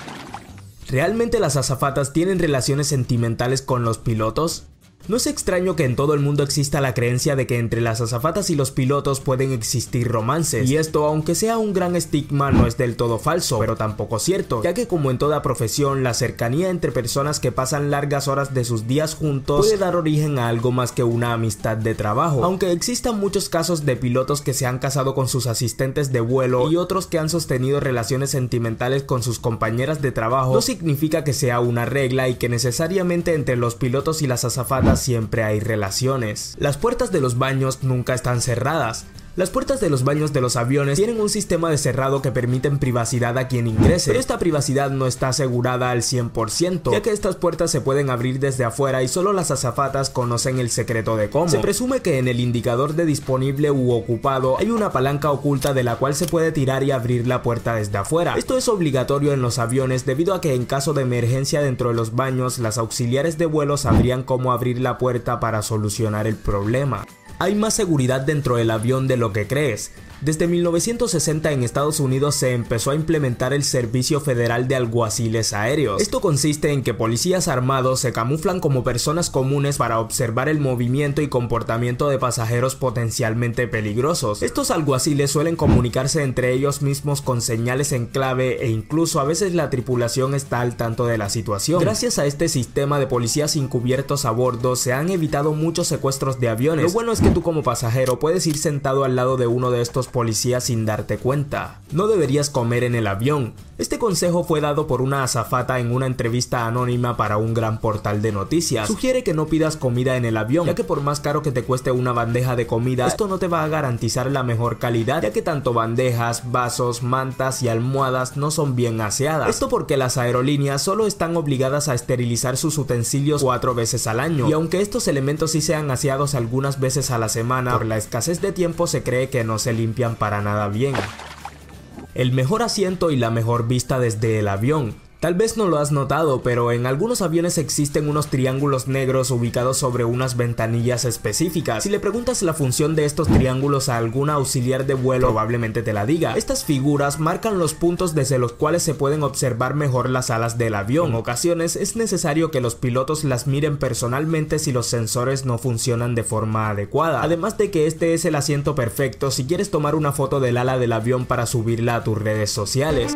¿Realmente las azafatas tienen relaciones sentimentales con los pilotos? No es extraño que en todo el mundo exista la creencia de que entre las azafatas y los pilotos pueden existir romances, y esto aunque sea un gran estigma no es del todo falso, pero tampoco cierto, ya que como en toda profesión, la cercanía entre personas que pasan largas horas de sus días juntos puede dar origen a algo más que una amistad de trabajo, aunque existan muchos casos de pilotos que se han casado con sus asistentes de vuelo y otros que han sostenido relaciones sentimentales con sus compañeras de trabajo, no significa que sea una regla y que necesariamente entre los pilotos y las azafatas siempre hay relaciones. Las puertas de los baños nunca están cerradas. Las puertas de los baños de los aviones tienen un sistema de cerrado que permiten privacidad a quien ingrese, pero esta privacidad no está asegurada al 100%, ya que estas puertas se pueden abrir desde afuera y solo las azafatas conocen el secreto de cómo. Se presume que en el indicador de disponible u ocupado hay una palanca oculta de la cual se puede tirar y abrir la puerta desde afuera. Esto es obligatorio en los aviones debido a que en caso de emergencia dentro de los baños, las auxiliares de vuelo sabrían cómo abrir la puerta para solucionar el problema. Hay más seguridad dentro del avión de lo que crees. Desde 1960 en Estados Unidos se empezó a implementar el Servicio Federal de Alguaciles Aéreos. Esto consiste en que policías armados se camuflan como personas comunes para observar el movimiento y comportamiento de pasajeros potencialmente peligrosos. Estos alguaciles suelen comunicarse entre ellos mismos con señales en clave e incluso a veces la tripulación está al tanto de la situación. Gracias a este sistema de policías encubiertos a bordo se han evitado muchos secuestros de aviones. Lo bueno es que tú como pasajero puedes ir sentado al lado de uno de estos policías sin darte cuenta. No deberías comer en el avión. Este consejo fue dado por una azafata en una entrevista anónima para un gran portal de noticias. Sugiere que no pidas comida en el avión, ya que por más caro que te cueste una bandeja de comida, esto no te va a garantizar la mejor calidad, ya que tanto bandejas, vasos, mantas y almohadas no son bien aseadas. Esto porque las aerolíneas solo están obligadas a esterilizar sus utensilios cuatro veces al año, y aunque estos elementos sí sean aseados algunas veces a la semana, por la escasez de tiempo se cree que no se limpian para nada bien. El mejor asiento y la mejor vista desde el avión. Tal vez no lo has notado, pero en algunos aviones existen unos triángulos negros ubicados sobre unas ventanillas específicas. Si le preguntas la función de estos triángulos a algún auxiliar de vuelo, probablemente te la diga. Estas figuras marcan los puntos desde los cuales se pueden observar mejor las alas del avión. En ocasiones es necesario que los pilotos las miren personalmente si los sensores no funcionan de forma adecuada. Además de que este es el asiento perfecto si quieres tomar una foto del ala del avión para subirla a tus redes sociales.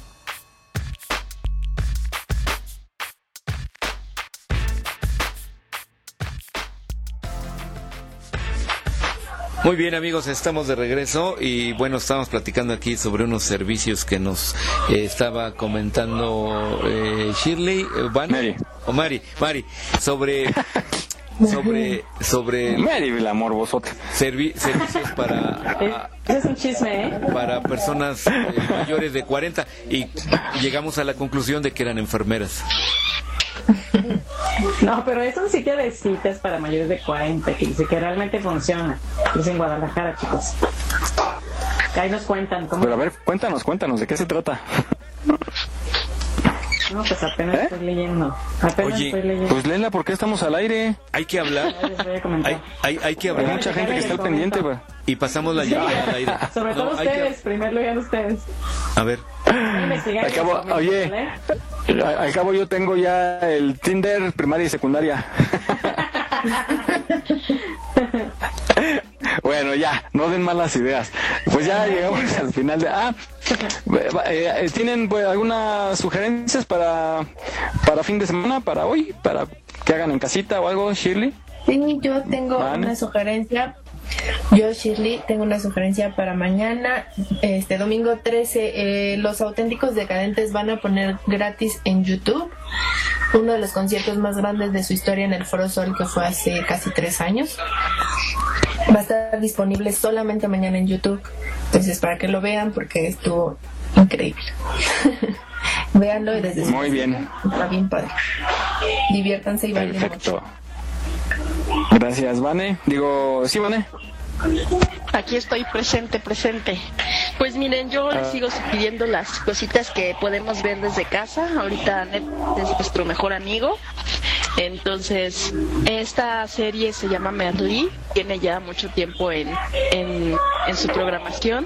Muy bien amigos, estamos de regreso y bueno, estamos platicando aquí sobre unos servicios que nos eh, estaba comentando eh, Shirley, eh, Vani, o Mari, Mari, sobre sobre sobre Mary, el amor vosotros. servicios para Es un chisme, ¿eh? para personas eh, mayores de 40 y llegamos a la conclusión de que eran enfermeras. No, pero es un sitio de citas para mayores de 40 que dice que realmente funciona. Es en Guadalajara, chicos. Ahí nos cuentan cómo. Pero a ver, cuéntanos, cuéntanos, ¿de qué se trata? No, pues apenas ¿Eh? estoy leyendo. Apenas Oye, estoy leyendo. Pues léela porque estamos al aire. Hay que hablar. Hay, hay, hay que hablar. Hay mucha gente que está al pendiente. Y pasamos la Sí, llamada al aire. Sobre todo No, hay que- ustedes, primero lean ustedes. A ver. Al cabo, oye, al cabo yo tengo ya el Tinder primaria y secundaria. Bueno, ya, no den malas ideas. Pues ya llegamos al final de... Ah, eh, eh, ¿tienen pues, algunas sugerencias para, para fin de semana, para hoy, para que hagan en casita o algo, Shirley? Sí, yo tengo una sugerencia. Yo, Shirley, tengo una sugerencia para mañana, este domingo 13. eh, los auténticos decadentes van a poner gratis en YouTube uno de los conciertos más grandes de su historia en el Foro Sol, que fue hace casi tres años. Va a estar disponible solamente mañana en YouTube. Entonces, para que lo vean, porque estuvo increíble. Véanlo y desde su Muy bien. Está bien padre. Diviértanse y bailen mucho. Gracias, Vane. Digo, sí, Vane. Aquí estoy presente, presente. Pues miren, yo les sigo sugiriendo las cositas que podemos ver desde casa. Ahorita Net es nuestro mejor amigo. Entonces, esta serie se llama Merlí, tiene ya mucho tiempo en, en, en su programación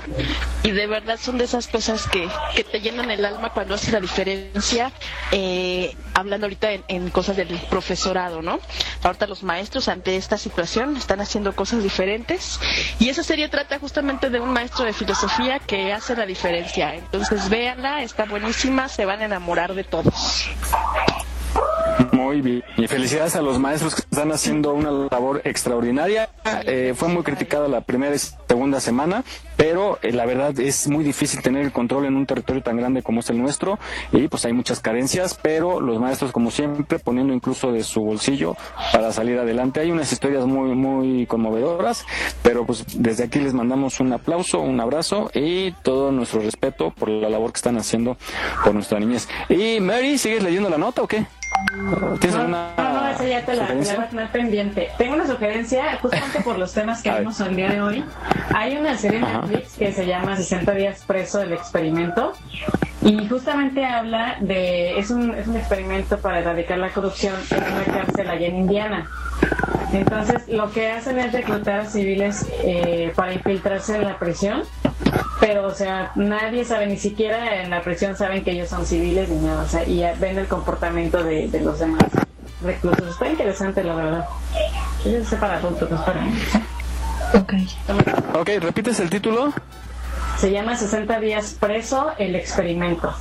y de verdad son de esas cosas que, que te llenan el alma cuando hace la diferencia, eh, hablando ahorita en, en cosas del profesorado, ¿no? Ahorita los maestros ante esta situación están haciendo cosas diferentes y esa serie trata justamente de un maestro de filosofía que hace la diferencia. Entonces, véanla, está buenísima, se van a enamorar de todos. Muy bien. Y felicidades a los maestros que están haciendo una labor extraordinaria. Eh, fue muy criticada la primera y segunda semana, pero eh, la verdad es muy difícil tener el control en un territorio tan grande como es el nuestro y pues hay muchas carencias, pero los maestros como siempre poniendo incluso de su bolsillo para salir adelante. Hay unas historias muy muy conmovedoras, pero pues desde aquí les mandamos un aplauso, un abrazo y todo nuestro respeto por la labor que están haciendo por nuestra niñez. Y Mary, ¿sigues leyendo la nota o qué? ¿Tienes alguna No, no, esa ya te la, la voy a tener pendiente. Tengo una sugerencia, justamente por los temas que vimos el día de hoy. Hay una serie en. Netflix que se llama 60 días preso del experimento. Y justamente habla de. Es un, es un experimento para erradicar la corrupción en una cárcel allá en Indiana. Entonces, lo que hacen es reclutar a civiles eh, para infiltrarse en la prisión. Pero, o sea, nadie sabe, ni siquiera en la prisión saben que ellos son civiles ni nada. O sea, y ven el comportamiento de, de los demás reclusos. Está interesante, la verdad. Es para adultos, no es para niños. Ok, ¿repites el título? Se llama 60 días preso, el experimento.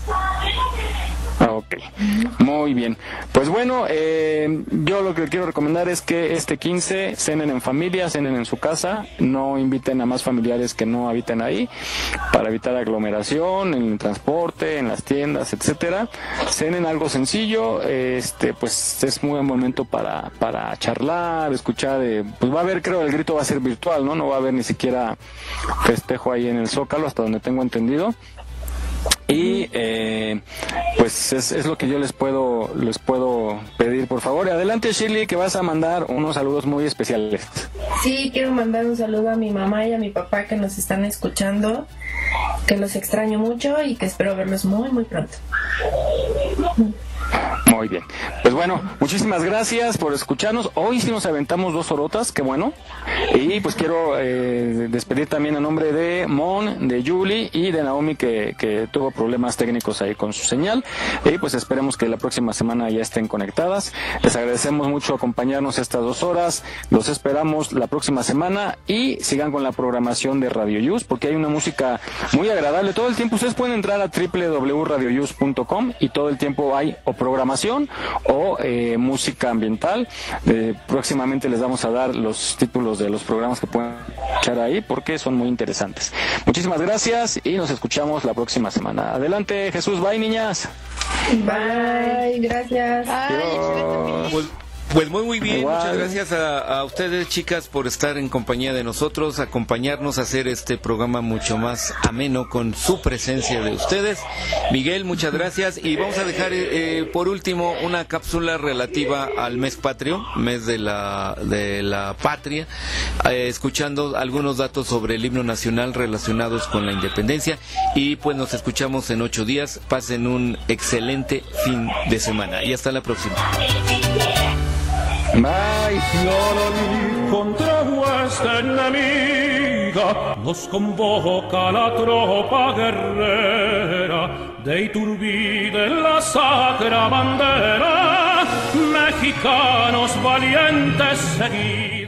Muy bien. Pues bueno, eh, yo lo que quiero recomendar es que este 15 cenen en familia, cenen en su casa, no inviten a más familiares que no habiten ahí para evitar aglomeración en el transporte, en las tiendas, etcétera. Cenen algo sencillo, este, pues es muy buen momento para, para charlar, escuchar, eh, pues va a haber, creo, el grito va a ser virtual, ¿no? No va a haber ni siquiera festejo ahí en el Zócalo, hasta donde tengo entendido. Y eh, pues es, es lo que yo les puedo les puedo pedir, por favor. Adelante, Shirley, que vas a mandar unos saludos muy especiales. Sí, quiero mandar un saludo a mi mamá y a mi papá que nos están escuchando, que los extraño mucho y que espero verlos muy, muy pronto. Muy bien. Pues bueno, muchísimas gracias por escucharnos. Hoy sí nos aventamos dos orotas, qué bueno. Y pues quiero eh, despedir también a nombre de Mon, de Julie y de Naomi que, que tuvo problemas técnicos ahí con su señal. Y pues esperemos que la próxima semana ya estén conectadas. Les agradecemos mucho acompañarnos estas dos horas. Los esperamos la próxima semana y sigan con la programación de Radio Yus porque hay una música muy agradable. Todo el tiempo ustedes pueden entrar a www.radioyus.com y todo el tiempo hay o programación o eh, música ambiental. Eh, próximamente les vamos a dar los títulos de los programas que pueden escuchar ahí porque son muy interesantes. Muchísimas gracias y nos escuchamos la próxima semana. Adelante Jesús, bye niñas. Bye, gracias. Adiós. Pues muy muy bien, muchas gracias a, a, ustedes chicas por estar en compañía de nosotros, acompañarnos a hacer este programa mucho más ameno con su presencia de ustedes. Miguel, muchas gracias y vamos a dejar eh, por último una cápsula relativa al mes patrio, mes de la de la patria, eh, escuchando algunos datos sobre el himno nacional relacionados con la independencia y pues nos escuchamos en ocho días. Pasen un excelente fin de semana y hasta la próxima. Mai fioroli contra vuestra enemiga nos convoca la tropa guerrera dei turbi della sacra bandera mexicanos valientes seguid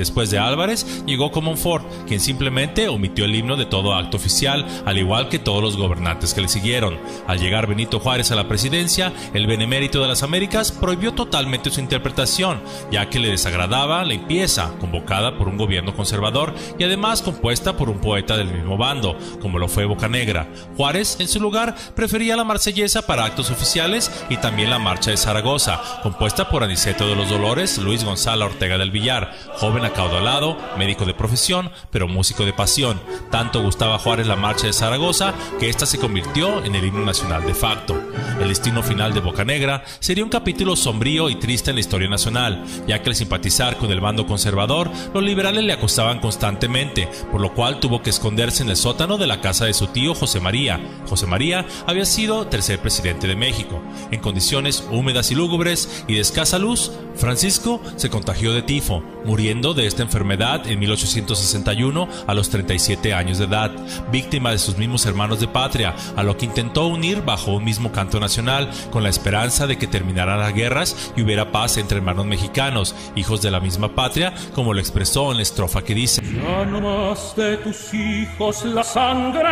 Después de Álvarez, llegó Comonfort, quien simplemente omitió el himno de todo acto oficial, al igual que todos los gobernantes que le siguieron. Al llegar Benito Juárez a la presidencia, el benemérito de las Américas prohibió totalmente su interpretación, ya que le desagradaba la limpieza, convocada por un gobierno conservador y además compuesta por un poeta del mismo bando, como lo fue Bocanegra. Juárez, en su lugar, prefería la marsellesa para actos oficiales y también la marcha de Zaragoza, compuesta por Aniceto de los Dolores, Luis Gonzalo Ortega del Villar, joven acaudalado, médico de profesión, pero músico de pasión. Tanto gustaba Juárez la marcha de Zaragoza que ésta se convirtió en el himno nacional de facto. El destino final de Bocanegra sería un capítulo sombrío y triste en la historia nacional, ya que al simpatizar con el bando conservador, los liberales le acosaban constantemente, por lo cual tuvo que esconderse en el sótano de la casa de su tío José María. José María había sido tercer presidente de México. En condiciones húmedas y lúgubres y de escasa luz, Francisco se contagió de tifo, muriendo de esta enfermedad en 1861 a los 37 años de edad, víctima de sus mismos hermanos de patria, a lo que intentó unir bajo un mismo canto nacional con la esperanza de que terminaran las guerras y hubiera paz entre hermanos mexicanos, hijos de la misma patria, como lo expresó en la estrofa que dice: Ya no más de tus hijos la sangre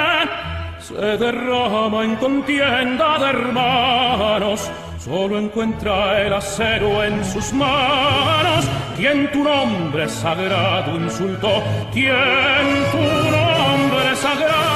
se derrama en contienda de hermanos. Solo encuentra el acero en sus manos. Quien tu nombre sagrado insultó, quien tu nombre sagrado.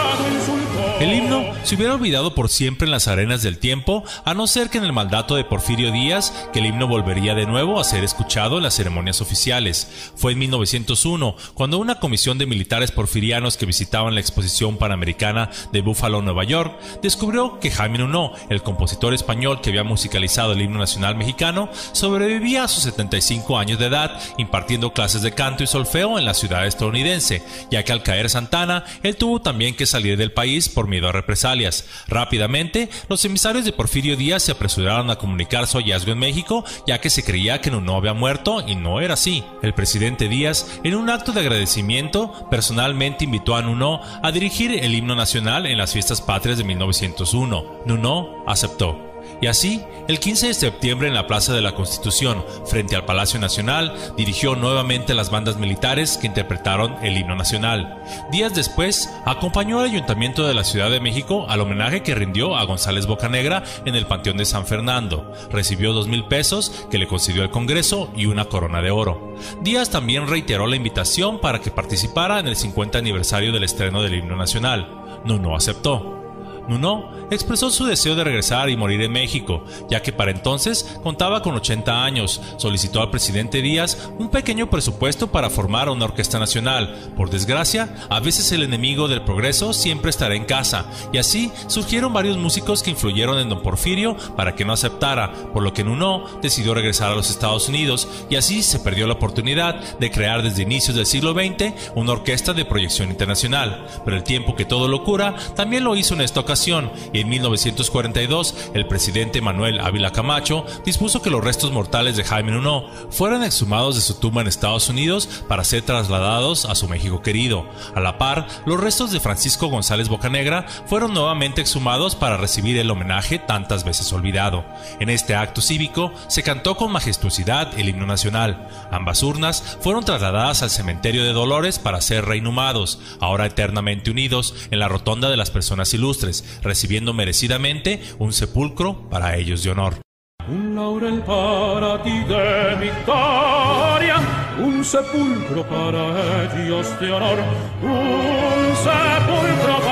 El himno se hubiera olvidado por siempre en las arenas del tiempo, a no ser que en el mandato de Porfirio Díaz, que el himno volvería de nuevo a ser escuchado en las ceremonias oficiales. Fue en 1901, cuando una comisión de militares porfirianos que visitaban la exposición panamericana de Buffalo, Nueva York, descubrió que Jaime Nuno, el compositor español que había musicalizado el himno nacional mexicano, sobrevivía a sus 75 años de edad impartiendo clases de canto y solfeo en la ciudad estadounidense, ya que al caer Santana, él tuvo también que salir del país por miedo a represalias. Rápidamente, los emisarios de Porfirio Díaz se apresuraron a comunicar su hallazgo en México, ya que se creía que Nuno había muerto y no era así. El presidente Díaz, en un acto de agradecimiento, personalmente invitó a Nuno a dirigir el himno nacional en las fiestas patrias de 1901. Nuno aceptó. Y así, el 15 de septiembre en la Plaza de la Constitución, frente al Palacio Nacional, dirigió nuevamente las bandas militares que interpretaron el himno nacional. Días después, acompañó al Ayuntamiento de la Ciudad de México al homenaje que rindió a González Bocanegra en el Panteón de San Fernando. Recibió dos mil pesos que le concedió el Congreso y una corona de oro. Díaz también reiteró la invitación para que participara en el 50 aniversario del estreno del himno nacional. No, no aceptó. Nuno expresó su deseo de regresar y morir en México, ya que para entonces contaba con 80 años. Solicitó al presidente Díaz un pequeño presupuesto para formar una orquesta nacional. Por desgracia, a veces el enemigo del progreso siempre estará en casa, y así surgieron varios músicos que influyeron en don Porfirio para que no aceptara, por lo que Nuno decidió regresar a los Estados Unidos, y así se perdió la oportunidad de crear desde inicios del siglo XX una orquesta de proyección internacional. Pero el tiempo que todo lo cura también lo hizo en esta ocasión y en 1942 el presidente Manuel Ávila Camacho dispuso que los restos mortales de Jaime Nuno fueran exhumados de su tumba en Estados Unidos para ser trasladados a su México querido. A la par, los restos de Francisco González Bocanegra fueron nuevamente exhumados para recibir el homenaje tantas veces olvidado. En este acto cívico se cantó con majestuosidad el himno nacional. Ambas urnas fueron trasladadas al cementerio de Dolores para ser reinhumados, ahora eternamente unidos en la rotonda de las personas ilustres, recibiendo merecidamente un sepulcro para ellos de honor. Un laurel para ti de victoria, un sepulcro para ellos de honor, un sepulcro para